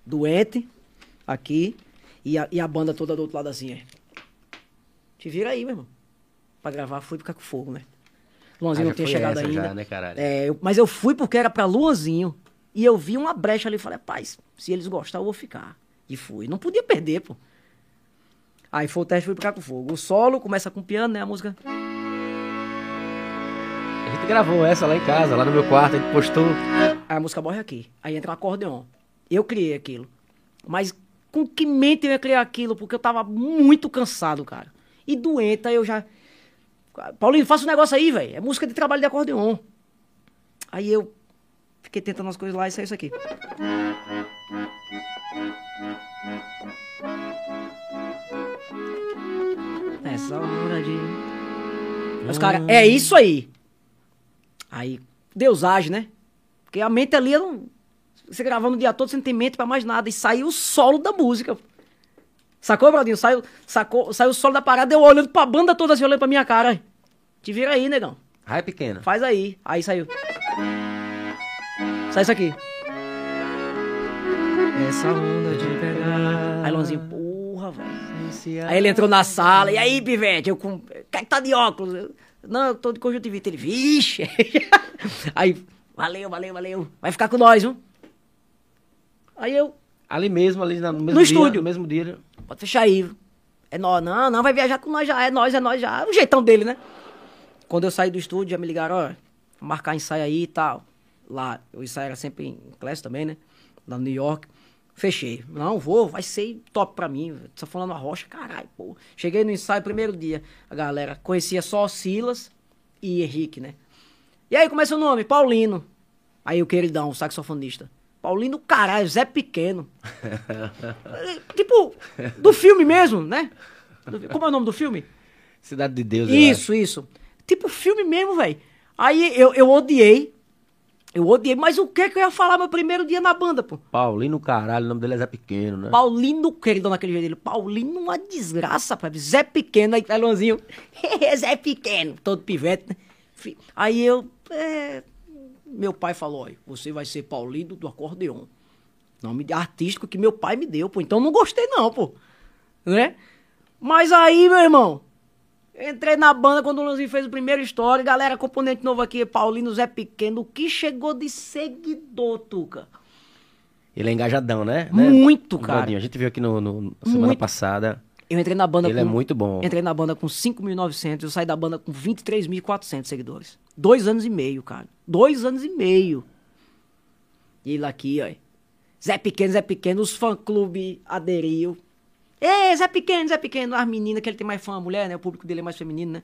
Duete, aqui, e a, e a banda toda do outro lado assim, ó. Te vira aí, meu irmão. Pra gravar, fui ficar com fogo, né? Luanzinho Ah, não tinha chegado ainda. já, né, caralho? É, eu- mas eu fui porque era pra Luanzinho. E eu vi uma brecha ali e falei, rapaz, se eles gostarem, eu vou ficar. E fui. Não podia perder, pô. Aí foi o teste, fui ficar com fogo. O solo começa com piano, né? A música. A gente gravou essa lá em casa, lá no meu quarto, a gente postou. Aí a música morre aqui. Aí entra o acordeon. Eu criei aquilo. Mas com que mente eu ia criar aquilo? Porque eu tava muito cansado, cara. E doente, aí eu já. Paulinho, faça um negócio aí, velho. É música de trabalho de acordeon. Aí eu fiquei tentando as coisas lá e saiu isso aqui. Essa hora de. Aí Os caras, é isso aí. Aí, Deus age, né? Porque a mente ali, eu não... você gravando o dia todo, você não tem mente pra mais nada. E saiu o solo da música. Sacou, Bradinho? Saiu, sacou, saiu o solo da parada, eu olhando pra banda toda assim, olhando pra minha cara. Te vira aí, negão. Raia pequena. Faz aí. Aí saiu. Sai isso aqui. Essa onda de pegar. Aí Lonzinho, porra, velho. Aí ele entrou na sala, e aí, pivete, eu com. Quem tá de óculos? Eu, não, eu tô de conjuntivite. Ele, vixe. aí, valeu, valeu, valeu. Vai ficar com nós, viu? Aí eu, Ali mesmo, ali na- no mesmo No dia. estúdio. No mesmo dia. pode fechar aí. É nós, não, não, vai viajar com nós já, é nós, é nós já. O jeitão dele, né? Quando eu saí do estúdio, já me ligaram, ó, marcar ensaio aí e tal. Lá, o ensaio era sempre em classe também, né? Lá no New York. Fechei. Não, vou, vai ser top pra mim. Só falando a rocha, caralho, pô. Cheguei no ensaio, primeiro dia. A galera conhecia só Silas e Henrique, né? E aí, como é seu nome? Paulino. Aí o queridão, o saxofonista. Paulino, caralho, Zé Pequeno. tipo, do filme mesmo, né? Do- Como é o nome do filme? Cidade de Deus. eu Isso, isso. Tipo filme mesmo, velho. Aí eu, eu odiei. Eu odiei, mas o que que eu ia falar meu primeiro dia na banda, pô? acho. Paulino, caralho, o nome dele é Zé Pequeno, né? Paulino, querido, naquele jeito dele. Paulino, uma desgraça, pai. Zé Pequeno, aí Pelãozinho. Zé Pequeno, todo pivete, né? Aí eu. é, meu pai falou: olha, você vai ser Paulino do acordeon. Nome artístico que meu pai me deu, pô. Então não gostei, não, pô. Né? Mas aí, meu irmão. Entrei na banda quando o Luzinho fez o primeiro story. Galera, componente novo aqui, Paulino Zé Pequeno. O que chegou de seguidor, Tuca? Ele é engajadão, né? Né? Muito, O cara. A gente viu aqui no, no- na semana Muito. passada. Eu entrei na banda Ele com... é muito bom. Entrei na banda com 5.900, eu saí da banda com 23.400 seguidores. Dois anos e meio, cara. Dois anos e meio. E ele aqui, ó. Zé Pequeno, Zé Pequeno, os fã-clube aderiu. Ê, Zé Pequeno, Zé Pequeno. As meninas, que ele tem mais fã, a mulher, né? O público dele é mais feminino, né?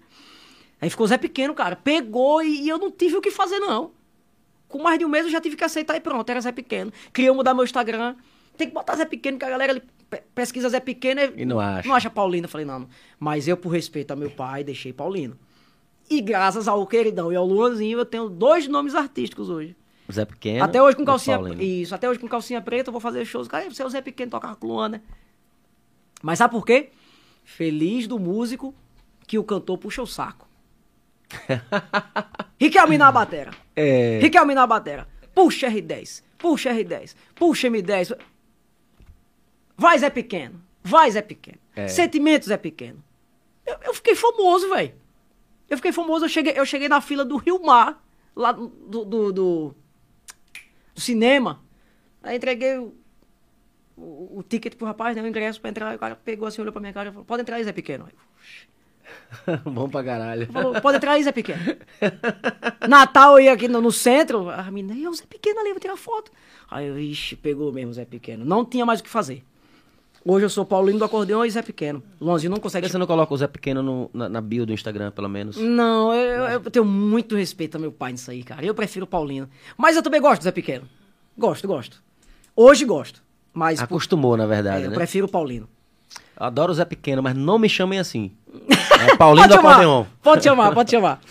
Aí ficou Zé Pequeno, cara. Pegou e, e eu não tive o que fazer, não. Com mais de um mês eu já tive que aceitar e pronto, era Zé Pequeno. Queria mudar meu Instagram. Tem que botar Zé Pequeno, que a galera ali pe- pesquisa Zé Pequeno e não acha. não acha Paulino. Eu falei, não, não. Mas eu, por respeito ao meu pai, deixei Paulino. E graças ao queridão e ao Luanzinho, eu tenho dois nomes artísticos hoje. Zé Pequeno. até hoje com calcinha. Paulino. Isso, até hoje com calcinha preta, eu vou fazer shows. Cara, você é o Zé Pequeno, tocar com o Luan, né? Mas sabe por quê? Feliz do músico que o cantor puxa o saco. Riquelme na batera. É. Riquelme na batera. Puxa R10. Puxa R10. Puxa M10. Vai, Zé Pequeno. Vai, Zé Pequeno. É. Sentimentos, Zé Pequeno. Eu, eu fiquei famoso, velho. Eu fiquei famoso. Eu cheguei, eu cheguei na fila do Rio Mar, lá do, do, do, do cinema. Aí entreguei o, o, o ticket pro rapaz, né? O ingresso pra entrar. Aí o cara pegou assim, olhou pra minha cara e falou: Pode entrar aí, Zé Pequeno. Bom pra caralho. Falou, pode entrar aí, Zé Pequeno. Natal eu ia aqui no, no centro, a menina, "Ih, o Zé Pequeno ali, vou tirar foto. Aí eu, ixi, pegou mesmo o Zé Pequeno. Não tinha mais o que fazer. Hoje eu sou Paulino do acordeão e Zé Pequeno. Luanzinho não Por consegue... que você não coloca o Zé Pequeno no- na, na bio do Instagram, pelo menos? Não, eu, eu tenho muito respeito ao meu pai nisso aí, cara. Eu prefiro o Paulino. Mas eu também gosto do Zé Pequeno. Gosto, gosto. Hoje gosto. Mas por- Acostumou, na verdade, é, eu né? prefiro o Paulino. Adoro o Zé Pequeno, mas não me chamem assim. É Paulinho do Acordeon. pode chamar, pode chamar.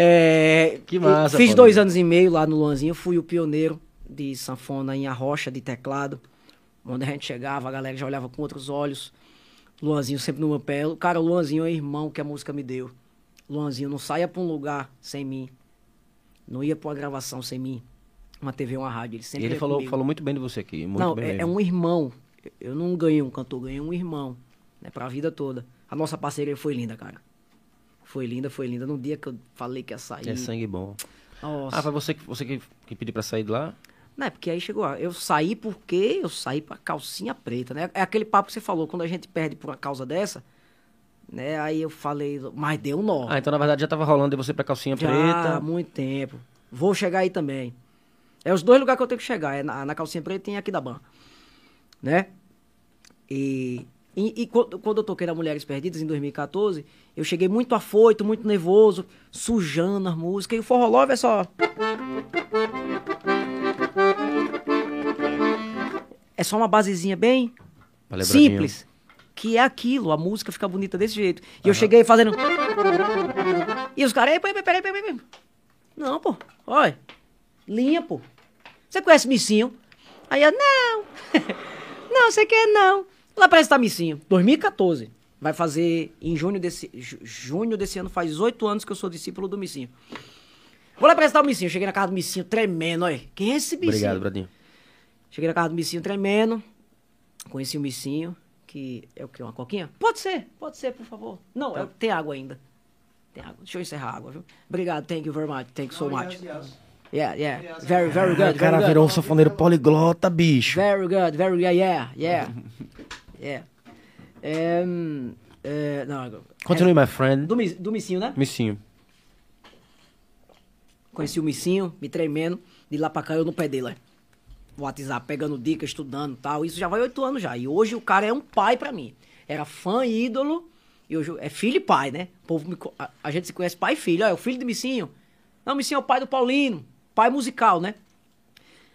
É, Que massa, Fiz Paulinho. dois anos e meio lá no Luanzinho, fui o pioneiro de sanfona em Arrocha, de teclado. Onde a gente chegava, a galera já olhava com outros olhos. Luanzinho sempre no meu pé. Cara, o Luanzinho é irmão que a música me deu. Luanzinho não saia pra um lugar sem mim. Não ia pra uma gravação sem mim. Uma TV, uma rádio. Ele E sempre ele ia falou, comigo. falou muito bem de você aqui. Muito Não, bem é, é um irmão. Eu não ganhei um cantor, ganhei um irmão. Né, pra vida toda. A nossa parceria foi linda, cara. Foi linda, foi linda. No dia que eu falei que ia sair. É sangue bom. Nossa. Ah, foi você, que- você que, que pediu pra sair de lá? Não, é porque aí chegou. Eu saí porque eu saí pra calcinha preta, né? É aquele papo que você falou, quando a gente perde por uma causa dessa, né? Aí eu falei, mas deu nó. Ah, então na verdade já tava rolando de você pra calcinha Já preta. há muito tempo. Vou chegar aí também. É os dois lugares que eu tenho que chegar. É na, na calcinha preta e aqui da Ban. Né? E, e, e quando, quando eu toquei na Mulheres Perdidas, em 2014, eu cheguei muito afoito, muito nervoso, sujando as músicas. E o Forró Love é só... é só uma basezinha bem simples. Que é aquilo, a música fica bonita desse jeito. E eu cheguei fazendo. E os caras, "Ei, peraí, peraí, peraí, peraí. Não, pô, olha. Linha, pô. Você conhece Missinho? Aí eu, não. não, você quer não. Lá apresentar Missinho. 2014. Vai fazer em junho desse, ju- junho desse ano, faz oito anos que eu sou discípulo do Missinho. Vou lá apresentar o Missinho. Cheguei na casa do Missinho tremendo, olha. Quem é esse Missinho? Obrigado, Bradinho. Cheguei na casa do Missinho tremendo. Conheci o Missinho, que é o que? Uma coquinha? Pode ser, pode ser, por favor. Não, é- tem água ainda. Tem água. Deixa eu encerrar a água, viu? Obrigado, thank you very much, thank you so much. Yeah, yeah. Very, very good. O cara very virou um good. sanfoneiro poliglota, bicho. Very good, very yeah, yeah, yeah. yeah. É, é, não, Continue, my friend. do, do Missinho, né? Missinho. Conheci o Missinho, me tremendo. De lá pra cá eu no pé dele. WhatsApp, pegando dicas, estudando e tal. Isso já vai oito anos já. E hoje o cara é um pai pra mim. Era fã, ídolo. E hoje é filho e pai, né? O povo me a, a gente se conhece pai e filho. Ó, é o filho do Missinho. Não, Missinho é o pai do Paulino. Pai musical, né?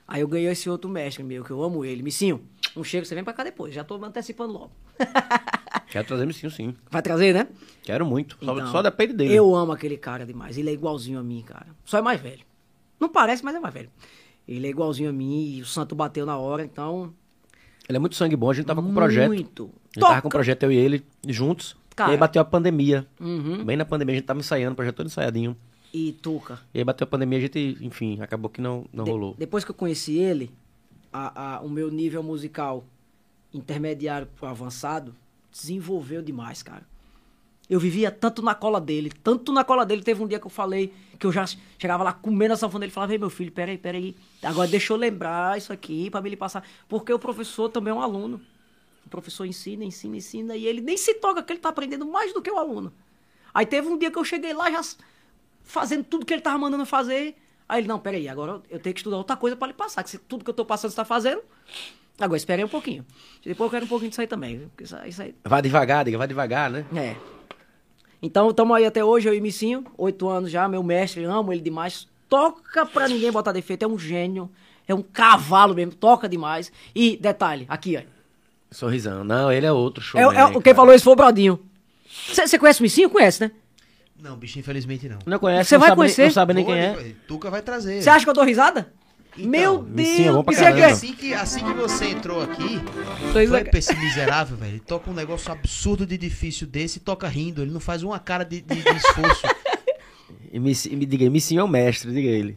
Aí eu ganhei esse outro mestre meu, que eu amo ele. Missinho, um cheiro, você vem pra cá depois. Já tô antecipando logo. Quero trazer Missinho, sim. Vai trazer, né? Quero muito. Só, Então, só depende dele. Eu amo aquele cara demais. Ele é igualzinho a mim, cara. Só é mais velho. Não parece, mas é mais velho. Ele é igualzinho a mim e o santo bateu na hora, então. Ele é muito sangue bom. A gente tava com um projeto. Muito. A gente tava com um projeto, eu e ele, juntos. Cara. E aí bateu a pandemia. Uhum. Bem na pandemia, a gente tava ensaiando, o projeto todo ensaiadinho. E Tuca. E aí bateu a pandemia, a gente, enfim, acabou que não, não de- rolou. Depois que eu conheci ele, a- a- o meu nível musical intermediário pro avançado desenvolveu demais, cara. Eu vivia tanto na cola dele, tanto na cola dele. Teve um dia que eu falei que eu já chegava lá comendo a sanfona dele e falava: Ei, meu filho, peraí, peraí. Agora deixa eu lembrar isso aqui pra me ele passar. Porque o professor também é um aluno. O professor ensina, ensina, ensina. E ele nem se toca que ele tá aprendendo mais do que o aluno. Aí teve um dia que eu cheguei lá já fazendo tudo que ele tava mandando fazer. Aí ele, não, peraí, agora eu tenho que estudar outra coisa pra lhe passar. Que se tudo que eu tô passando você tá fazendo. Agora esperei um pouquinho. Depois eu quero um pouquinho disso aí também. aí- isso aí Vai devagar, diga, vai devagar, né? é. Então, estamos aí até hoje, eu e Missinho, oito anos já, meu mestre, amo ele demais. Toca pra ninguém botar defeito, é um gênio, é um cavalo mesmo, toca demais. E, detalhe, aqui, ó. Sorrisão. Não, ele é outro show. É, é, quem falou isso foi o Brodinho. Você conhece o Missinho? Conhece, né? Não, bicho, infelizmente não. Não conhece, Você não vai sabe nem- conhecer? não sabe nem quem Oi, é. Tuca vai trazer. Você acha que eu dou risada? Então, meu é Deus, pra aqui é... Assim que, assim que você entrou aqui, Pois foi é. pra esse miserável, velho. Ele toca um negócio absurdo de difícil desse e toca rindo. Ele não faz uma cara de, de- de esforço. E me, me diga aí, Missinho é o mestre, diga ele.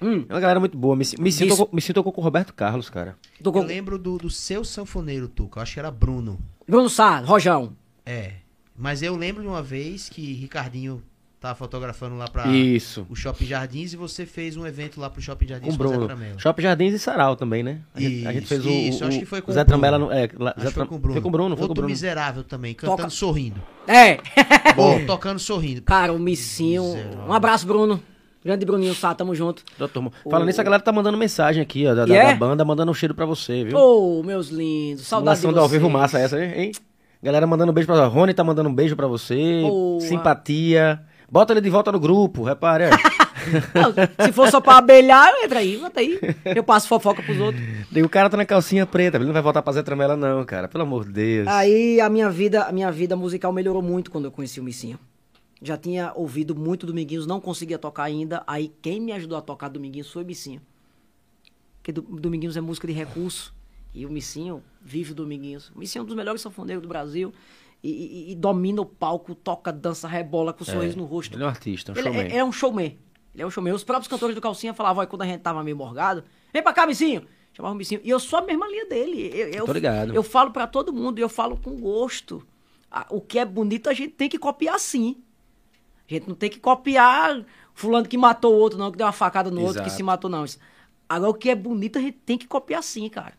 Hum. É uma galera muito boa. Missinho, Missinho, Isso. tocou, Missinho tocou com o Roberto Carlos, cara. Tô com- Eu lembro do, do seu sanfoneiro, Tuca. Eu acho que era Bruno. Bruno Sá, Rojão. É. Mas eu lembro de uma vez que Ricardinho tava fotografando lá pra Isso. o Shopping Jardins e você fez um evento lá pro Shopping Jardins Com o com o Zé Bruno. Tramela. Shopping Jardins e Sarau também, né? A gente, a gente Isso, fez o, isso, o, acho que foi com o Zé o Bruno. Tramela. no- É, lá- Zé foi com o Bruno. Foi com o Bruno, foi com o Outro Bruno. miserável também, cantando Toca- sorrindo. É. Ou tocando sorrindo. Cara, o Missinho. Miserável. Um abraço, Bruno. Grande Bruninho Sá, tamo junto. Doutor, Falando nisso, a galera tá mandando mensagem aqui, ó, da, da- E é? da banda, mandando um cheiro pra você, viu? Ô, meus lindos. Saudade de Simulação do ao vivo massa essa, hein? Galera mandando um beijo pra você. Rony tá mandando um beijo pra você. Boa. Simpatia. Bota ele de volta no grupo, repare. Não, se for só pra abelhar, entra aí, bota aí. Eu passo fofoca pros outros. Digo, o cara tá na calcinha preta, ele não vai voltar pra Zé Tramela não, cara. Pelo amor de Deus. Aí a minha vida, a minha vida musical melhorou muito quando eu conheci o Missinho. Já tinha ouvido muito Dominguinhos, não conseguia tocar ainda. Aí quem me ajudou a tocar Dominguinhos foi o Missinho. Porque do, Dominguinhos é música de recurso. E o Missinho vive o Dominguinhos. O Missinho é um dos melhores sanfoneiros do Brasil. E, e- e domina o palco, toca, dança, rebola com um sorriso no rosto. Ele é um artista, um Ele showman. é, ele é um showman. Ele é um showman. Os próprios cantores do Calcinha falavam, "Olha, quando a gente tava meio morgado, vem pra cá, Missinho. Chamava o Missinho. E eu sou a mesma linha dele. Eu, eu, Tô ligado. eu falo pra todo mundo e eu falo com gosto. O que é bonito a gente tem que copiar sim. A gente não tem que copiar fulano que matou o outro, não, que deu uma facada no outro, que Exato. se matou, não. Agora, o que é bonito a gente tem que copiar sim, cara.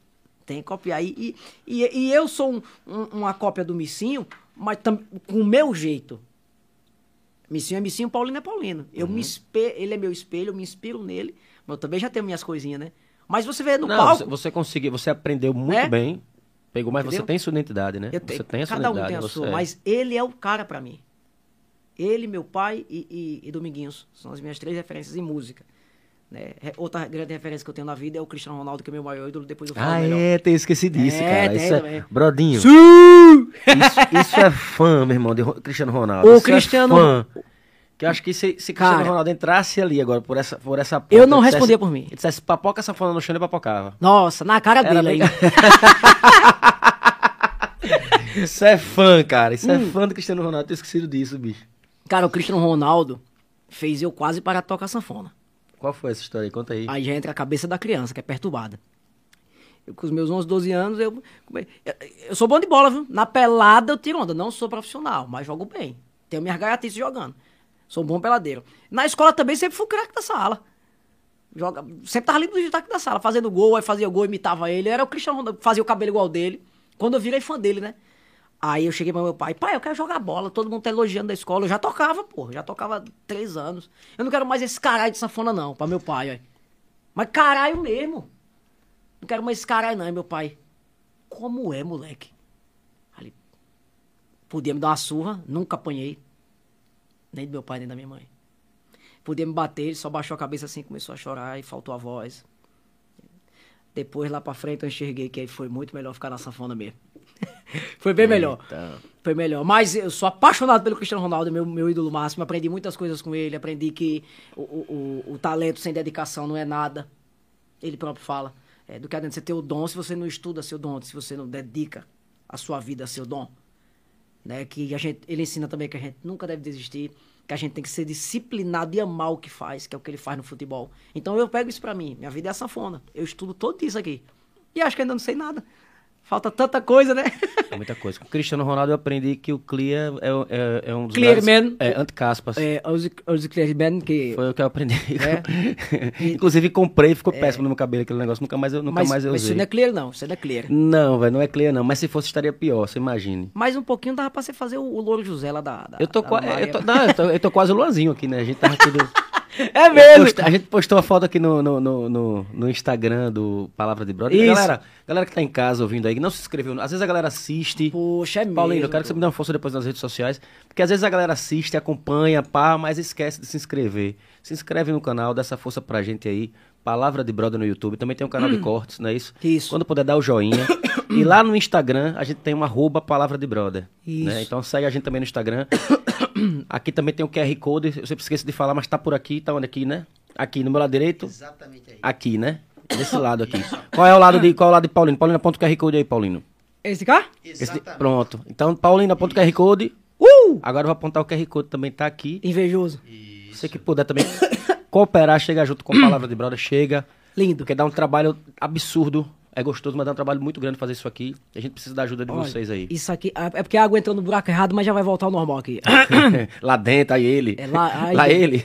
Tem que copiar. E, e, e- eu sou um- um- uma cópia do Missinho, mas tam- com o meu jeito. Missinho é Missinho, Paulino é Paulino. Eu Uhum. me espe... Ele é meu espelho, eu me inspiro nele. Mas eu também já tenho minhas coisinhas, né? Mas você vê no não, palco. você, conseguiu, você aprendeu muito É? bem. Pegou, mas Entendeu? você tem sua identidade, né? Eu você tem a sua cada um tem a você sua, é. mas ele é o cara pra mim. Ele, meu pai e, e- e Dominguinhos. São as minhas três referências em música. Né? Outra grande referência que eu tenho na vida é o Cristiano Ronaldo, que é meu maior ídolo, depois eu falo Ah, melhor. é, tem esqueci disso, É, cara. Isso é. Brodinho. Isso, isso é fã, meu irmão, de Cristiano Ronaldo. O Isso Cristiano- É fã. Que eu acho que se, se Cristiano Cara. Ronaldo entrasse ali agora por essa, por essa porta, Eu não e dissesse- respondia por mim. E dissesse papoca sanfona no chão, ele papocava. Nossa, na cara Era dele bem- ainda. Isso é fã, cara. Isso Hum. é fã do Cristiano Ronaldo. Eu esquecido disso, bicho. Cara, o Cristiano Ronaldo fez eu quase parar de tocar sanfona. Qual foi essa história aí? Conta aí. Aí já entra a cabeça da criança, que é perturbada. Eu, com os meus 11, 12 anos, eu, eu, eu sou bom de bola, viu? Na pelada eu tiro onda. Não sou profissional, mas jogo bem. Tenho minhas gaiatices jogando. Sou um bom peladeiro. Na escola também sempre fui craque da sala. Joga, sempre tava ali no destaque da sala, fazendo gol, aí fazia gol, imitava ele. Era o Cristiano Ronaldo, fazia o cabelo igual dele. Quando eu virei fã dele, né? Aí eu cheguei pro meu pai, pai, eu quero jogar bola, todo mundo tá elogiando da escola. Eu já tocava, pô, já tocava três anos. Eu não quero mais esse caralho de sanfona, não, pra meu pai, ó. Mas caralho mesmo. Não quero mais esse caralho, não, meu pai. Como é, moleque? Ali, podia me dar uma surra, nunca apanhei. Nem do meu pai, nem da minha mãe. Podia me bater, ele só baixou a cabeça assim, começou a chorar e faltou a voz. Depois, lá pra frente, eu enxerguei que aí foi muito melhor ficar na sanfona mesmo. foi bem melhor. Eita. Foi melhor. Mas eu sou apaixonado pelo Cristiano Ronaldo, meu, meu ídolo máximo. Aprendi muitas coisas com ele. Aprendi que o, o, o, o talento sem dedicação não é nada. Ele próprio fala. É, do que adianta você ter o dom se você não estuda seu dom, se você não dedica a sua vida a seu dom. Né? Que a gente, ele ensina também que a gente nunca deve desistir, que a gente tem que ser disciplinado e amar o que faz, que é o que ele faz no futebol. Então eu pego isso pra mim. Minha vida é a sanfona. Eu estudo todo isso aqui. E acho que ainda não sei nada. Falta tanta coisa, né? É muita coisa. Com o Cristiano Ronaldo eu aprendi que o Clear é, é, é um dos Clear Man. É, anticaspas. É, os, os Clearman, que Foi o que eu aprendi. É. Inclusive comprei, ficou péssimo no meu cabelo aquele negócio. Nunca mais eu, nunca mas, mais eu mas usei. isso não é clear, não. Isso não é clear. Não, velho, não é clear não. Mas se fosse estaria pior, você imagine. Mais um pouquinho dava pra você fazer o, o Louro José lá da. da Eu tô, da qua- Maria. eu, tô, não, eu, tô, eu tô quase o Luanzinho aqui, né? A gente tava aqui do... É mesmo! Posta- a gente postou a foto aqui no, no, no, no- Instagram do Palavra de Brother. Isso. Galera, galera que tá em casa ouvindo aí, que não se inscreveu. Às vezes a galera assiste. Poxa, é mesmo. Paulinho, eu quero que você me dê uma força depois nas redes sociais. Porque às vezes a galera assiste, acompanha, pá, mas esquece de se inscrever. Se inscreve no canal, dá essa força pra gente aí. Palavra de Brother no YouTube. Também tem um canal de cortes, não é isso? Isso. Quando puder dar o joinha. e lá no Instagram a gente tem uma arroba Palavra de Brother. Isso. né? Então segue a gente também no Instagram. aqui também tem o QR Code. Eu sempre esqueço de falar, mas tá por aqui. Tá onde aqui, né? Aqui no meu lado direito. Exatamente aí. Aqui, né? Desse lado aqui. Qual é o lado de, qual é o lado de Paulino? Paulino, aponta o QR Code aí, Paulino. Esse cá? Esse- Exatamente. pronto. Então, Paulino, aponta o QR Code. Uh! Agora eu vou apontar o QR Code também, tá aqui. Invejoso. Você que puder também cooperar, chega junto com a Palavra de Brother, chega. Lindo. Porque dá um trabalho absurdo. É gostoso, mas dá um trabalho muito grande fazer isso aqui. A gente precisa da ajuda de Olha, vocês aí. Isso aqui. É porque a água entrou no buraco errado, mas já vai voltar ao normal aqui. lá dentro, aí ele. É lá- aí lá tem- ele.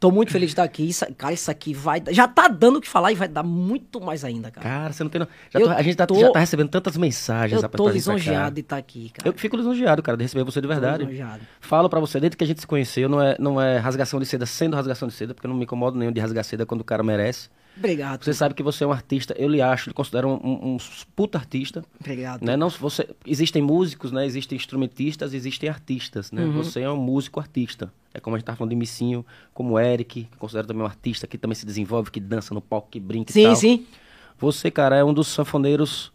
Tô muito feliz de estar aqui. Isso, cara, isso aqui vai. Já tá dando o que falar e vai dar muito mais ainda, cara. Cara, você não tem. Já Eu tô- a gente tá, tô- já tá recebendo tantas mensagens Eu tô lisonjeado de estar aqui, cara. Eu fico lisonjeado, cara, de receber você de verdade. lisonjeado. Falo pra você, desde que a gente se conheceu, não é, não é rasgação de seda sendo rasgação de seda, porque eu não me incomodo nenhum de rasgar seda quando o cara merece. Obrigado. Você sabe que você é um artista, eu lhe acho, lhe considero um, um, um puta artista. Obrigado. Né? Não, você, existem músicos, né? existem instrumentistas, existem artistas. Né? Uhum. Você é um músico artista. É como a gente tava falando de Missinho, como o Eric, que considero também um artista que também se desenvolve, que dança no palco, que brinca e Sim, tal. sim. Você, cara, é um dos sanfoneiros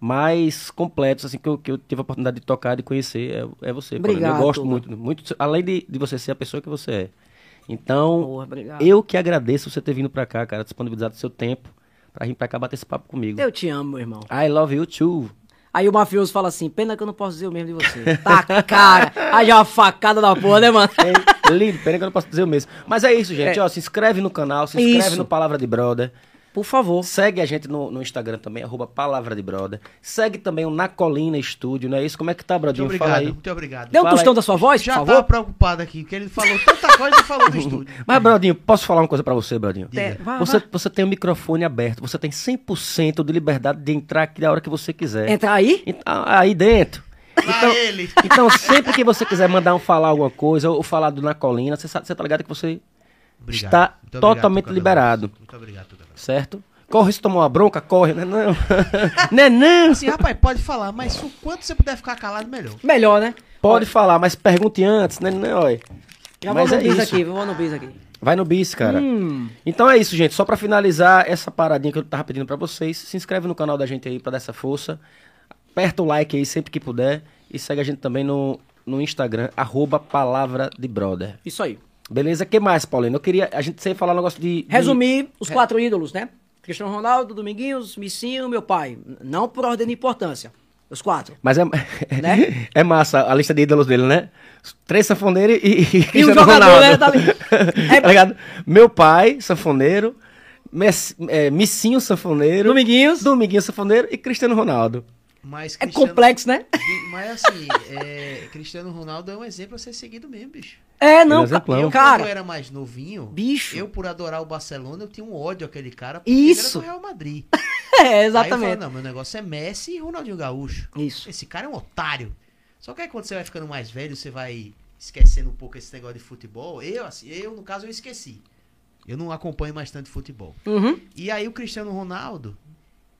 mais completos, assim, que eu, que eu tive a oportunidade de tocar, de conhecer, é, é você. Obrigado, Eu gosto muito, muito, além de, de você ser a pessoa que você é. Então, Porra, eu que agradeço você ter vindo pra cá, cara, disponibilizado seu tempo pra vir pra cá bater esse papo comigo. Eu te amo, meu irmão. I love you too. Aí o mafioso fala assim: pena que eu não posso dizer o mesmo de você. Tá, cara. Aí já uma facada da porra, né, mano? É lindo, pena que eu não posso dizer o mesmo. Mas é isso, gente. É. Ó, se inscreve no canal, se inscreve Isso. no Palavra de Brother. Por favor. Segue a gente no, no Instagram também, arroba Palavra de Brother. Segue também o Na Colina Estúdio, não é isso? Como é que tá, Muito Brodinho? obrigado, Fala aí. muito obrigado. Deu um Fala tostão aí. da sua voz, Já por tava favor? preocupado aqui, porque ele falou tanta coisa e falou do estúdio. Mas, Brodinho, posso falar uma coisa pra você, Brodinho? É, vai, Você, vai. você tem o microfone aberto, você tem 100% de liberdade de entrar aqui da hora que você quiser. Entrar aí? Então, aí dentro. Ele. Então, sempre que você quiser mandar um falar alguma coisa ou falar do Na Colina, você, você tá ligado que você Obrigado. Está Muito totalmente liberado. Muito obrigado. Certo? Corre se tomou uma bronca, corre, né? Não, né? Não. Assim, rapaz, pode falar, mas o quanto você puder ficar calado, melhor. Melhor, né? Pode falar, mas pergunte antes, né? Não, olha. Já Mas vou no é bis isso. aqui, vou no bis aqui. Vai no bis, cara. Hum. Então é isso, gente. Só pra finalizar essa paradinha que eu tava pedindo pra vocês, se inscreve no canal da gente aí pra dar essa força. Aperta o like aí sempre que puder. E segue a gente também no, no Instagram, arroba Palavra de Brother. Isso aí. Beleza? O que mais, Paulino? Eu queria. A gente sempre falar um negócio de. de- Resumir os quatro ídolos, né? Cristiano Ronaldo, Dominguinhos, Missinho, meu pai. Não por ordem de importância. Os quatro. Mas é, Né? é massa a lista de ídolos dele, né? Três sanfoneiros e, e, E Cristiano jogador, Ronaldo. né? Tá ali. É- Tá ligado? Meu pai, sanfoneiro. Messi- é, Missinho, sanfoneiro. Dominguinhos. Dominguinho, sanfoneiro. E Cristiano Ronaldo. Mas É complexo, né? Mas assim, é, Cristiano Ronaldo é um exemplo a ser seguido mesmo, bicho. É, é não, exemplão. Eu, ca- quando eu cara. era mais novinho, Bicho. eu por adorar o Barcelona, eu tinha um ódio àquele cara porque Isso. ele era do Real Madrid. É, Aí eu exatamente. falo, não, meu negócio é Messi e Ronaldinho Gaúcho. Isso. Esse cara é um otário. Só que aí quando você vai ficando mais velho, você vai esquecendo um pouco esse negócio de futebol. Eu, assim, eu no caso, eu esqueci. Eu não acompanho mais tanto futebol. Uhum. E aí o Cristiano Ronaldo,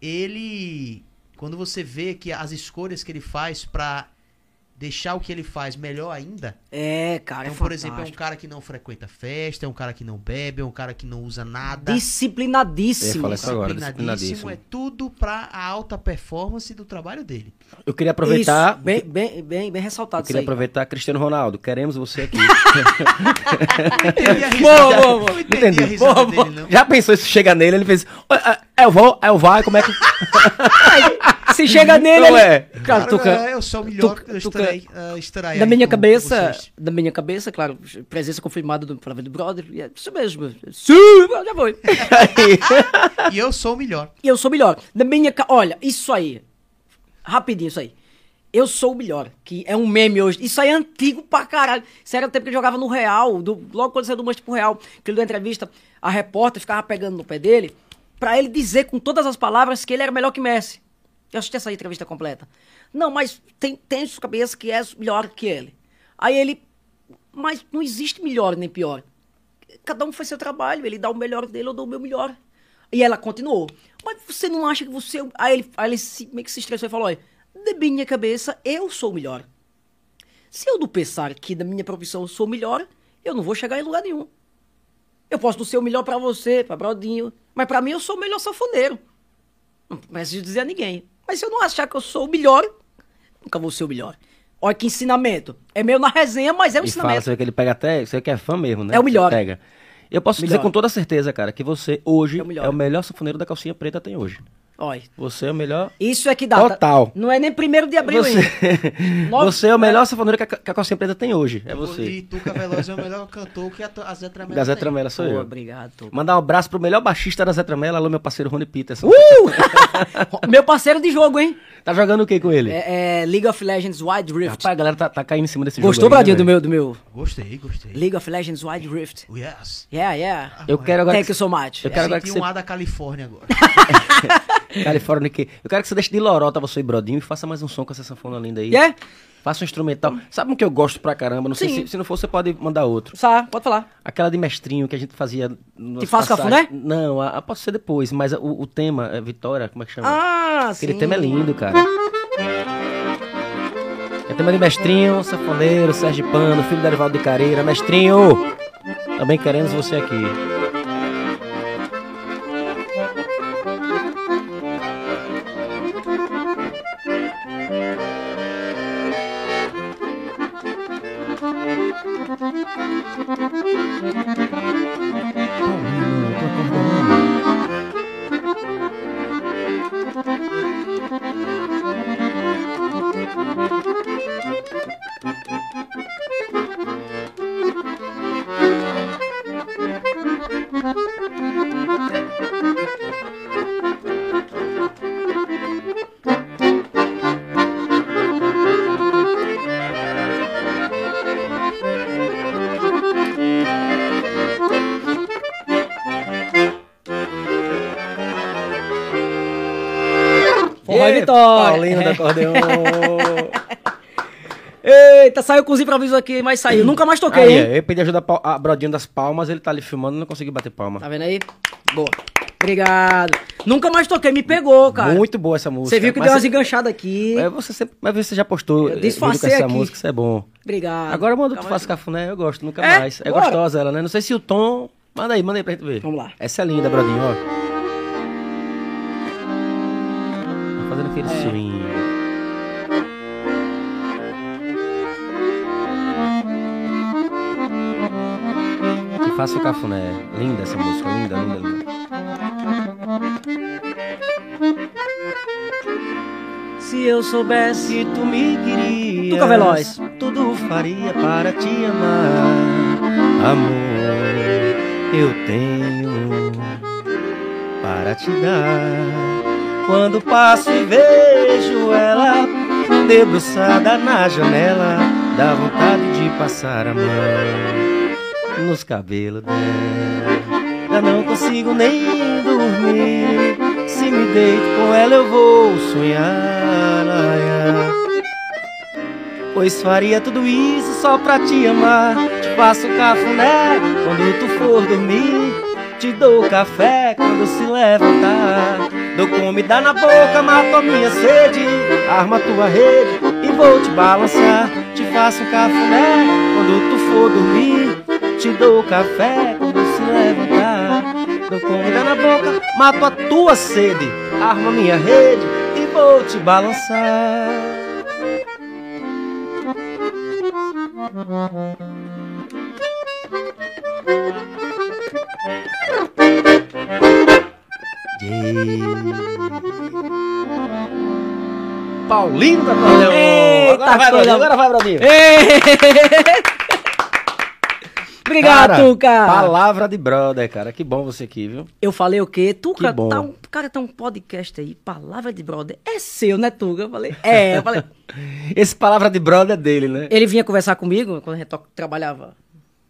ele quando você vê que as escolhas que ele faz pra deixar o que ele faz melhor ainda. É, cara, Então, é por exemplo, é um cara que não frequenta festa, é um cara que não bebe, é um cara que não usa nada. Eu Disciplinadíssimo. isso agora, disciplinadíssimo, disciplinadíssimo. é tudo pra a alta performance do trabalho dele. Eu queria aproveitar. Isso, bem, bem, bem, bem Eu ressaltado queria isso aí. aproveitar, Cristiano Ronaldo. Queremos você aqui. Entendi a Boa, risada. boa, boa. Não entendi a Entendi. risada Boa, dele, não. Já pensou se chega nele, ele fez. "Oi, ah, Eu vou, eu vai, como é que. Se chega nele, Não ele... é? Cara, Tuca, eu sou o melhor. Tuca- estarei, ah, estarei aí minha com cabeça, da minha cabeça, claro, presença confirmada do Palavra do Brother, é isso mesmo. Sim, já foi. E eu sou o melhor. E eu sou melhor. Da minha, olha, isso aí. Rapidinho isso aí. Eu sou o melhor, que é um meme hoje. Isso aí é antigo pra caralho. Isso era o tempo que ele jogava no Real, do- logo quando saiu do Manchester pro Real, que ele deu entrevista, a repórter ficava pegando no pé dele, pra ele dizer com todas as palavras que ele era melhor que Messi. Eu assisti essa entrevista completa. Não, mas tem, tem sua cabeça que é melhor que ele. Aí ele, mas não existe melhor nem pior. Cada um faz seu trabalho, ele dá o melhor dele, eu dou o meu melhor. E ela continuou. Mas você não acha que você. Aí ele, aí ele se, meio que se estressou e falou: olha, de minha cabeça, eu sou o melhor. Se eu não pensar que da minha profissão eu sou o melhor, eu não vou chegar em lugar nenhum. Eu posso não ser o melhor pra você, pra Brodinho, mas pra mim eu sou o melhor sanfoneiro. Não preciso dizer a ninguém. Mas se eu não achar que eu sou o melhor, nunca vou ser o melhor. Olha que ensinamento. É meio na resenha, mas é um E fala, ensinamento. você vê que ele pega até. Você que é fã mesmo, né? É o melhor. Você Pega. Eu posso dizer Melhor. com toda certeza, cara, que você hoje É é o o melhor. melhor, sanfoneiro da calcinha preta tem hoje. Olha. Você é o melhor. Isso é que dá. Total. Não é nem primeiro de abril Você, ainda. Nove- você é o melhor sanfoneiro que a, que a calcinha preta tem hoje. É E você. Tuca Veloz é o melhor cantor que a, a Zé Tramela Da Zé. Tramela sou Pô, eu. obrigado. Tuca. Mandar um abraço pro melhor baixista da Zé Tramela, alô, meu parceiro Rony Peterson. Uh! Meu parceiro de jogo, hein? Tá jogando o que com ele? É, é League of Legends Wild Rift. Rapaz, a galera tá, tá caindo em cima desse Gostou, jogo. aí, Bradinho, né, do meu, do meu Gostei, gostei. League of Legends Wild Rift? Yes. Yeah, yeah. Eu quero agora. Thank que you so much. Eu quero agora que um você- A da Califórnia agora. Califórnia que. Eu quero que você deixe de lorota você e Brodinho e faça mais um som com essa sanfona linda aí. Yeah? Faça um instrumental. Sabe um que eu gosto pra caramba? Não sei Sim. se, se não for, você pode mandar outro. Sá, pode falar. Aquela de mestrinho que a gente fazia. Que faz cafuné? Não, a, a pode ser depois, mas a- o, o tema, é Vitória, como é que chama? Ah, Aquele sim. tema é lindo, cara. É tema de mestrinho, safoneiro, Sérgio Pano, filho da Erivaldo de Careira. Mestrinho! Também queremos você aqui. Acordeon. Eita, saiu com os improvisos aqui, mas saiu. Nunca mais toquei, Aí, hein? eu pedi ajuda a, Brodinho das palmas, ele tá ali filmando, não consegui bater palma. Tá vendo aí? Boa. Obrigado. Nunca mais toquei, me pegou, cara. Muito boa essa música. Você viu que Mas deu umas enganchadas aqui. É, você sempre, mas você já postou Eu eh, disfarcei essa aqui. música, isso é bom. Obrigado. Agora manda tu faça cafuné, eu gosto, nunca É? mais. É Bora. gostosa ela, né? Não sei se o tom. Manda aí, manda aí pra gente ver. Vamos lá. Essa é linda, Brodinho, ó. Fazendo aquele É. swing. Que faça o cafuné. Linda essa música, linda, linda, linda. Se eu soubesse. Se tu me querias, Tuca Veloz. tudo faria para te amar. Amor, eu tenho para te dar. Quando passo e vejo ela debruçada na janela, dá vontade de passar a mão nos cabelos dela. Já não consigo nem dormir. Se me deito com ela, eu vou sonhar. ai. Pois faria tudo isso só pra te amar. Te faço cafuné quando tu for dormir. Te dou café quando se levantar. Dou comida na boca, mato a minha sede. Arma tua rede e vou te balançar. Te faço um cafuné quando tu for dormir. Te dou café quando se levantar. Dou comida na boca, mato a tua sede. Arma minha rede e vou te balançar. Paulinho da Acordeon. Eita, Agora vai, coisa- Brodinho. Agora vai, Brodinho. Obrigado, Cara, Tuca. Palavra de brother, cara. Que bom você aqui, viu? Eu falei o quê? Tuca, Que bom. tá um, cara, tá um podcast aí, palavra de brother. É seu, né, Tuca? Eu falei, é. Eu falei, Esse palavra de brother é dele, né? ele vinha conversar comigo quando a gente trabalhava,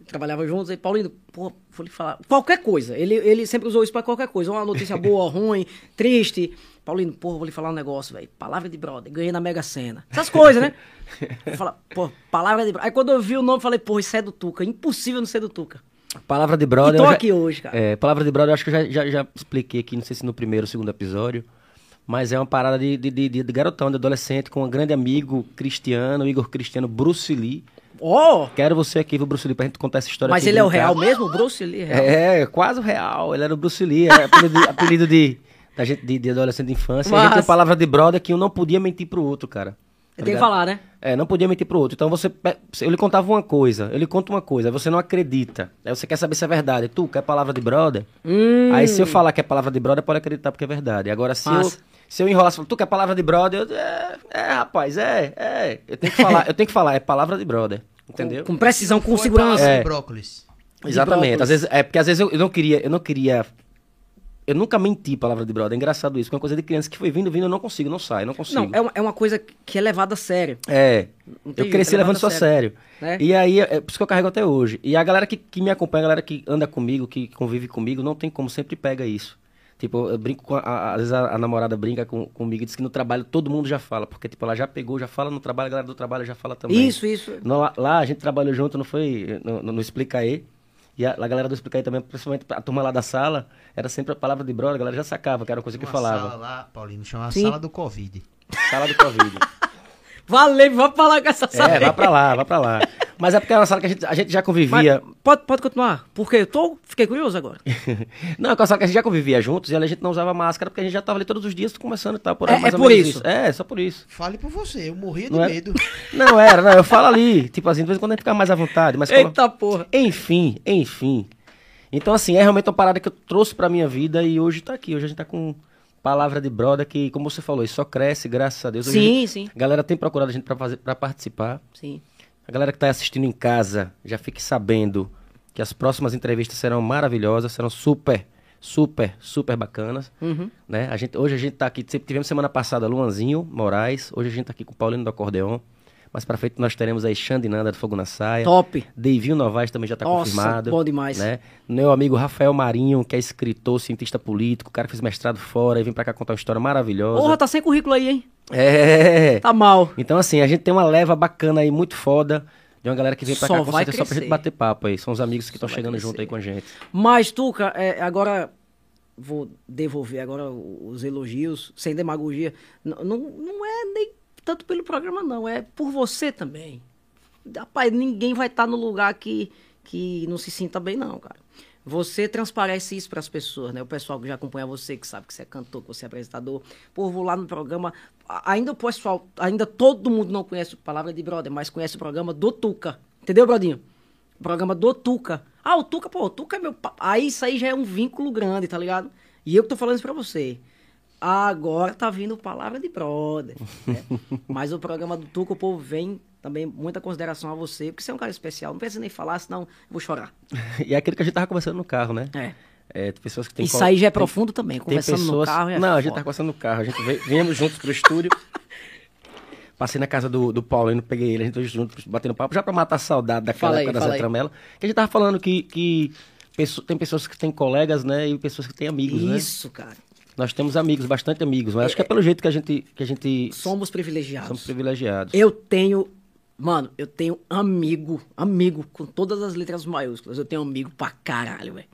trabalhava juntos. E Paulinho, pô, vou lhe falar qualquer coisa. Ele, ele sempre usou isso pra qualquer coisa. Uma notícia boa, ruim, triste. Paulinho, pô, vou lhe falar um negócio, velho. Palavra de brother, ganhei na Mega Sena. Essas coisas, né? Eu falo, pô, palavra de brother. Aí quando eu vi o nome, falei, pô, isso é do Tuca. Impossível não ser do Tuca. Palavra de brother. E tô já- aqui hoje, cara. É, palavra de brother, eu acho que eu já, já, já expliquei aqui, não sei se no primeiro ou segundo episódio. Mas é uma parada de, de, de, de garotão, de adolescente, com um grande amigo cristiano, Igor Cristiano, Bruce Lee. Ó, Quero você aqui, viu, Bruce Lee, pra gente contar essa história mas ele é o real mesmo? O Bruce Lee é real? É, quase o real. Ele era o Bruce Lee, era apelido, de- apelido de, da gente, de, de adolescente de infância. E a gente tem Mas- palavra de brother que um não podia mentir pro outro, cara. Tá Tem que falar, né? É, não podia mentir pro outro. Então você. Eu lhe contava uma coisa, eu lhe conto uma coisa, você não acredita. Aí você quer saber se é verdade. Tu, quer palavra de brother? Hum. Aí se eu falar que é palavra de brother, pode acreditar porque é verdade. Agora, se eu, Massa. Se eu enrolar, tu quer palavra de brother, eu, é, é, rapaz, é, é. Eu tenho que falar, eu tenho que falar, é palavra de brother. Entendeu? Com precisão, com Foi segurança. de É. brócolis. Exatamente. brócolis. Às vezes, é porque às vezes eu, eu não queria, eu não queria. Eu nunca menti palavra de brother. É engraçado isso. que É uma coisa de criança que foi vindo, vindo, eu não consigo, não sai, não consigo. Não, é uma, é uma coisa que é levada a sério. É. Eu cresci é levando isso a a sério. né? E aí, é por isso que eu carrego até hoje. E a galera que, que me acompanha, a galera que anda comigo, que convive comigo, não tem como, sempre pega isso. Tipo, eu brinco com a, a- às vezes a, a namorada brinca com, comigo e diz que no trabalho todo mundo já fala, porque tipo, ela já pegou, já fala no trabalho, a galera do trabalho já fala também. Isso, isso. No- lá, lá a gente trabalhou junto, não foi no, no, no Explica aí. E a, a galera do Explica aí também, principalmente a turma lá da sala, era sempre a palavra de brother, a galera já sacava, que era uma coisa que eu Uma falava. sala lá, Paulinho, chama a Sim. sala do Covid. Sala do Covid. Valeu, vamos falar com essa sala. é, vai pra lá, vai pra lá. Mas é porque é uma sala que a gente, a gente já convivia. Mas pode, pode continuar, porque eu tô, fiquei curioso agora. Não, é uma sala que a gente já convivia juntos e ali a gente não usava máscara porque a gente já tava ali todos os dias conversando e tal. Por, É- mais é por menos isso. É, só por isso. Fale por você, eu morria de Não é? medo. Não era, não, eu falo ali. Tipo assim, de vez em quando a gente fica mais à vontade. Mas Eita porra. Enfim, enfim. Então, assim, é realmente uma parada que eu trouxe pra minha vida e hoje tá aqui. Hoje a gente tá com palavra de brother que, como você falou, isso só cresce, graças a Deus. Hoje Sim, sim. A galera tem procurado a gente pra participar. Sim. A galera que tá assistindo em casa, já fique sabendo que as próximas entrevistas serão maravilhosas, serão super, super, super bacanas. Uhum. Né? A gente, hoje a gente tá aqui, tivemos semana passada Luanzinho Moraes, hoje a gente tá aqui com o Paulino do Acordeon. Mais pra frente nós teremos aí Xandinanda do Fogo na Saia. Top. Deivinho Novaes também já tá Nossa, confirmado. bom demais. Né? Meu amigo Rafael Marinho, que é escritor, cientista político, cara que fez mestrado fora e vem pra cá contar uma história maravilhosa. Porra, tá sem currículo aí, hein? É! Tá mal. Então, assim, a gente tem uma leva bacana aí, muito foda, de uma galera que vem pra Só cá com certeza só pra gente bater papo aí. São os amigos que estão chegando crescer. junto aí com a gente. Mas, Tuca, é, agora, vou devolver agora os elogios, sem demagogia. Não, não é nem tanto pelo programa, não. É por você também. Rapaz, ninguém vai estar no lugar que, que não se sinta bem, não, cara. Você transparece isso para as pessoas, né? O pessoal que já acompanha você, que sabe que você é cantor, que você é apresentador. Pô, vou lá no programa. Ainda o pessoal, ainda todo mundo não conhece a palavra de brother, mas conhece o programa do Tuca. Entendeu, Brodinho? O programa do Tuca. Ah, o Tuca, pô, o Tuca é meu. Aí isso aí já é um vínculo grande, tá ligado? E eu que tô falando isso pra você. Agora tá vindo palavra de brother. né? Mas o programa do Tuca, o povo vem também muita consideração a você, porque você é um cara especial. Não precisa nem falar, senão eu vou chorar. E é aquilo que a gente tava conversando no carro, né? É. É, pessoas que tem Isso aí já é tem- profundo também, conversando no pessoas... carro. É não, a gente tá conversando no carro. A gente veio, viemos juntos pro estúdio. Passei na casa do, do Paulino, peguei ele, a gente veio juntos batendo papo, já pra matar a saudade daquela época da Zé. Tramela. Que a gente tava falando que, que tem pessoas que têm colegas, né? E pessoas que têm amigos, né? Isso, cara. Nós temos amigos, bastante amigos, mas acho que é pelo jeito que a gente, que a gente Somos privilegiados. somos privilegiados. Eu tenho. Mano, eu tenho amigo, amigo, com todas as letras maiúsculas. Eu tenho amigo pra caralho, velho.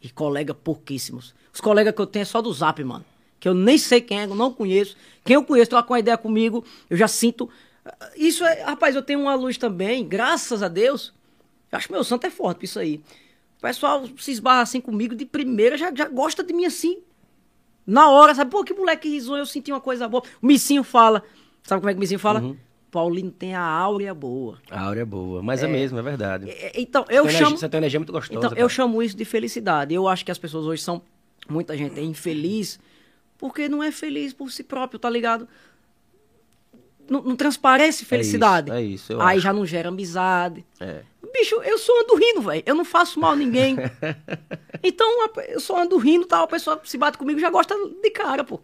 E colega pouquíssimos. Os colegas que eu tenho é só do zap, mano. Que eu nem sei quem é, eu não conheço. Quem eu conheço, troca uma ideia comigo, eu já sinto. Isso é. Rapaz, eu tenho uma luz também, graças a Deus. Eu acho que meu santo é forte pra isso aí. O pessoal se esbarra assim comigo de primeira, já, já gosta de mim assim. Na hora, sabe? Pô, que moleque risonho, eu senti uma coisa boa. O Missinho fala. Sabe como é que o Missinho fala? Uhum. Paulinho tem a áurea boa. A áurea é boa, mas é, mesmo, é verdade. É, Então, eu energia- chamo. Você tem uma energia muito gostosa. Então, eu cara. chamo isso de felicidade. Eu acho que as pessoas hoje são. Muita gente é infeliz porque não é feliz por si próprio, tá ligado? Não, não transparece felicidade. é isso, eu Aí acho. já não gera amizade. É. Bicho, eu só ando rindo, velho. Eu não faço mal a ninguém. então, eu só ando rindo, tal. A pessoa se bate comigo já gosta de cara, pô.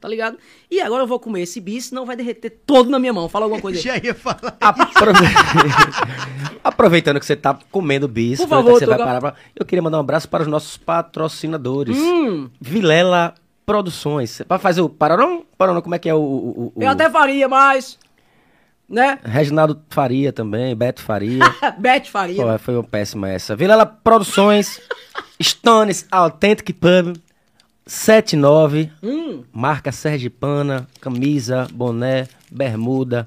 Tá ligado? E agora eu vou comer esse bicho, senão vai derreter todo na minha mão. Fala alguma coisa aí. Já ia falar. Aprove- Aproveitando que você tá comendo bis, Por favor, que você vai parar pra- eu queria mandar um abraço para os nossos patrocinadores. Hum. Vilela Produções. Para fazer o Pararão? Pararão, como é que é o. o, o- Eu até faria, mas. Né? Reginaldo Faria também, Beto Faria. Beth faria. Pô, foi uma péssima essa. Vilela Produções, Stones Authentic Pub, 79, Hum. marca Sergipana, camisa, boné, bermuda.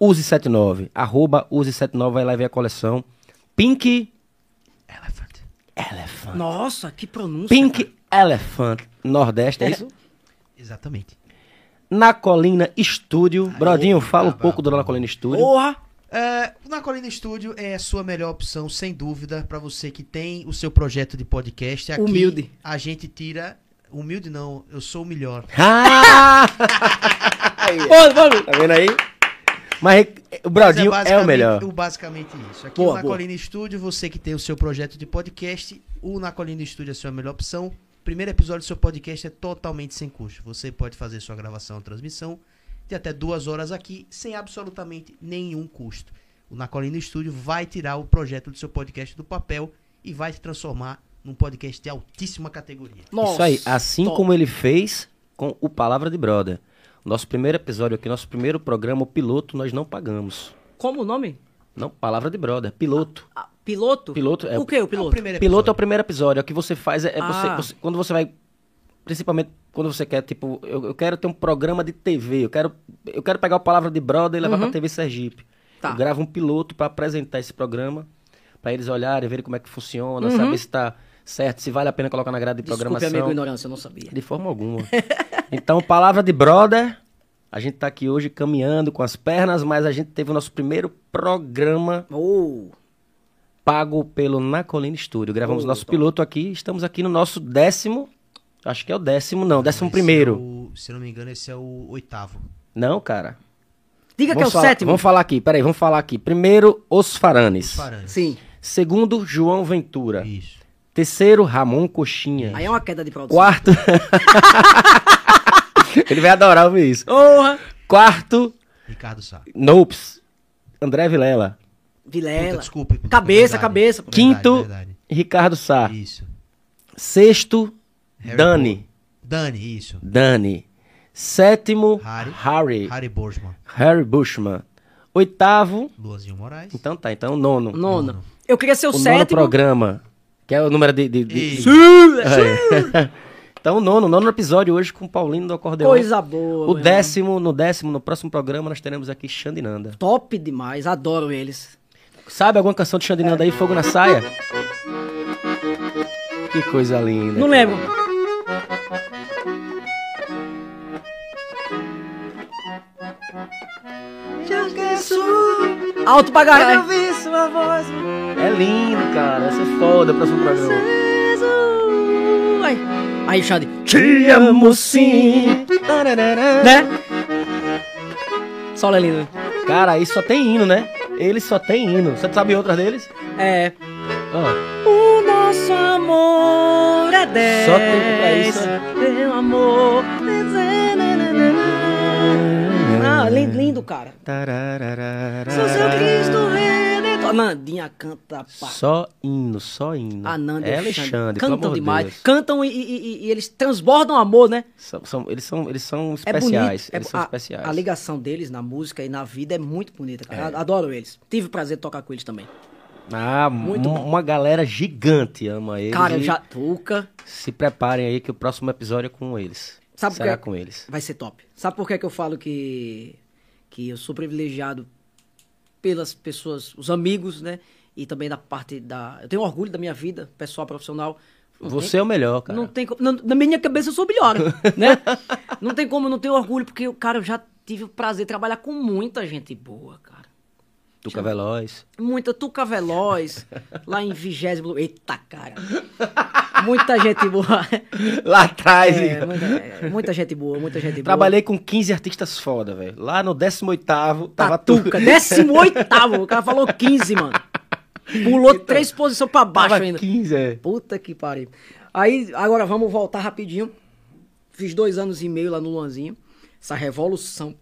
Use 79, arroba Use 79, vai lá ver a coleção. Pink Elephant. Elephant. Nossa, que pronúncia. Pink Elephant, Nordeste, é isso? Exatamente. Na Colina Estúdio. Brodinho, fala um tá pouco do. Na Colina Estúdio. Porra! É, o Na Colina Studio é a sua melhor opção, sem dúvida, pra você que tem o seu projeto de podcast. Aqui, Humilde. A gente tira. Humilde não, eu sou o melhor. Ah! Pô, vamos. tá vendo aí? Mas o Brodinho Mas é, o basicamente- melhor. o- basicamente isso. Aqui Boa, o Na boa. Colina Studio, você que tem o seu projeto de podcast, o Na Colina Studio é a sua melhor opção. Primeiro episódio do seu podcast é totalmente sem custo. Você pode fazer sua gravação ou transmissão de até duas horas aqui, sem absolutamente nenhum custo. O Na Colina Studio vai tirar o projeto do seu podcast do papel e vai te transformar num podcast de altíssima categoria. Nossa, Isso aí, assim top. como ele fez com o Palavra de Brother. Nosso primeiro episódio aqui, nosso primeiro programa, o piloto, nós não pagamos. Como o nome? Não, Palavra de Brother, piloto. Ah, piloto? Piloto é O o- que, o É o piloto? primeiro Piloto é o episódio. primeiro episódio. É o que você faz é, é você, Ah. você- Quando você vai. Principalmente quando você quer, tipo, eu, eu quero ter um programa de TV. Eu quero, eu quero pegar o Palavra de Brother e levar pra TV Sergipe. Tá. Eu gravo um piloto pra apresentar esse programa. Pra eles olharem, verem como é que funciona, Uhum. saber se tá certo, se vale a pena colocar na grade de Desculpe a programação. minha ignorância, eu não sabia. De forma alguma. então, palavra de brother. A gente tá aqui hoje caminhando com as pernas, mas a gente teve o nosso primeiro programa Oh, pago pelo Na Colina Studio. Gravamos Oh, nosso top. piloto aqui. Estamos aqui no nosso décimo. Acho que é o décimo, não, décimo Esse primeiro. é o- se eu não me engano, esse é o oitavo. Não, cara. diga que é o Vamos falar, sétimo. Vamos falar aqui, peraí, vamos falar aqui. Primeiro, Os Faranes. Os Faranes. Sim. Segundo, João Ventura. Isso. Terceiro, Ramon Coxinha. Aí é uma queda de produção. Quarto. Ele vai adorar ouvir isso. Porra! Quarto, Ricardo Sá. Nopes. André Vilela. Vilela. Puta, desculpe. Cabeça, verdade. cabeça. Verdade, Quinto, verdade. Ricardo Sá. Isso. Sexto, Harry Dani. Dani, isso. Dani. Sétimo, Harry. Harry. Harry Borsman. Harry Bushman. Oitavo, Luazinho Moraes. então tá, então nono. Nono. Eu queria ser o, o nono sétimo. programa, que é o número de. de, de- Isso. É. Então, o nono, nono episódio hoje com o Paulinho do Acordeon. Coisa boa. O meu irmão. décimo, no décimo, no próximo programa, nós teremos aqui Xandinanda. Top demais, adoro eles. Sabe alguma canção de Xandinanda aí? Fogo na saia? Que coisa linda. Não lembro. Alto pra caralho. É lindo, cara. Essa é foda, próximo programa. Aí, aí Xande. Te amo sim. Né? Solo é lindo. Cara, aí só tem hino, né? Ele só tem hino. Você sabe outras deles? É. Ó. O nosso amor é dez. Só tempo pra isso. Meu amor. Ah, lindo, lindo, cara. Sou seu Cristo Nandinha canta pá. Só hino, só hino. A Nanda é Alexandre, pelo Cantam demais. Deus. Cantam e, e- e- eles transbordam amor, né? São, são- eles, são, eles são É especiais. bonito. Eles É- são a, especiais. a ligação deles na música e na vida é muito bonita, cara. É. Adoro eles. Tive o prazer de tocar com eles também. Ah, Muito bom. uma galera gigante ama eles. Cara, já Tuca. Se preparem aí que o próximo episódio é com eles. Sabe Será quê? com eles. Vai ser top. Sabe por que, que eu falo que, que eu sou privilegiado pelas pessoas, os amigos, né? E também da parte da. Eu tenho orgulho da minha vida, pessoal, profissional. Não Você é o melhor, tem, cara. não tem como- na, minha cabeça eu sou melhor, né? Não tem como eu não ter orgulho, porque, cara, eu já tive o prazer de trabalhar com muita gente boa, cara. Tuca Veloz. Muita Tuca Veloz, lá em vigésimo. Eita, cara. Muita gente boa. Lá atrás. É, muita, é, muita gente boa, muita gente boa. Trabalhei com 15 artistas foda, velho. Lá no 18º tava Tatuca, tu. 18 O cara falou 15, mano. Pulou três posições pra baixo ainda. 15, é. Puta que pariu. Aí, agora vamos voltar rapidinho. Fiz dois anos e meio lá no Luanzinho. Essa revolução.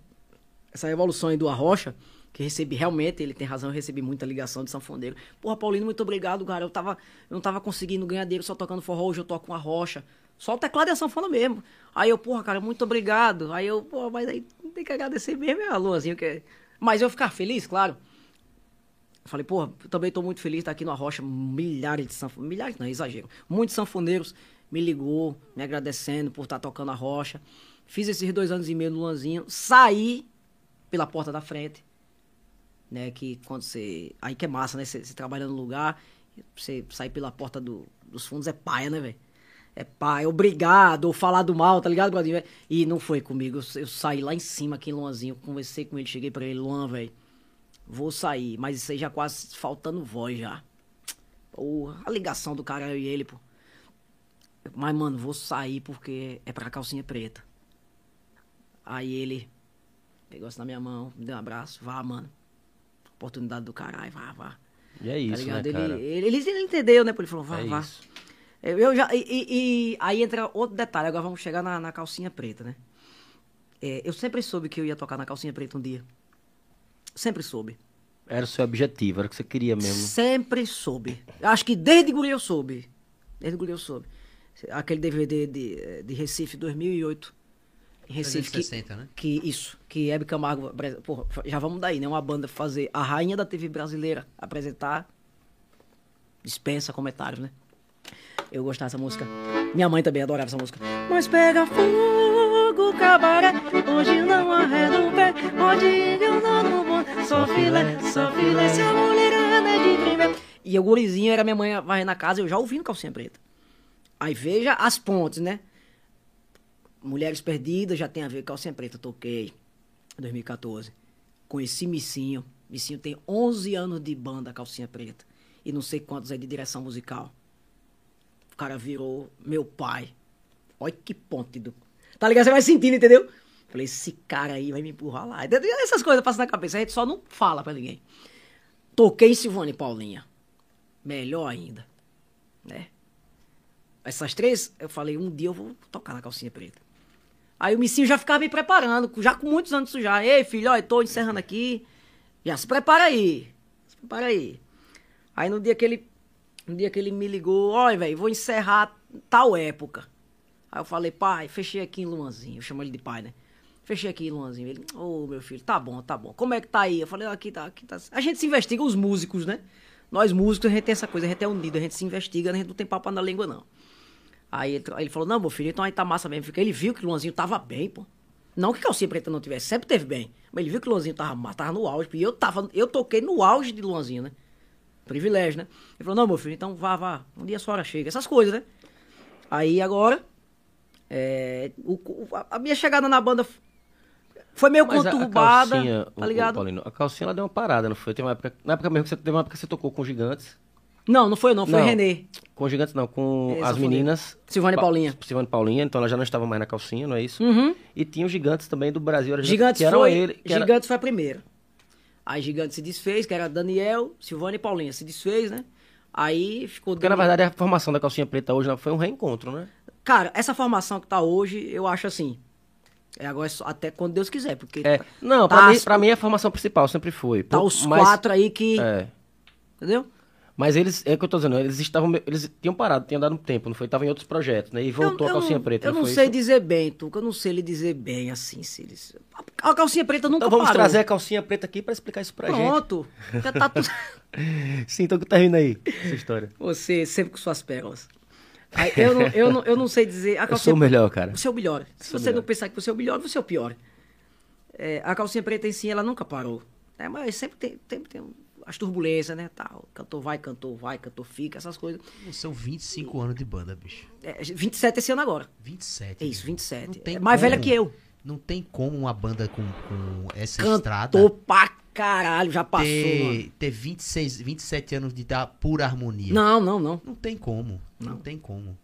Essa revolução aí do Arrocha, que recebi realmente, ele tem razão, eu recebi muita ligação de sanfoneiro. Porra, Paulino, muito obrigado, cara. Eu, tava, eu não tava conseguindo ganhar dinheiro só tocando forró, hoje eu toco com a rocha. Só o teclado e a sanfona mesmo. Aí eu, porra, cara, muito obrigado. Aí eu, porra, mas aí tem que agradecer mesmo, é a Luanzinho. Que... Mas eu ficar feliz, claro. Falei, porra, eu também tô muito feliz estar aqui no Arrocha. Milhares de sanfoneiros. Milhares não, é exagero. Muitos sanfoneiros me ligou, me agradecendo por estar tocando a rocha. Fiz esses dois anos e meio no Luanzinho. Saí pela porta da frente. Né, que quando você. Aí que é massa, né? Você, você trabalha no lugar, você sair pela porta do- dos fundos é paia, né, velho? É paia, obrigado, ou falar do mal, tá ligado, Bradinho? E não foi comigo. Eu, eu saí lá em cima aqui em Luanzinho, conversei com ele, cheguei pra ele, Luan, velho. Vou sair, mas isso aí já quase faltando voz já. Porra, a ligação do cara eu e ele, pô. Mas, mano, vou sair porque é pra calcinha preta. Aí ele pegou na minha mão, me deu um abraço, vá, mano. Oportunidade do caralho, vá, vá. E é Tá isso, ligado? né, ele, cara? ele, ele, ele entendeu, né? Ele falou, vá, É vá. isso. Eu já. E, e- e aí entra outro detalhe, agora vamos chegar na, na calcinha preta, né? É, eu sempre soube que eu ia tocar na calcinha preta um dia. Sempre soube. Era o seu objetivo, era o que você queria mesmo. Sempre soube. Acho que desde guri eu soube. Desde guri eu soube. Aquele DVD de, de Recife 2008. Recife. Que, 360, né? que isso. Que Hebe Camargo. Porra, já vamos daí, né? Uma banda fazer a rainha da TV brasileira apresentar. Dispensa comentários, né? Eu gostava dessa música. Minha mãe também adorava essa música. Mas pega fogo, cabaré. Hoje não arreda o pé. Pode ir eu não no bom. Só filé, só filé. Se a mulherada é de primeira. E o gurizinho era minha mãe varrendo na casa. Eu já ouvindo calcinha preta. Aí veja as pontes, né? Mulheres Perdidas já tem a ver com calcinha preta. Toquei em 2014. Conheci Missinho. Missinho tem 11 anos de banda calcinha preta. E não sei quantos é de direção musical. O cara virou meu pai. Olha que ponte do. Tá ligado? Você vai sentindo, entendeu? Falei, esse cara aí vai me empurrar lá. Essas coisas passam na cabeça. A gente só não fala pra ninguém. Toquei Silvane Paulinha. Melhor ainda. Né? Essas três, eu falei, um dia eu vou tocar na calcinha preta. Aí o Missinho já ficava me preparando, já com muitos anos já. Ei, filho, ó, tô encerrando aqui. Já se prepara aí. Se prepara aí. Aí no dia que ele, no dia que ele me ligou, olha, velho, vou encerrar tal época. Aí eu falei, pai, fechei aqui em Luanzinho. Eu chamo ele de pai, né? Fechei aqui em Luanzinho. Ele, ô, meu filho, tá bom, tá bom. Como é que tá aí? Eu falei, aqui tá, aqui tá. A gente se investiga, os músicos, né? Nós músicos, a gente tem essa coisa, a gente é unido, a gente se investiga, a gente não tem papo na língua, não. Aí ele, ele falou, não, meu filho, então aí tá massa mesmo. Ele viu que o Luanzinho tava bem, pô. Não que calcinha preta não tivesse, sempre teve bem. Mas ele viu que o Luanzinho tava, tava no auge. E eu tava, eu toquei no auge de Luanzinho, né? Privilégio, né? Ele falou, não, meu filho, então vá, vá. Um dia a sua hora chega. Essas coisas, né? Aí agora, é, o- o- a- minha chegada na banda foi meio Mas a- a conturbada, calcinha, tá o- o ligado? Paulino, a calcinha ela deu uma parada, não foi? Teve uma época, na época mesmo que você teve uma época que você tocou com gigantes. Não, não foi não, foi Não. Renê. Com gigantes não, com É, as meninas. Silvana e Pa- Paulinha. Silvana e Paulinha, então ela já não estava mais na calcinha, não é isso? Uhum. E tinha os gigantes também do Brasil. era Gigantes que foi, ele, que era- Gigantes foi a primeira. Aí Gigantes se desfez, que era Daniel, Silvana e Paulinha. Se desfez, né? Aí ficou... Porque na Daniel- verdade a formação da calcinha preta hoje foi um reencontro, né? Cara, essa formação que tá hoje, eu acho assim... É agora é só- até quando Deus quiser, porque É. tá, Não, tá pra, mim, as- pra mim é a formação principal, sempre foi. tá os mas- quatro aí que... É. Entendeu? Mas eles, é o que eu tô dizendo, eles estavam, eles tinham parado, tinham dado um tempo, não foi? Estavam em outros projetos, né? E voltou eu, a calcinha não, preta, Eu não, foi sei isso? dizer bem, Tuca. Eu não sei lhe dizer bem assim, se eles... A calcinha preta nunca Então vamos parou. trazer a calcinha preta aqui pra explicar isso pra Pronto. Já tá tudo... gente. Sim, então termina aí essa história. Você sempre com suas pérolas. Eu, não, eu, não, eu não sei dizer. A Eu calcinha sou o melhor, cara. Você é o melhor. Se você melhor. não pensar que você é o melhor, você é o pior. É, a calcinha preta em si, ela nunca parou. É, mas sempre tem, sempre tem as turbulências, né? Tal. Cantor vai, cantor vai, cantor fica, essas coisas. São 25 anos de banda, bicho. É, 27 esse ano agora. 27. É isso, bicho. 27. Não tem É mais velha como. que eu. Não tem como uma banda com, com essa estrada Cantor pra caralho, já passou, mano. ter, ter 26, 27 anos de dar pura harmonia. Não, não, não. Não tem como. Não, tem como.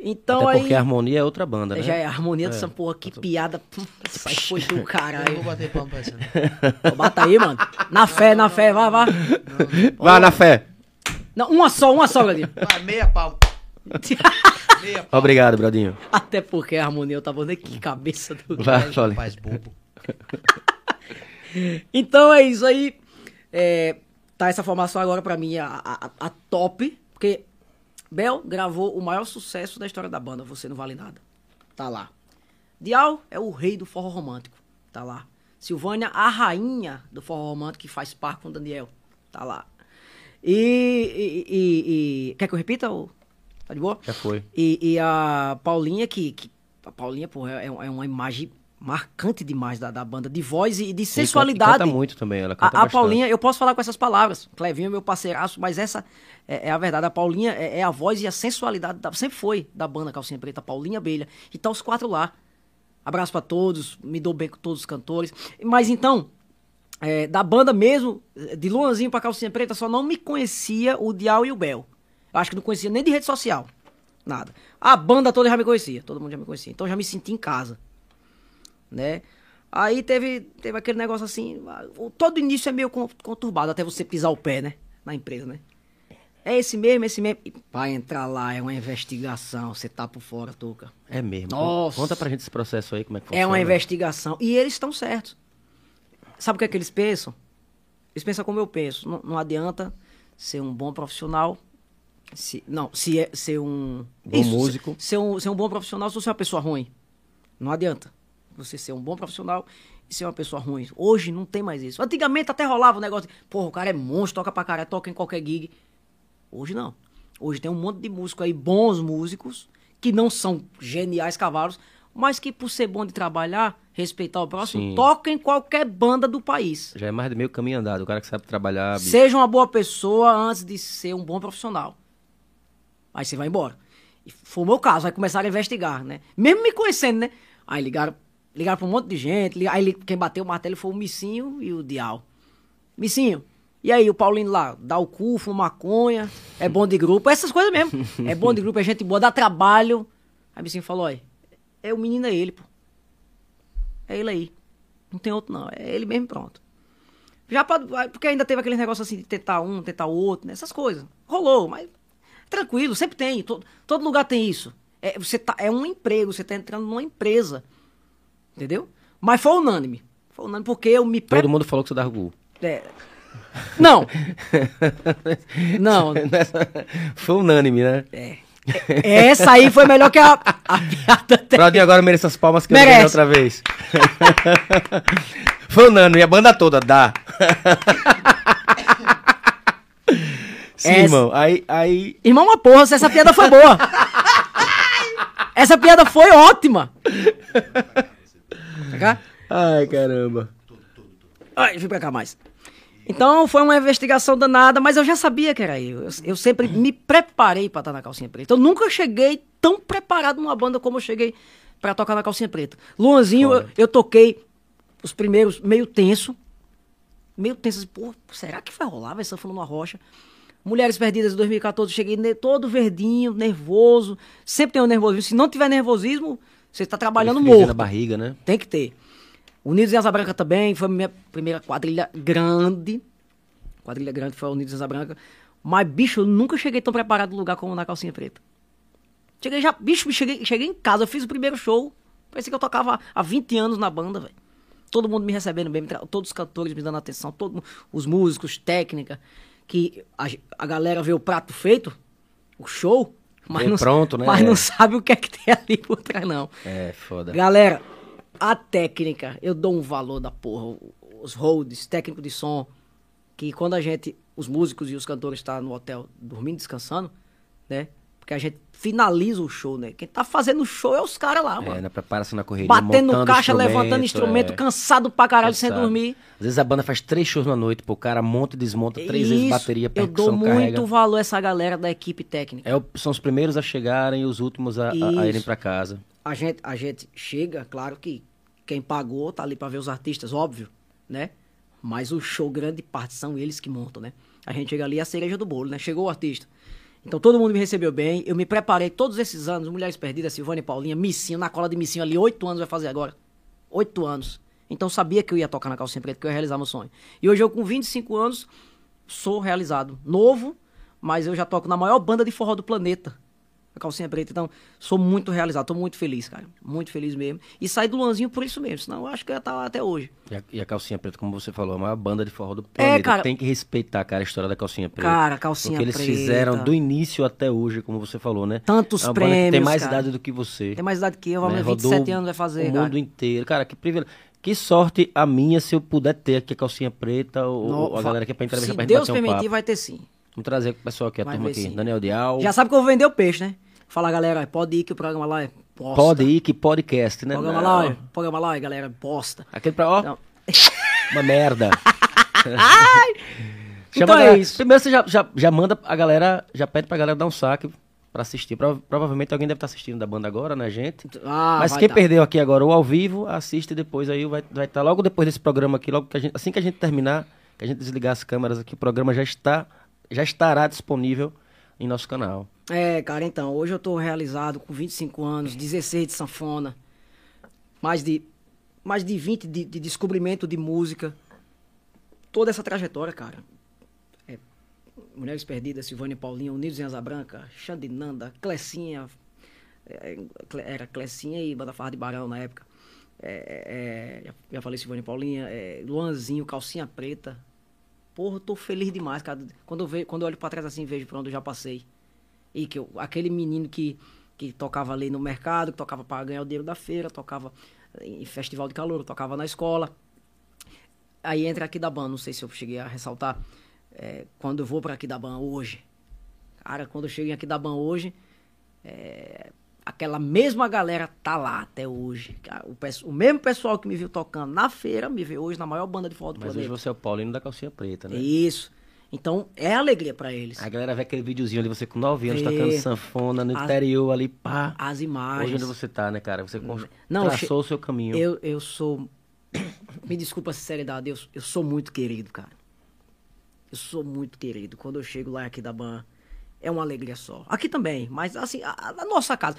Então Até aí. porque a harmonia é outra banda, né? Já é a harmonia dessa É. porra, que piada. Hum, Isso aí foi do Eu não caralho. vou bater palma pra essa. não. Bata aí, mano. Na fé, na fé, vai, vai. Vá na fé. Não, uma só, uma só, Gladinho. Vai, meia palma. Meia palma. Obrigado, Bradinho. Até porque a harmonia eu tava vendo que cabeça do Vai, cara. Rapaz bobo. Então é isso aí. É, tá essa formação agora pra mim a, a- a top. Porque Bel gravou o maior sucesso da história da banda, Você Não Vale Nada. Tá lá. Dial é o rei do forró romântico. Tá lá. Silvânia, a rainha do forró romântico que faz par com o Daniel. Tá lá. E, e- e- e- Quer que eu repita? Ou... Tá de boa? Já foi. E, a Paulinha, que, que- A Paulinha, pô, é, é uma imagem marcante demais da, da banda, de voz e de E sensualidade. Canta, canta muito também, ela canta A, a. Paulinha, eu posso falar com essas palavras. Clevinho é meu parceiraço, mas essa é, é a verdade. A Paulinha é, é a voz e a sensualidade, da- sempre foi da banda Calcinha Preta, Paulinha Abelha. E tá os quatro lá. Abraço pra todos, me dou bem com todos os cantores. Mas então, é, da banda mesmo, de Luanzinho pra Calcinha Preta, só não me conhecia o Dial e o Bel. Eu acho que não conhecia nem de rede social. Nada. A banda toda já me conhecia, todo mundo já me conhecia. Então já me senti em casa né? Aí teve, teve aquele negócio assim, todo início é meio con- conturbado até você pisar o pé, né? Na empresa, né? É esse mesmo, esse mesmo. Pra entrar lá é uma investigação, você tá por fora, Tuca. É mesmo. Nossa. Conta pra gente esse processo aí, como é que funciona. É uma investigação. E eles estão certos. Sabe o que é que eles pensam? Eles pensam como eu penso. Não, não adianta ser um bom profissional. Se, não, se é ser um. Bom músico. Ser, ser um, ser um bom profissional se você é uma pessoa ruim. Não adianta. Você ser um bom profissional e ser uma pessoa ruim. Hoje não tem mais isso. Antigamente até rolava o negócio de, porra, o cara é monstro, toca pra caralho, toca em qualquer gig. Hoje não. Hoje tem um monte de músicos aí, bons músicos, que não são geniais cavalos, mas que por ser bom de trabalhar, respeitar o próximo, Sim. toca em qualquer banda do país. Já é mais de meio caminho andado. O cara que sabe trabalhar. bicho. Seja uma boa pessoa antes de ser um bom profissional. Aí você vai embora. E foi o meu caso, aí começaram a investigar, né? Mesmo me conhecendo, né? Aí ligaram, ligaram pra um monte de gente. Aí quem bateu o martelo foi o Missinho e o Dial. Missinho, e aí o Paulinho lá, dá o cu, fuma maconha, é bom de grupo, essas coisas mesmo. É bom de grupo, é gente boa, dá trabalho. Aí o Missinho falou, olha, é o menino é ele, pô. É ele aí. Não tem outro não, é ele mesmo pronto. Já pode, porque ainda teve aquele negócio assim de tentar um, tentar outro, né? essas coisas. Rolou, mas tranquilo, sempre tem. Todo, todo lugar tem isso. É, você tá, é um emprego, você tá entrando numa empresa. Entendeu? Mas foi unânime. Foi unânime porque eu me pre- Todo mundo falou que você dava gol. é. Não. Não. Foi unânime, né? É. Essa aí foi melhor que a, a piada até. Bradinho agora merece as palmas que eu Merece. ganhei outra vez. Foi unânime, a banda toda, dá. Sim, Essa- irmão. Aí, aí. Irmão, uma porra, se essa piada foi boa. essa piada foi ótima. Pra cá? Ai, caramba. Ai, vem pra cá mais. Então foi uma investigação danada, mas eu já sabia que era eu. Eu, eu sempre me preparei pra estar na calcinha preta. Eu nunca cheguei tão preparado numa banda como eu cheguei pra tocar na calcinha preta. Luanzinho, eu, eu toquei os primeiros meio tenso. Meio tenso, assim, pô, será que vai rolar? Vai sanfona numa rocha. Mulheres Perdidas de 2014, eu cheguei todo verdinho, nervoso. Sempre tem um nervosismo. Se não tiver nervosismo, você está trabalhando morto. na barriga, né? Tem que ter. Unidos em Asa Branca também, foi a minha primeira quadrilha grande. Quadrilha grande foi a Unidos em Asa Branca. Mas, bicho, eu nunca cheguei tão preparado no lugar como na calcinha preta. Cheguei já, bicho, cheguei, cheguei em casa, eu fiz o primeiro show. Parecia que eu tocava há 20 anos na banda, velho. Todo mundo me recebendo bem, todos os cantores me dando atenção, todos os músicos, técnica. Que a, a galera vê o prato feito, o show, mas, não, pronto, né? mas É. não sabe o que é que tem ali por trás, não. É, foda. Galera, a técnica, eu dou um valor da porra. Os holds, técnico de som, que quando a gente, os músicos e os cantores estão no hotel dormindo, descansando, né? Porque a gente finaliza o show, né? Quem tá fazendo o show é os caras lá, É, mano. na preparação na correria. Batendo caixa, instrumento, levantando instrumento, é. cansado pra caralho sem Cansado. dormir. Às vezes a banda faz três shows na noite, pô, o cara monta e desmonta três vezes Isso, bateria, Eu percussão, dou muito carrega. valor a essa galera da equipe técnica. É são os primeiros a chegarem e os últimos a, a- a irem pra casa. a gente, a gente chega, claro que quem pagou tá ali pra ver os artistas, óbvio, né? Mas o show grande parte são eles que montam, né? A gente chega ali é a cereja do bolo, né? Chegou o artista. Então todo mundo me recebeu bem, eu me preparei todos esses anos, Mulheres Perdidas, Silvana e Paulinha, Missinho, na cola de Missinho ali, oito anos vai fazer agora. Oito anos. Então sabia que eu ia tocar na calcinha preta, que eu ia realizar meu sonho. E hoje eu com 25 anos sou realizado. Novo, mas eu já toco na maior banda de forró do planeta. A calcinha preta. Então, sou muito realizado, tô muito feliz, cara. Muito feliz mesmo. E saí do Luanzinho por isso mesmo, senão eu acho que eu ia estar lá até hoje. E a, e a Calcinha Preta, como você falou, é a maior banda de forró do planeta. cara. Tem que respeitar, cara, a história da Calcinha Preta. Cara, a Calcinha Porque eles Preta. fizeram do início até hoje, como você falou, né? Tantos é que tem prêmios, mais cara. idade do que você. Tem mais idade que eu, né? vamos 27 anos vai fazer, o cara. mundo inteiro. Cara, que privilégio. Que sorte a minha se eu puder ter aqui a Calcinha Preta ou, No- ou a galera aqui pra entrevistar Se pra gente Deus um permitir, papo. vai ter sim. Vamos trazer o pessoal aqui, a Vai turma aqui. sim. Daniel Dial. Já sabe que eu vou vender o peixe, né? Fala, galera, pode ir que o programa lá é bosta. Pode ir, que podcast, né? Programa Não. lá, é- programa lá, é, galera, é bosta. Aquele pra, ó, Então, uma merda. Então a é galera- isso. Primeiro você já, já, já manda a galera, já pede pra galera dar um saque pra assistir. Prova- provavelmente alguém deve estar assistindo da banda agora, né, gente? ah, Mas quem tá. perdeu aqui agora o ao vivo, assiste depois aí, vai estar vai tá logo depois desse programa aqui, logo que gente, assim que a gente terminar, que a gente desligar as câmeras aqui, o programa já está já estará disponível em nosso canal. É, cara, então, hoje eu tô realizado com 25 anos, 16 de sanfona, mais de, mais de 20 de, de descobrimento de música. Toda essa trajetória, cara. É, Mulheres Perdidas, Silvânia Paulinha, Unidos em Asa Branca, Xandinanda, Clecinha, é, Cle- era Clecinha e Banda Farra de Barão na época. É, é, já, já falei Silvânia Paulinha, é, Luanzinho, Calcinha Preta. Porra, eu tô feliz demais, cara. Quando eu, ve, quando eu olho pra trás assim, vejo pra onde eu já passei. E que eu, aquele menino que, que tocava ali no mercado, que tocava para ganhar o dinheiro da feira, tocava em festival de calor, tocava na escola. Aí entra aqui da ban, não sei se eu cheguei a ressaltar. é, quando eu vou para aqui da ban hoje. Cara, quando eu chego em aqui da ban hoje, é, aquela mesma galera tá lá até hoje. O, o mesmo pessoal que me viu tocando na feira, me vê hoje na maior banda de forró do Mas hoje planeta. você é o Paulino da calcinha preta, né? Isso. Então, é alegria para eles. A galera vê aquele videozinho ali, você com 9 anos tocando sanfona no As- interior ali, pá. As Hoje imagens. onde você tá, né, cara? Você Não, traçou o seu caminho. Eu, eu sou. Me desculpa a sinceridade, eu, eu sou muito querido, cara. Eu sou muito querido. Quando eu chego lá aqui da Ban, é uma alegria só. Aqui também, mas assim, a, a nossa casa.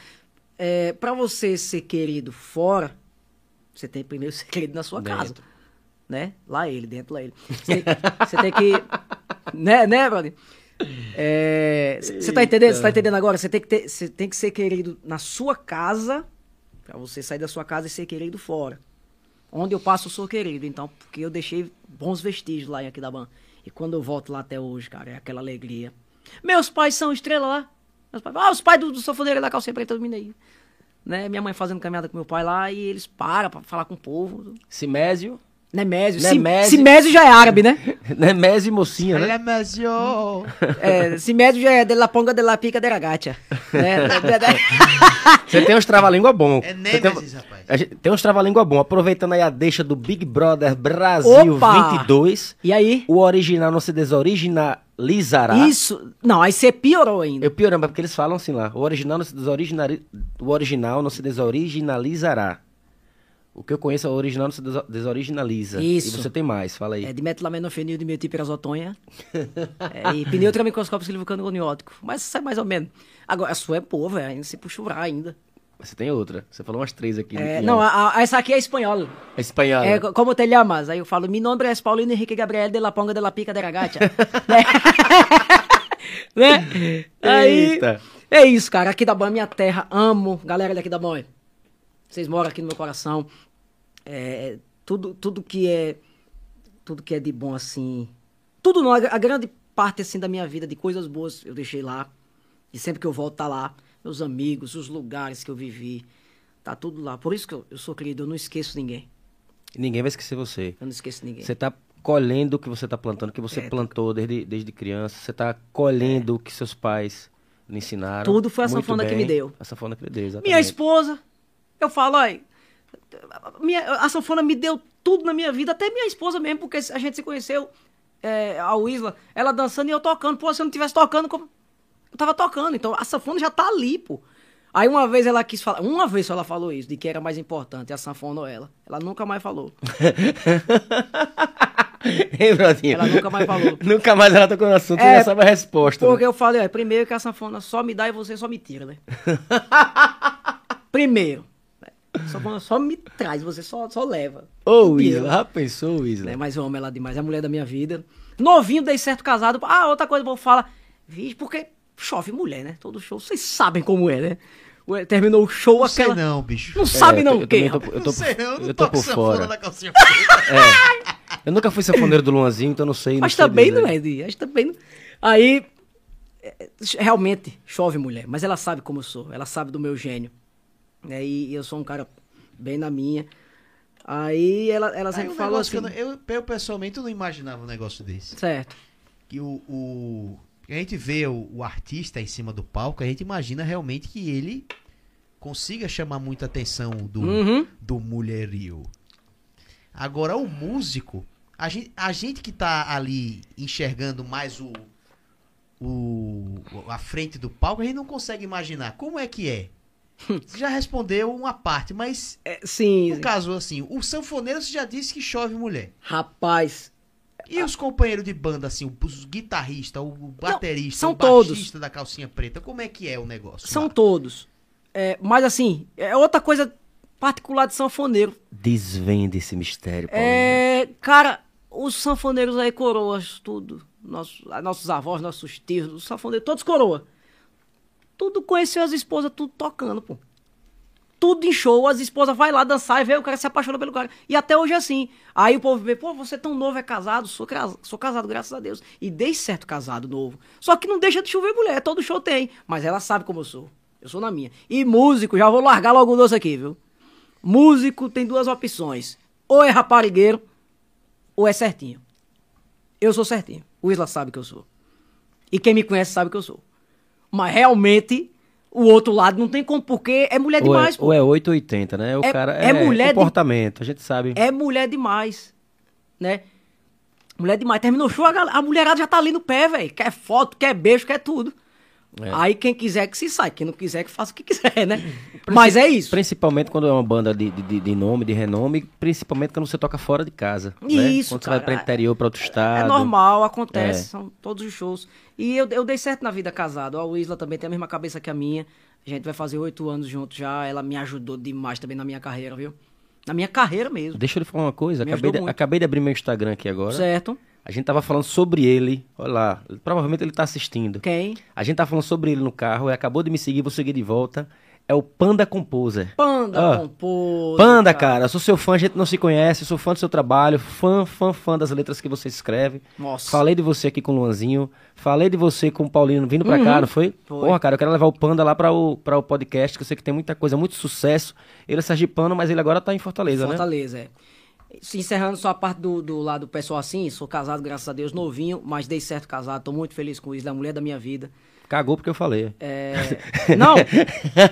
É, para você ser querido fora, você tem primeiro ser querido na sua casa. Dentro. Né? Lá ele, dentro lá ele. Você, você tem que. Né, né, brother? Você tá entendendo? Você tá entendendo agora? Você tem, que ter, tem que ser querido na sua casa, pra você sair da sua casa e ser querido fora. Onde eu passo, eu sou querido. Então, porque eu deixei bons vestígios lá em Aquidaban. E quando eu volto lá até hoje, cara, é aquela alegria. Meus pais são estrela lá. Meus pais, ah, os pais do, do sanfoneiro da calcinha preta do Mineiro. Né? Minha mãe fazendo caminhada com meu pai lá e eles param pra falar com o povo. Simésio. Nemésio. Nemésio. Sim- Simésio já é árabe, né? Nemésio e mocinha, né? Ela é médio já é de la ponga de la pica de la gacha. Né? Você tem uns trava-língua bom. É Nemesis, rapaz. tem uns trava-língua bom. Aproveitando aí a deixa do Big Brother Brasil Opa! 22, e aí? o original não se desoriginalizará. Isso. Não, aí você piorou ainda. Eu piorando, porque eles falam assim lá. O original não se, desoriginari... o original não se desoriginalizará. O que eu conheço é o original não se deso- desoriginaliza. Isso. E você tem mais, fala aí. É de metilamenofenil, de metilpirazotonha. é, e pneutromicroscópio silvicano goniótico. Mas isso é mais ou menos. Agora, a sua é boa, velho. Ainda se puxurar ainda. Você tem outra. Você falou umas três aqui. É, em- não, a- a- essa aqui é espanhol. É espanhol. É, co- como te llamas? Aí eu falo, mi nombre es Paulino Henrique Gabriel de la Ponga de la Pica de la Gacha. né? né? Aí, Eita. é isso, cara. Aqui da Banha, minha terra. Amo. Galera daqui da Banha. Vocês moram aqui no meu coração. É, tudo, tudo que é tudo que é de bom assim. Tudo não, a, grande parte assim da minha vida de coisas boas eu deixei lá. E sempre que eu volto tá lá, meus amigos, os lugares que eu vivi, tá tudo lá. Por isso que eu, eu sou querido, eu não esqueço ninguém. Ninguém vai esquecer você. Eu não esqueço ninguém. Você tá colhendo o que você tá plantando, o que você É, plantou desde, desde criança. Você tá colhendo o que seus pais lhe ensinaram. Tudo foi a sanfona que me deu. A sanfona que lhe deu, exatamente. Minha esposa, eu falo, olha, minha, a sanfona me deu tudo na minha vida, até minha esposa mesmo, porque a gente se conheceu, é, a Isla, ela dançando e eu tocando. Pô, se eu não tivesse tocando, como... eu tava tocando. Então a sanfona já tá ali, pô. Aí uma vez ela quis falar, uma vez só ela falou isso, de que era mais importante, a sanfona ou ela. Ela nunca mais falou. Hein, Brodinho? Ela nunca mais falou. nunca mais ela tocou no assunto É, já sabe a resposta. né? Porque eu falei, ó, primeiro que a sanfona só me dá e você só me tira, né? primeiro. Sanfona só me traz, você só, só leva. Ô, Tira. Isla, já pensou, Isla? né? Mas eu amo ela demais, é a mulher da minha vida. Novinho, dei certo casado. Ah, outra coisa que eu vou falar. Vixe, porque chove mulher, né? Todo show, vocês sabem como é, né? Ué, Terminou o show, Não sei aquela. não, bicho. Não sabe É, não eu o quê? tô- eu tô- não sei não, eu não eu tô toco por fora. na calcinha preta. Eu nunca fui sanfoneiro do Luanzinho, então não sei. Mas não sei também dizer. não é, Di. Que também não. Aí, é, realmente, chove mulher. Mas ela sabe como eu sou. Ela sabe do meu gênio. Né? E eu sou um cara bem na minha. Aí ela, ela Aí sempre um falou assim. eu, não- eu, eu, pessoalmente eu não imaginava um negócio desse. Certo. Que o, o- a gente vê o, o artista em cima do palco, a gente imagina realmente que ele consiga chamar muita atenção do, Uhum. do mulherio. Agora, o músico, a gente, a gente que tá ali enxergando mais o, o a frente do palco, a gente não consegue imaginar como é que é. Você já respondeu uma parte, mas É, sim, no caso assim, o sanfoneiro você já disse que chove mulher. rapaz. E os companheiros de banda, assim, os guitarristas, o baterista, são o todos. baixista da calcinha preta, como é que é o negócio? São lá? todos. É, mas assim, é outra coisa particular de sanfoneiro. Desvende esse mistério, Paulinho. É, cara, os sanfoneiros aí, coroas, tudo. Nossos, nossos avós, nossos tios, os sanfoneiros, todos coroa. Tudo conheceu as esposas, tudo tocando, pô. Tudo em show, as esposas vai lá dançar e vê o cara se apaixona pelo cara. E até hoje é assim. Aí o povo vê, pô, você é tão novo, é casado, sou, sou casado, graças a Deus. E dei certo casado novo. Só que não deixa de chover mulher, todo show tem. Mas ela sabe como eu sou. Eu sou na minha. E músico, já vou largar logo o doce aqui, viu? Músico tem duas opções. Ou é raparigueiro, ou é certinho. Eu sou certinho. O Isla sabe que eu sou. E quem me conhece sabe que eu sou. Mas realmente, o outro lado não tem como, porque é mulher ou, demais, é, pô. ou é 880, né? O É- cara é é, mulher de- comportamento, a gente sabe. É mulher demais, né? Mulher demais. Terminou o show, a, a mulherada já tá ali no pé, velho. Quer foto, quer beijo, quer tudo. É. Aí quem quiser que se sai, quem não quiser que faça o que quiser, né? Mas é isso. Principalmente quando é uma banda de, de, de nome, de renome, principalmente quando você toca fora de casa. né? Isso, Quando você vai cara. para interior, para outro estado. É normal, acontece, É. são todos os shows. E eu, eu dei certo na vida casado. O Isla também tem a mesma cabeça que a minha. A gente vai fazer oito anos juntos já. Ela me ajudou demais também na minha carreira, viu? Na minha carreira mesmo. Deixa eu lhe falar uma coisa. Acabei de, acabei de abrir meu Instagram aqui agora. Certo? A gente tava falando sobre ele. Olha lá. Provavelmente ele tá assistindo. Quem? A gente tá falando sobre ele no carro. Ele acabou de me seguir, vou seguir de volta. É o Panda Composer. Panda Ó, Composto. Panda, cara, eu sou seu fã, a gente não se conhece, sou fã do seu trabalho, fã, fã, fã das letras que você escreve. Nossa. Falei de você aqui com o Luanzinho, falei de você com o Paulino vindo pra cá, não foi? Uhum. Foi. Porra, cara, eu quero levar o Panda lá pra o, pra o podcast, que eu sei que tem muita coisa, muito sucesso. Ele é sergipano, mas ele agora tá em Fortaleza, né? Fortaleza, é. Encerrando só a parte do, do lado pessoal assim, sou casado, graças a Deus, novinho, mas dei certo casado, tô muito feliz com isso, da mulher da minha vida. Cagou porque eu falei. É, Não,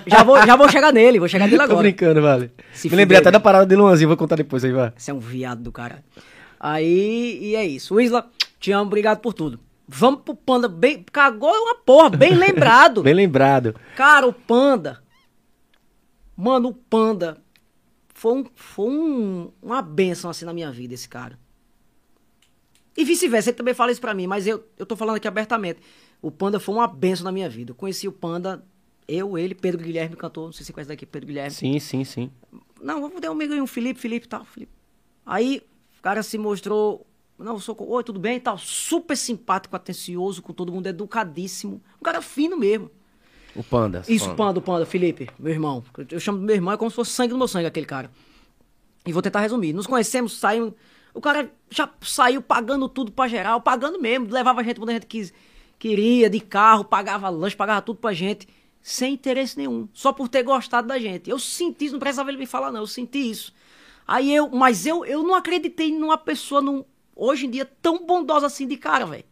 já vou, já vou chegar nele, vou chegar nele Tô agora. brincando, vale. Se Me lembrei até da parada de Luanzinho, vou contar depois aí, vai. Você é um viado do cara. Aí, e é isso. Isla, te amo, obrigado por tudo. Vamos pro Panda, bem, cagou uma porra, bem lembrado. Bem lembrado. Cara, o Panda. Mano, o Panda foi, um, foi um, uma benção assim na minha vida, esse cara. E vice-versa, ele também fala isso pra mim, mas eu, eu tô falando aqui abertamente. O Panda foi uma benção na minha vida. Eu conheci o Panda, eu, ele, Pedro Guilherme cantou, não sei se você conhece daqui, Pedro Guilherme. Sim, sim, sim. Não, vou ter um amigo aí, um Felipe, Felipe e tal. Felipe. Aí o cara se mostrou. Não, eu sou. Oi, tudo bem e tal. Super simpático, atencioso com todo mundo, educadíssimo. Um cara fino mesmo. O Panda. Isso, Panda, o Panda, Felipe, meu irmão. Eu chamo meu irmão, é como se fosse sangue do meu sangue, aquele cara. E vou tentar resumir. Nos conhecemos, saímos. O cara já saiu pagando tudo pra geral, pagando mesmo. Levava a gente quando a gente quis, queria, de carro, pagava lanche, pagava tudo pra gente. Sem interesse nenhum. Só por ter gostado da gente. Eu senti isso, não precisava ele me falar, não. Eu senti isso. Aí eu. Mas eu, eu não acreditei numa pessoa, num, hoje em dia, tão bondosa assim de cara, velho.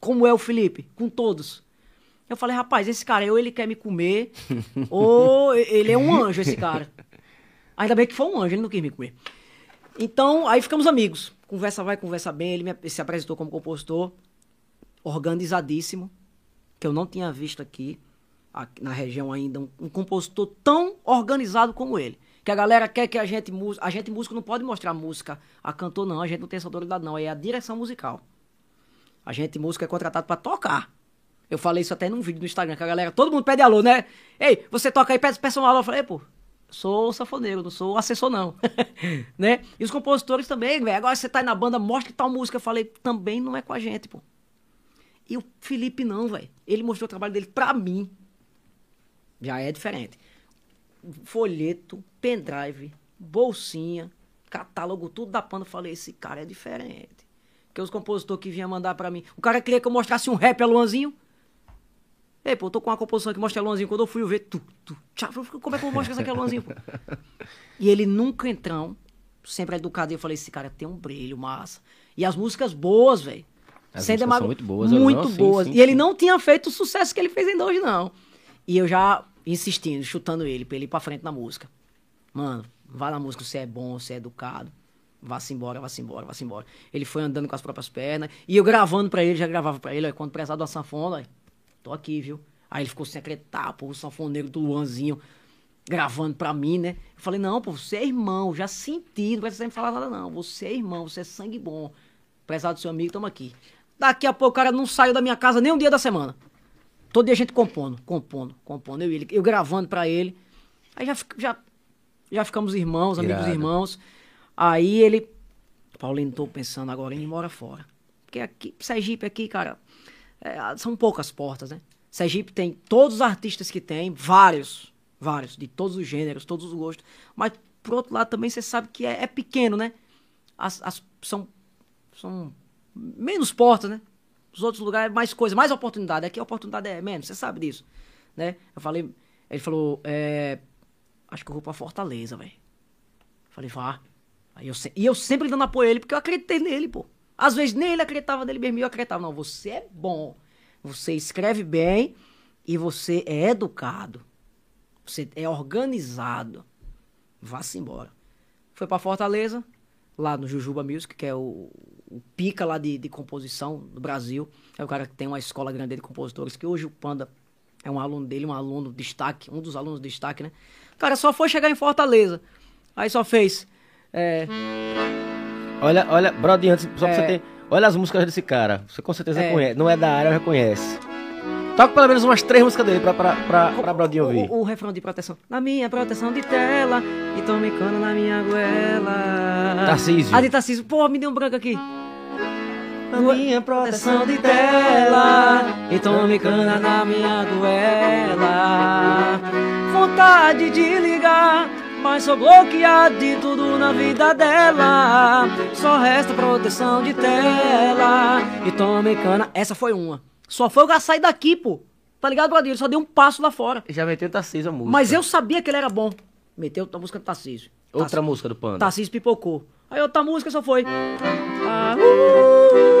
Como é o Felipe, com todos. Eu falei, rapaz, esse cara, ou ele quer me comer, ou ele é um anjo, esse cara. Ainda bem que foi um anjo, ele não quis me comer. Então, aí ficamos amigos. Conversa vai, conversa bem. Ele me, se apresentou como compositor, organizadíssimo, que eu não tinha visto aqui, aqui na região ainda, um, um compositor tão organizado como ele. Que a galera quer que a gente, a gente músico não pode mostrar música a cantor, não. A gente não tem essa autoridade, não. É a direção musical. A gente músico é contratado pra tocar. Eu falei isso até num vídeo no Instagram, que a galera, todo mundo pede alô, né? Ei, você toca aí, peça, um alô. Eu falei, pô, sou sanfoneiro, não sou assessor, não. né? E os compositores também, velho. Agora você tá aí na banda, mostra tal música. Eu falei, também não é com a gente, pô. E o Felipe não, velho. Ele mostrou o trabalho dele pra mim. Já é diferente. Folheto, pendrive, bolsinha, catálogo, tudo da panda. Eu falei, esse cara é diferente. Porque os compositores que vinham mandar pra mim. O cara queria que eu mostrasse um rap a Luanzinho. Ei, pô, eu tô com uma composição que mostra a Luanzinho. Quando eu fui eu ver, tu, tu, tchau, como é que eu vou mostrar isso aqui a Luanzinho, pô? E ele nunca entrão, sempre educado. E eu falei, esse cara tem um brilho massa. E as músicas boas, velho. Sem músicas demago- são muito boas, Muito não, sim, boas. sim, e ele sim. não tinha feito o sucesso que ele fez ainda hoje, não. E eu já insistindo, chutando ele, pra ele ir pra frente na música. Mano, vá na música, você é bom, você é educado. Vá-se embora, vá-se embora, vá-se embora. Ele foi andando com as próprias pernas. E eu gravando pra ele, já gravava pra ele, ó, quando precisava uma sanfona, ó, tô aqui, viu? Aí ele ficou acreditar, pô, o sanfoneiro do Luanzinho gravando pra mim, né? Eu falei, não, pô, você é irmão, já senti, não precisa me falar nada, não. Você é irmão, você é sangue bom. Prezado do seu amigo, tamo aqui. Daqui a pouco o cara não saiu da minha casa nem um dia da semana. Todo dia a gente compondo, compondo, compondo. Eu ele, eu gravando pra ele. Aí já, já, já ficamos irmãos, amigos Irado. irmãos. Aí ele, Paulinho, tô pensando agora em ir embora fora. Porque aqui, Sergipe aqui, cara, é, são poucas portas, né? Sergipe tem todos os artistas que tem, vários, vários, de todos os gêneros, todos os gostos. Mas, por outro lado, também você sabe que é, é pequeno, né? As, as- são, são menos portas, né? Os outros lugares, mais coisa, mais oportunidade. Aqui a oportunidade é menos, você sabe disso, né? Eu falei, ele falou, é, acho que eu vou pra Fortaleza, velho. Falei, vá. Aí eu, e eu sempre dando apoio a ele, porque eu acreditei nele, pô. Às vezes nem ele acreditava nele mesmo, eu acreditava. Não, você é bom. Você escreve bem e você é educado. Você é organizado. Vá-se embora. Foi pra Fortaleza, lá no Jujuba Music, que é o, o pica lá de, de composição do Brasil. É o cara que tem uma escola grande de compositores, que hoje o Panda é um aluno dele, um aluno destaque, um dos alunos de destaque, né? O cara só foi chegar em Fortaleza. Aí só fez. é, Olha, olha, Brody, antes, só pra É. você ter. Olha as músicas desse cara. Você com certeza É. conhece. Não é da área, reconhece. Toca pelo menos umas três músicas dele pra, pra, pra, pra Brodinho ouvir. O, o refrão de proteção. Na minha proteção de tela e tome cana na minha goela. Tarcísio. Ah, de Tarcísio. Pô, me deu um branco aqui. Na minha Proteção de tela e tome cana na minha goela. Vontade de ligar, mas sou bloqueado de tudo na vida dela. Só resta proteção de tela e tome cana. Essa foi uma. Só foi eu sair daqui, pô. Tá ligado, Bradinho? Ele só deu um passo lá fora. Já meteu Tarcísio a música. Mas eu sabia que ele era bom. Meteu a música do Tarcísio. Outra música do Panda. Tarcísio pipocou. Aí outra música só foi. Ah, uh,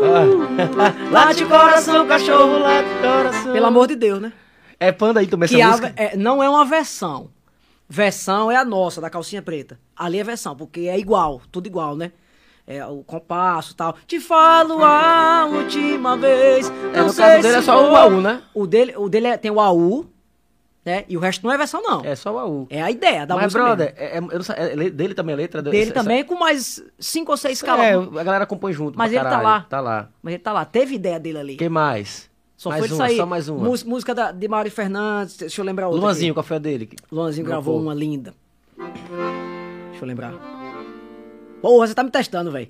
Ah. late coração, cachorro, late coração. Pelo amor de Deus, né? É Panda aí também essa Que a- música? é, não é uma versão. Versão é a nossa, da calcinha preta. Ali é versão, porque é igual, tudo igual, né? É o compasso e tal. Te falo a última vez. É, no caso dele é só o AU, né? O dele, o dele é- tem o AU, né? E o resto não é versão, não. É só o AU. É a ideia da Mas, música. brother, mesmo. é, é- sei, é le- dele também a letra? Dele essa- também, com mais cinco ou seis caras. É, a galera compõe junto. Mas ele tá caralho. lá. Tá lá. Mas ele tá lá, teve ideia dele ali. Quem mais? Só mais foi uma, sair. só mais uma. Mús- música da, de Mário Fernandes, deixa eu lembrar outra. Luanzinho, aqui. qual foi a dele? Luanzinho Gravou. uma linda. Deixa eu lembrar. Porra, você tá me testando, velho.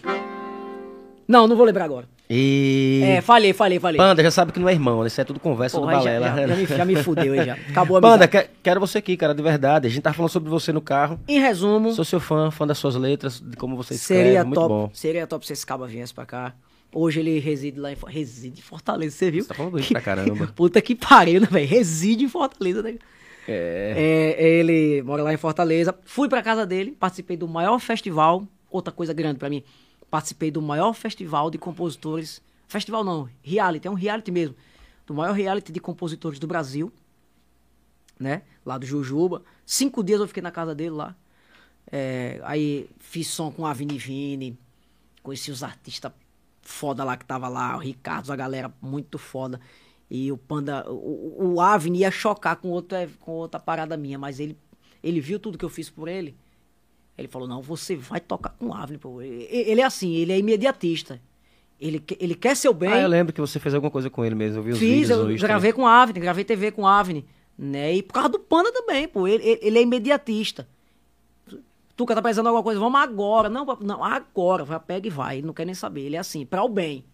Não, não vou lembrar agora. E... É, falhei, falei, falei. Panda, já sabe que não é irmão, né? Isso é tudo conversa Porra, do aí já, balela. já, já me, já me fudeu aí já. Acabou a Panda, que- quero você aqui, cara, de verdade. A gente tá falando sobre você no carro. Em resumo, Sou seu fã, fã das suas letras, de como você escreve. seria muito top, bom. seria top se esse caba viesse pra cá. Hoje ele reside lá em reside em Fortaleza, você viu? Você tá falando bonito pra caramba. Puta que pariu, né, velho? Reside em Fortaleza, né? É. É, ele mora lá em Fortaleza. Fui pra casa dele, participei do maior festival. Outra coisa grande pra mim. Participei do maior festival de compositores. Festival não, reality, é um reality mesmo. Do maior reality de compositores do Brasil. Né? Lá do Jujuba. Cinco dias eu fiquei na casa dele lá. É, aí fiz som com a Vini Vini. Conheci os artistas foda lá que tava lá. O Ricardo, a galera muito foda. E o Panda, o, o- Avni ia chocar com, outro, com outra parada minha, mas ele, ele viu tudo que eu fiz por ele. Ele falou, não, você vai tocar com o Avni, pô. Ele é assim, ele é imediatista. Ele, ele quer seu bem. Ah, eu lembro que você fez alguma coisa com ele mesmo. Eu vi os Fiz, vídeos eu no Insta. gravei com o Avni, gravei TV com o Avni. Né? E por causa do Panda também, pô. Ele, ele, ele é imediatista. Tuca tá pensando em alguma coisa, vamos agora. Não, não, agora. Vai, pega e vai. Ele não quer nem saber. Ele é assim, para o bem.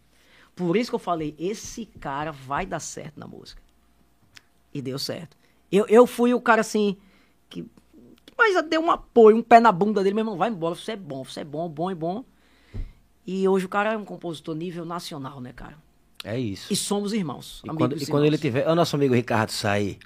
Por isso que eu falei, esse cara vai dar certo na música. E deu certo. Eu, eu fui o cara assim, que, que mais deu um apoio, um pé na bunda dele, meu irmão, vai embora, você é bom, você é bom, bom e bom. E hoje o cara é um compositor nível nacional, né, cara? É isso. E somos irmãos. E quando, e quando ele tiver. O nosso amigo Ricardo Saí.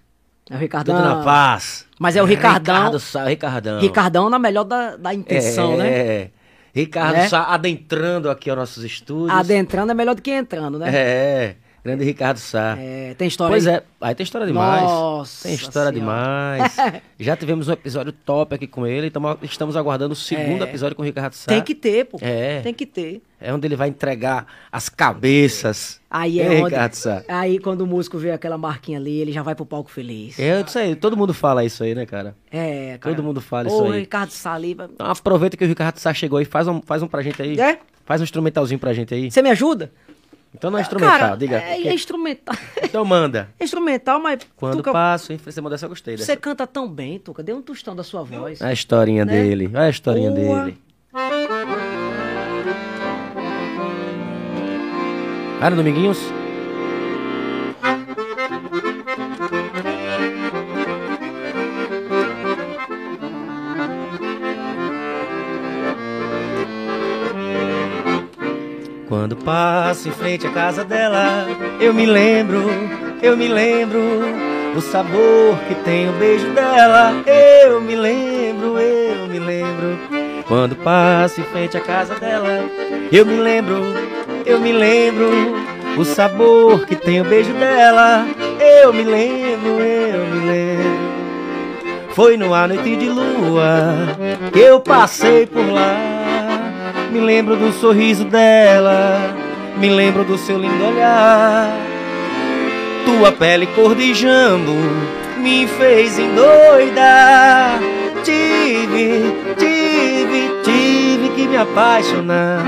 É o Ricardão. Tudo na paz. Mas é o Ricardão. Ricardo Sá, Ricardão. Ricardão na melhor da, da intenção, é, né? É. Ricardo Né? Sá adentrando aqui aos nossos estúdios. Adentrando é melhor do que entrando, né? É. Grande Ricardo Sá. É, tem história Pois aí? é, aí tem história demais. Nossa tem história Senhora. demais. Já tivemos um episódio top aqui com ele, tamo- estamos aguardando o segundo É. episódio com o Ricardo Sá. Tem que ter, pô. É. Tem que ter. É onde ele vai entregar as cabeças. Aí é Hein, onde... Ricardo Sá? Aí quando o músico vê aquela marquinha ali, ele já vai pro palco feliz. Eu isso aí, todo mundo fala isso aí, né, cara? É, cara. Todo mundo fala Ô, isso aí. Ricardo Saliba. Então aproveita que o Ricardo Sá chegou aí, faz um, faz um pra gente aí. É? Faz um instrumentalzinho pra gente aí. Você me ajuda? Então não é instrumental, Cara, diga. É, é instrumental. Então manda. É instrumental, mas. Quando Tuca, passo em frente a modéstia, eu gostei dessa. Você canta tão bem, Tuca. Dê um tostão da sua voz. Olha a historinha Né? dele. Olha a historinha Boa. dele. No Dominguinhos? Quando passo em frente à casa dela, eu me lembro, eu me lembro o sabor que tem o beijo dela. Eu me lembro, eu me lembro. Quando passo em frente à casa dela, eu me lembro, eu me lembro o sabor que tem o beijo dela. Eu me lembro, eu me lembro. Foi numa noite de lua que eu passei por lá. Me lembro do sorriso dela, me lembro do seu lindo olhar. Tua pele cor de jambo me fez endoidar. Tive, tive, tive que me apaixonar.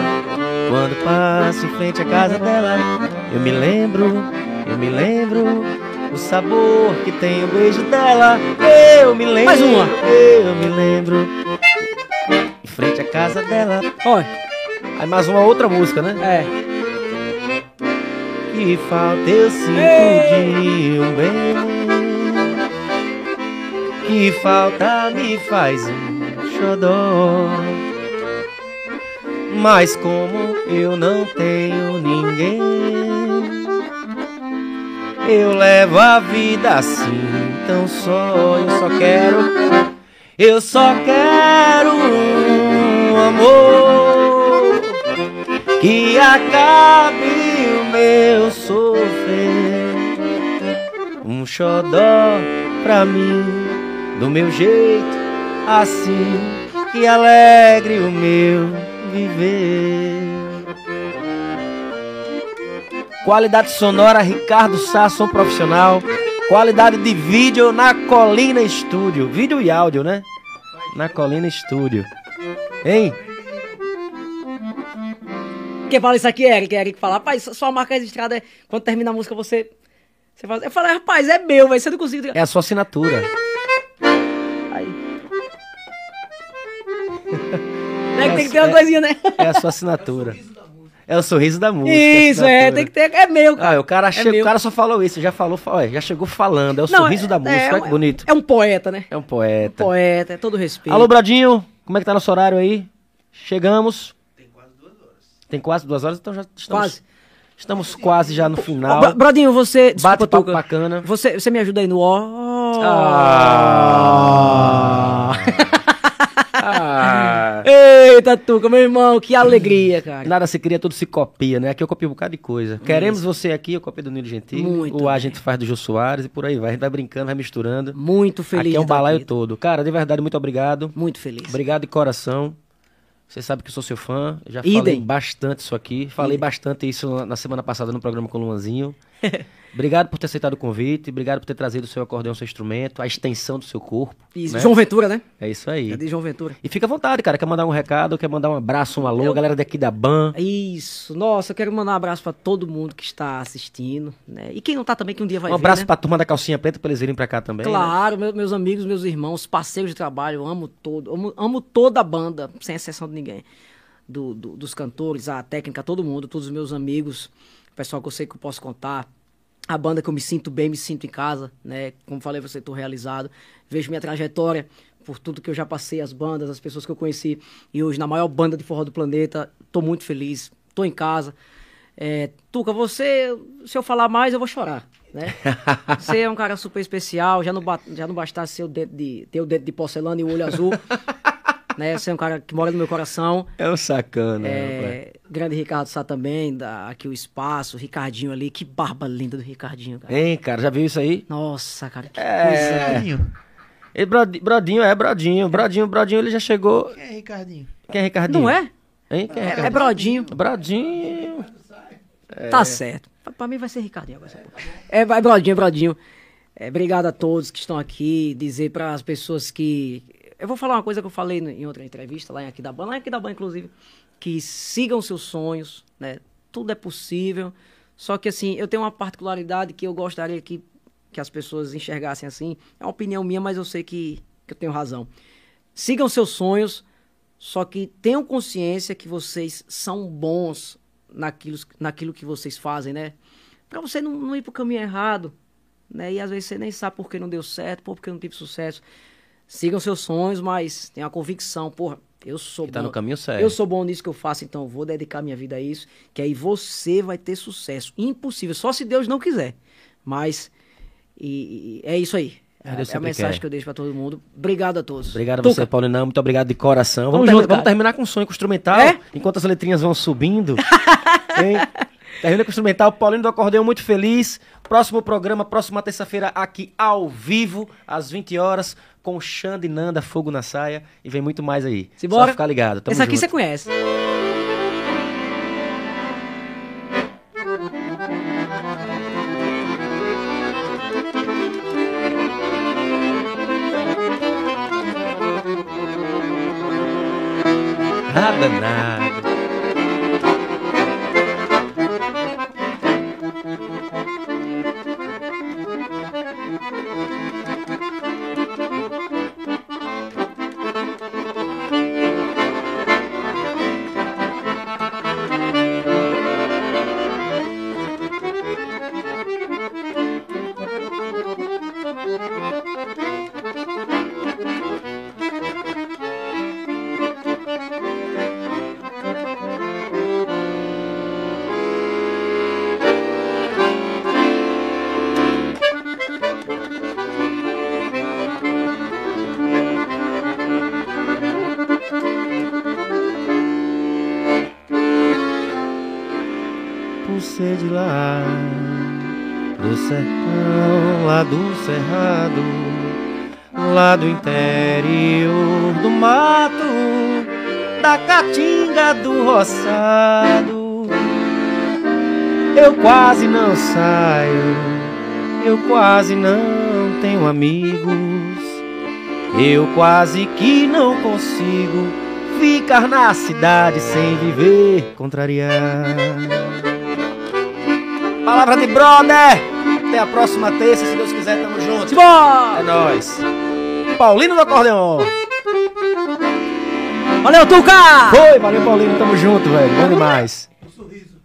Quando passo em frente à casa dela, eu me lembro, eu me lembro o sabor que tem o beijo dela. Eu me lembro, Mais uma. eu me lembro. Frente à casa dela. Olha, Aí mais uma outra música, né? é. Que falta eu sinto de um bem Que falta me faz um xodó Mas como eu não tenho ninguém Eu levo a vida assim tão só Eu só quero Eu só quero amor que acabe o meu sofrer. Um xodó pra mim, do meu jeito, assim, que alegre o meu viver. Qualidade sonora Ricardo Sá, som profissional. Qualidade de vídeo na Colina Estúdio. Vídeo e áudio, né? Na Colina Estúdio. Hein? Quem fala isso aqui é Eric. Eric fala, rapaz, sua marca registrada é quando termina a música você. você faz... Eu falei, rapaz, é meu, velho. Você não conseguiu. É a sua assinatura. Aí. Né, tem que ter uma coisinha, né? É a sua assinatura. É o sorriso da música. a Isso, é, tem que ter. É meu, cara. Ah, o cara, meu. o cara só falou isso, já falou, já chegou falando. É o Não, sorriso é- da música, é, olha que é- bonito. É um poeta, né? É um poeta. Poeta, é todo respeito. Alô, Bradinho, como é que tá nosso horário aí? Chegamos. Tem quase duas horas. Tem quase duas horas, então já estamos. Quase. Estamos quase já no final. Bra- Brodinho, você. Desculpa, Bate papo Tuca. bacana. Você, você me ajuda aí no ó. Ah. Ah. Eita, Tuca, meu irmão, que alegria, cara. Nada se cria, tudo se copia, né? Aqui eu copio um bocado de coisa. Queremos você aqui, eu copio do Nilo Gentili. Muito o A a bem. gente faz do Jô Soares e por aí vai. A gente vai brincando, vai misturando. Muito feliz. aqui é um balaio aqui. todo. Cara, de verdade, muito obrigado. Muito feliz. Obrigado de coração. Você sabe que eu sou seu fã. Já Idem. falei bastante isso aqui. Falei bastante isso na- na semana passada no programa com o Luanzinho. obrigado por ter aceitado o convite. Obrigado por ter trazido o seu acordeão, seu instrumento, a extensão do seu corpo. Isso, né? João Ventura, né? É isso aí. É de João Ventura. E fica à vontade, cara. Quer mandar um recado, quer mandar um abraço, um alô, galera daqui da BAN. Isso. Nossa, eu quero mandar um abraço pra todo mundo que está assistindo, né? E quem não tá também, que um dia vai Um ver, abraço né? pra turma da calcinha preta pra eles virem pra cá também. né? Claro, meu- meus amigos, meus irmãos, parceiros de trabalho, eu amo todo, amo, amo toda a banda, sem exceção de ninguém. Do, do- dos cantores, a técnica, todo mundo, todos os meus amigos, o pessoal que eu sei que eu posso contar. A banda que eu me sinto bem, me sinto em casa, né? Como falei, você estou realizado. Vejo minha trajetória por tudo que eu já passei, as bandas, as pessoas que eu conheci. E hoje, na maior banda de forró do planeta, tô muito feliz, tô em casa. É, Tuca, você, se eu falar mais, eu vou chorar, né? Você é um cara super especial, já não, já não bastasse ser o dedo de, ter o dedo de porcelana e o olho azul, né? Você é um cara que mora no meu coração. É um sacana. É, grande Ricardo Sá também, da, aqui o espaço, o Ricardinho ali, que barba linda do Ricardinho, cara. Hein, cara, já viu isso aí? Nossa, cara, que É. Ricardinho. E Brodi- Brodinho, é Brodinho. Brodinho, Brodinho, ele já chegou. Quem é Ricardinho? Quem é Ricardinho? Não é? Hein? Quem é, É, Ricardinho? é Brodinho. Brodinho. Tá certo. Pra, pra mim vai ser Ricardinho agora. É, vai, Brodinho, Brodinho. É, obrigado a todos que estão aqui. Dizer para as pessoas que. Eu vou falar uma coisa que eu falei em outra entrevista, lá em Aquidabã, lá em Aquidabã, inclusive. Que sigam seus sonhos, né? Tudo é possível. Só que, assim, eu tenho uma particularidade que eu gostaria que, que as pessoas enxergassem assim. É uma opinião minha, mas eu sei que, que eu tenho razão. Sigam seus sonhos, só que tenham consciência que vocês são bons naquilo, naquilo que vocês fazem, né? Pra você não, não ir pro caminho errado, né? E às vezes você nem sabe por que não deu certo, por que não tive sucesso. Sigam seus sonhos, mas tenham a convicção, porra, eu sou Que tá bom. no caminho certo. Eu sou bom nisso que eu faço, então eu vou dedicar minha vida a isso, que aí você vai ter sucesso. Impossível, só se Deus não quiser. Mas e- e- é isso aí. É, É, a mensagem quer. que eu deixo pra todo mundo. Obrigado a todos. Obrigado a você, Paulinão. Muito obrigado de coração. Vamos, termi- junto, vamos terminar com um sonho com o instrumental. É? Enquanto as letrinhas vão subindo. Termina com o instrumental. Paulinho do Acordeão, muito feliz. Próximo programa, próxima terça-feira, aqui ao vivo, às 20 horas, com Xande Nanda, Fogo na Saia. E vem muito mais aí. Simbora. Só ficar ligado. Tamo Esse aqui junto. você conhece. Nada, nada. Quase não tenho amigos, eu quase que não consigo ficar na cidade sem viver contrariar. Palavra de brother! Até a próxima terça, se Deus quiser, tamo junto. Simbora! É nóis. Paulino do acordeon. Valeu, Tuca! Foi, valeu Paulino, tamo junto, velho. Bom demais. Um sorriso.